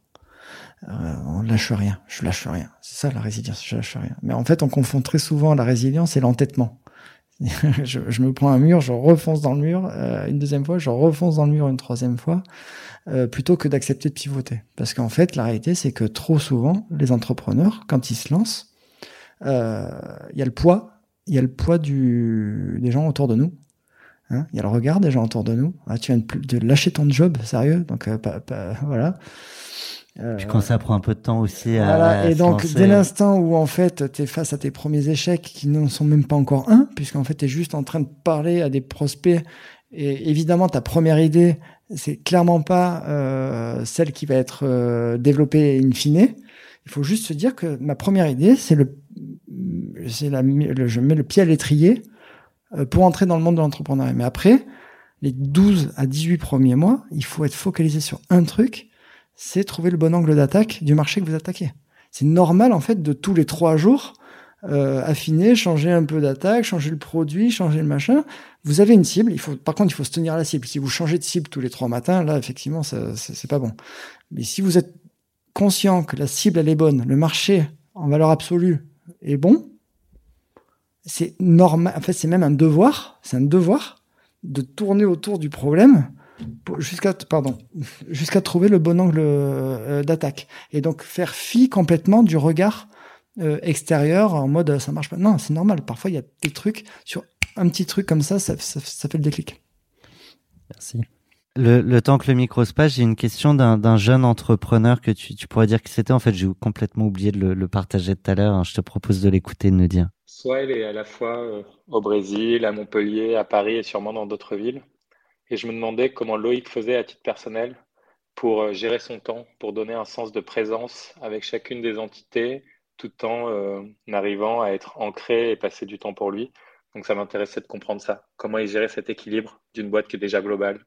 Euh, on lâche rien, je lâche rien. C'est ça la résilience, je lâche rien. Mais en fait, on confond très souvent la résilience et l'entêtement. je, me prends un mur, je refonce dans le mur, euh, une deuxième fois, je refonce dans le mur une troisième fois, plutôt que d'accepter de pivoter. Parce qu'en fait, la réalité, c'est que trop souvent, les entrepreneurs, quand ils se lancent, il y a le poids, il y a le poids des gens autour de nous Hein il y a le regard des gens autour de nous. Ah, tu viens de, lâcher ton job, sérieux? Donc, euh, voilà.
Euh, Puis quand ça prend un peu de temps aussi
à. Voilà. et donc, dès l'instant où en fait tu es face à tes premiers échecs qui n'en sont même pas encore un, puisqu'en fait tu es juste en train de parler à des prospects, et évidemment ta première idée, c'est clairement pas euh, celle qui va être euh, développée in fine. Il faut juste se dire que ma première idée, c'est le, c'est la, le, je mets le pied à l'étrier pour entrer dans le monde de l'entrepreneuriat. Mais après, les 12 à 18 premiers mois, il faut être focalisé sur un truc, c'est trouver le bon angle d'attaque du marché que vous attaquez. C'est normal en fait de tous les trois jours euh, affiner, changer un peu d'attaque, changer le produit, changer le machin. Vous avez une cible, il faut, par contre, il faut se tenir à la cible. Si vous changez de cible tous les trois matins, là, effectivement, c'est pas bon. Mais si vous êtes conscient que la cible elle est bonne, le marché en valeur absolue est bon, c'est normal. En fait, c'est même un devoir. C'est un devoir de tourner autour du problème jusqu'à pardon jusqu'à trouver le bon angle euh, d'attaque et donc faire fi complètement du regard euh, extérieur en mode ça marche pas non c'est normal parfois il y a des trucs sur un petit truc comme ça ça, ça, fait le déclic
merci le, temps que le micro se passe, j'ai une question d'un jeune entrepreneur que tu, pourrais dire que c'était. En fait, j'ai complètement oublié de le, partager tout à l'heure. Je te propose de l'écouter et de nous dire.
Soit elle est à la fois euh, au Brésil, à Montpellier, à Paris et sûrement dans d'autres villes. Et je me demandais comment Loïc faisait à titre personnel pour euh, gérer son temps, pour donner un sens de présence avec chacune des entités, tout en euh, arrivant à être ancré et passer du temps pour lui. Donc ça m'intéressait de comprendre ça. Comment il gérait cet équilibre d'une boîte qui est déjà globale.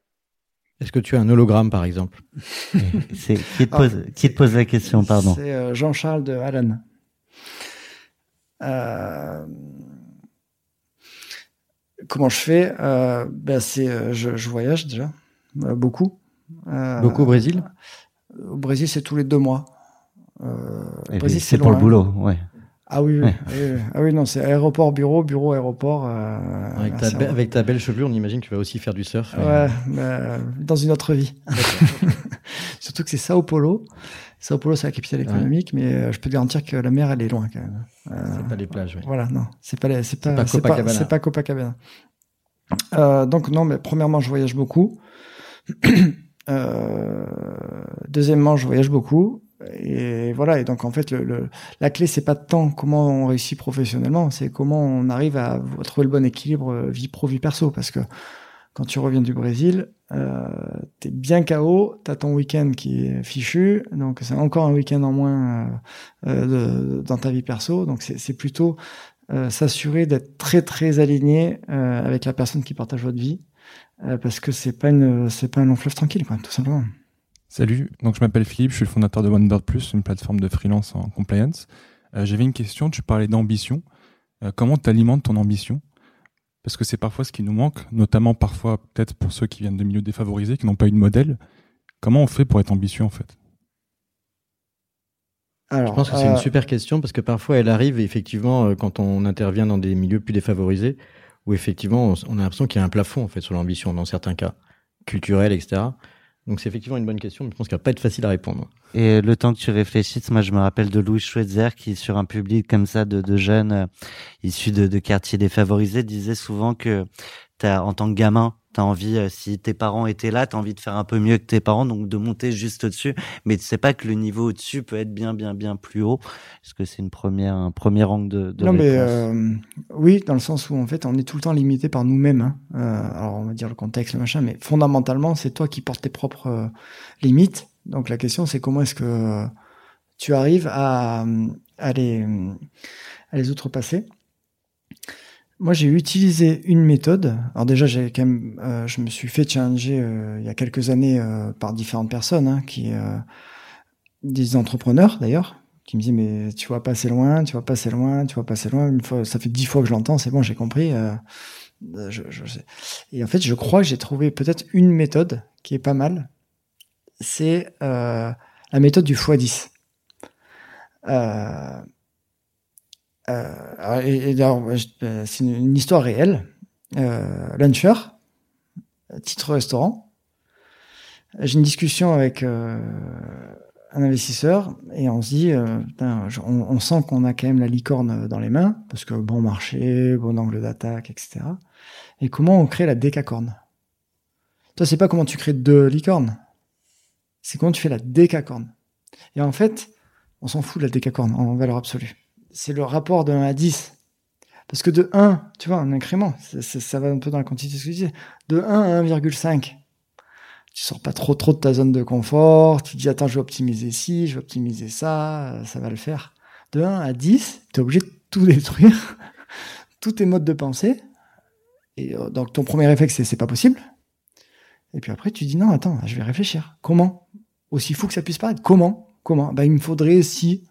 Est-ce que tu as un hologramme, par exemple?
Qui, te pose, qui te pose la question, pardon?
C'est Jean-Charles de Allen. Euh, comment je fais? Euh, ben c'est, euh, je, je, voyage déjà beaucoup.
beaucoup au Brésil?
Au Brésil, c'est tous les deux mois.
au Brésil, c'est pour le boulot, ouais.
Ah oui, oui, Ah oui non, c'est aéroport, bureau, bureau, aéroport.
avec, ta avec, ta belle chevelure, on imagine que tu vas aussi faire du surf.
Ouais, dans une autre vie. Surtout que c'est Sao Paulo. Sao Paulo, c'est la capitale économique, mais euh, je peux te garantir que la mer, elle est loin quand même.
Euh, c'est pas les plages, oui.
Voilà, non, c'est pas, c'est pas, pas, c'est pas, Copacabana. Euh, donc non, mais premièrement, je voyage beaucoup. euh, deuxièmement, je voyage beaucoup. Et voilà. Et donc en fait, le, la clé, c'est pas tant comment on réussit professionnellement, c'est comment on arrive à trouver le bon équilibre vie pro vie perso, parce que quand tu reviens du Brésil, euh, t'es bien KO, t'as ton week-end qui est fichu, donc c'est encore un week-end en moins euh, euh dans ta vie perso. Donc c'est plutôt euh, s'assurer d'être très très aligné euh, avec la personne qui partage votre vie parce que c'est pas une, c'est pas un long fleuve tranquille, quoi, tout simplement.
Salut, donc je m'appelle Philippe, je suis le fondateur de OneBird Plus, une plateforme de freelance en compliance. J'avais une question, tu parlais d'ambition. Comment tu alimentes ton ambition? Parce que c'est parfois ce qui nous manque, notamment parfois peut-être pour ceux qui viennent de milieux défavorisés, qui n'ont pas eu de modèle. Comment on fait pour être ambitieux en fait?
Je pense que c'est une super question parce que parfois elle arrive effectivement euh, quand on intervient dans des milieux plus défavorisés où effectivement on, on a l'impression qu'il y a un plafond en fait sur l'ambition dans certains cas culturels etc. Donc c'est effectivement une bonne question, mais je pense qu'elle va pas être facile à répondre.
Et le temps que tu réfléchisses, moi je me rappelle de Louis Schweitzer qui, sur un public comme ça de, jeunes euh, issus de, de, quartiers défavorisés, disait souvent que as, en tant que gamin, T'as envie, euh, si tes parents étaient là, t'as envie de faire un peu mieux que tes parents, donc de monter juste au-dessus. Mais tu sais pas que le niveau au-dessus peut être bien, bien, bien plus haut. Est-ce que c'est une première, un premier angle de, de
Non, mais euh, oui, dans le sens où en fait, on est tout le temps limité par nous-mêmes. Hein. Euh, alors, on va dire le contexte, le machin, mais fondamentalement, c'est toi qui portes tes propres limites. Donc, la question, c'est comment est-ce que tu arrives à, à les, à les outrepasser. Moi, j'ai utilisé une méthode. Alors déjà, j'ai quand même, euh, je me suis fait challenger euh, il y a quelques années euh, par différentes personnes, hein, qui, euh, des entrepreneurs d'ailleurs, qui me disent mais tu vas pas assez loin, tu vas pas assez loin, tu vas pas assez loin. Une fois, ça fait dix fois que je l'entends, c'est bon, j'ai compris. Euh, je, je, et en fait, je crois que j'ai trouvé peut-être une méthode qui est pas mal. C'est la méthode du x10. Euh, euh, euh, c'est une, histoire réelle. Euh, luncher, titre restaurant. J'ai une discussion avec un investisseur et on se dit, on, sent qu'on a quand même la licorne dans les mains parce que bon marché, bon angle d'attaque, etc. Et comment on crée la décacorne? Toi, c'est pas comment tu crées deux licornes, c'est comment tu fais la décacorne. Et en fait, on s'en fout de la décacorne en valeur absolue c'est le rapport de 1 à 10. Parce que de 1, tu vois, en incrément, ça, ça, va un peu dans la quantité ce que je disais, de 1 à 1,5, tu sors pas trop trop de ta zone de confort, tu dis attends, je vais optimiser ci, je vais optimiser ça, ça va le faire. De 1 à 10, tu es obligé de tout détruire, tous tes modes de pensée. Et euh, donc ton premier réflexe, c'est c'est pas possible. Et puis après, tu dis non, attends, je vais réfléchir. Comment? Aussi fou que ça puisse paraître. Comment? Comment? Ben il me faudrait si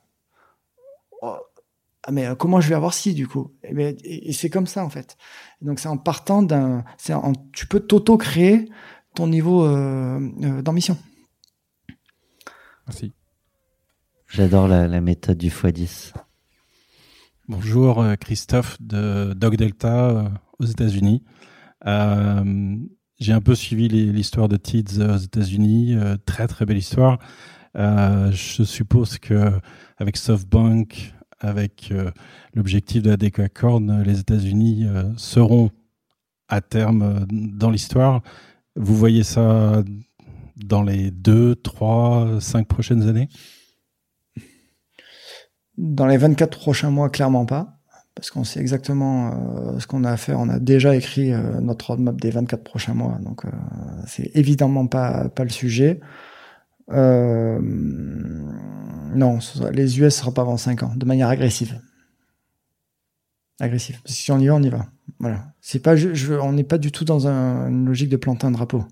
ah mais euh, comment je vais avoir si du coup? Et, ben, et, et c'est comme ça en fait. Donc c'est en partant d'un, c'est en, tu peux t'auto créer ton niveau euh, euh, d'ambition.
Merci.
J'adore la, la, méthode du x10.
Bonjour Christophe de Dog Delta aux États-Unis. Euh, j'ai un peu suivi l'histoire de TIDS aux États-Unis, très très belle histoire. je suppose que avec SoftBank, avec euh, l'objectif de la décacorne, les États-Unis euh, seront à terme euh, dans l'histoire. Vous voyez ça dans les deux, trois, cinq prochaines années?
Dans les 24 prochains mois, clairement pas. Parce qu'on sait exactement euh, ce qu'on a à faire. On a déjà écrit euh, notre roadmap des 24 prochains mois. Donc, euh, c'est évidemment pas, pas le sujet. Euh, non, les US ne sera pas avant 5 ans, de manière agressive. Agressive. Si on y va, on y va. Voilà. C'est pas, on n'est pas du tout dans un, une logique de planter un drapeau.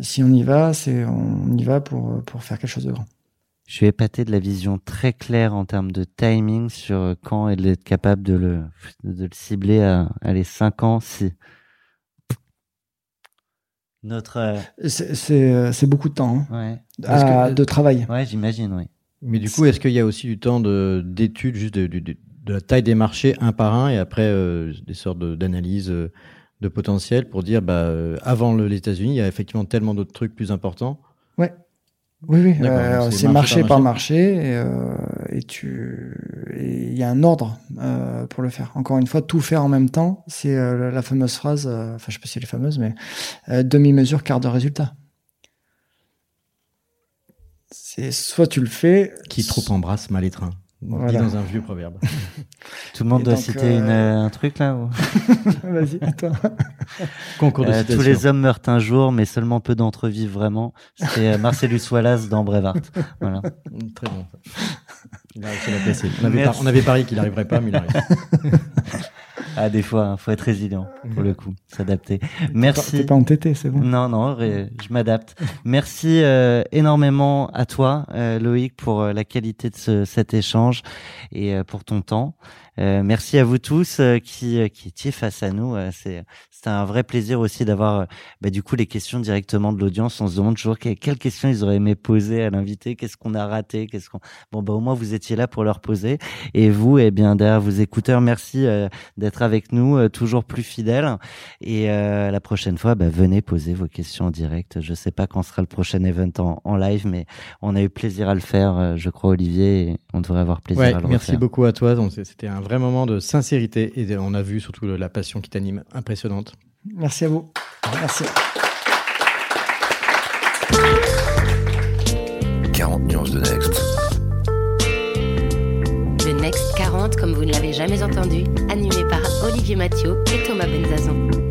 Si on y va, c'est, on y va pour, pour faire quelque chose de grand.
Je suis épaté de la vision très claire en termes de timing sur quand elle est capable de le, de le cibler à, à les 5 ans, si. Notre. Euh...
C'est beaucoup de temps.
Hein,
ouais. À, que, de travail.
Ouais, j'imagine, oui.
Mais du coup, est-ce qu'il y a aussi du temps d'études juste de, de, de, la taille des marchés un par un et après euh, des sortes d'analyses euh, de potentiel pour dire, bah, euh, avant le, les États-Unis, il y a effectivement tellement d'autres trucs plus importants.
Ouais. Oui, oui. Euh, c'est marché, marché par marché, et, euh, et tu, il y a un ordre euh, pour le faire. Encore une fois, tout faire en même temps, c'est euh, la fameuse phrase. Euh, enfin, je sais pas si elle est fameuse, mais euh, demi-mesure, quart de résultat. C'est soit tu le fais.
Qui trop embrasse mal étreint. Voilà. dans un vieux proverbe.
Tout le monde et doit donc, citer euh... une, un truc là ou...
Vas-y, toi.
Concours de
euh, Tous les hommes meurent un jour, mais seulement peu d'entre eux vivent vraiment. C'est Marcellus Wallace dans Brevard. Voilà.
Très bon. Il a réussi à la placer. On avait, on avait parié qu'il n'arriverait pas, mais il arrive.
Ah, des fois, il hein, faut être résilient, pour le coup. s'adapter. Merci.
T'es pas entêté, c'est bon.
Non, non, je m'adapte. Merci euh, énormément à toi, euh, Loïc, pour euh, la qualité de ce, cet échange et pour ton temps. Euh, merci à vous tous euh, qui, euh, qui étiez face à nous. c'est c'était un vrai plaisir aussi d'avoir bah, du coup les questions directement de l'audience. On se demande toujours quelles, questions ils auraient aimé poser à l'invité, qu'est-ce qu'on a raté, qu'est-ce qu'on. Bon bah au moins vous étiez là pour leur poser. Et vous, eh bien derrière vos écouteurs, merci d'être avec nous, toujours plus fidèles. Et la prochaine fois, bah, venez poser vos questions en direct. Je sais pas quand sera le prochain event en, en live, mais on a eu plaisir à le faire, je crois Olivier. Et on devrait avoir plaisir à le
merci
refaire.
beaucoup à toi. C'était un vrai moment de sincérité et on a vu surtout la passion qui t'anime impressionnante.
Merci à vous. Merci.
40 nuances de Next.
Le Next 40 comme vous ne l'avez jamais entendu, animé par Olivier Mathieu et Thomas Benzazon.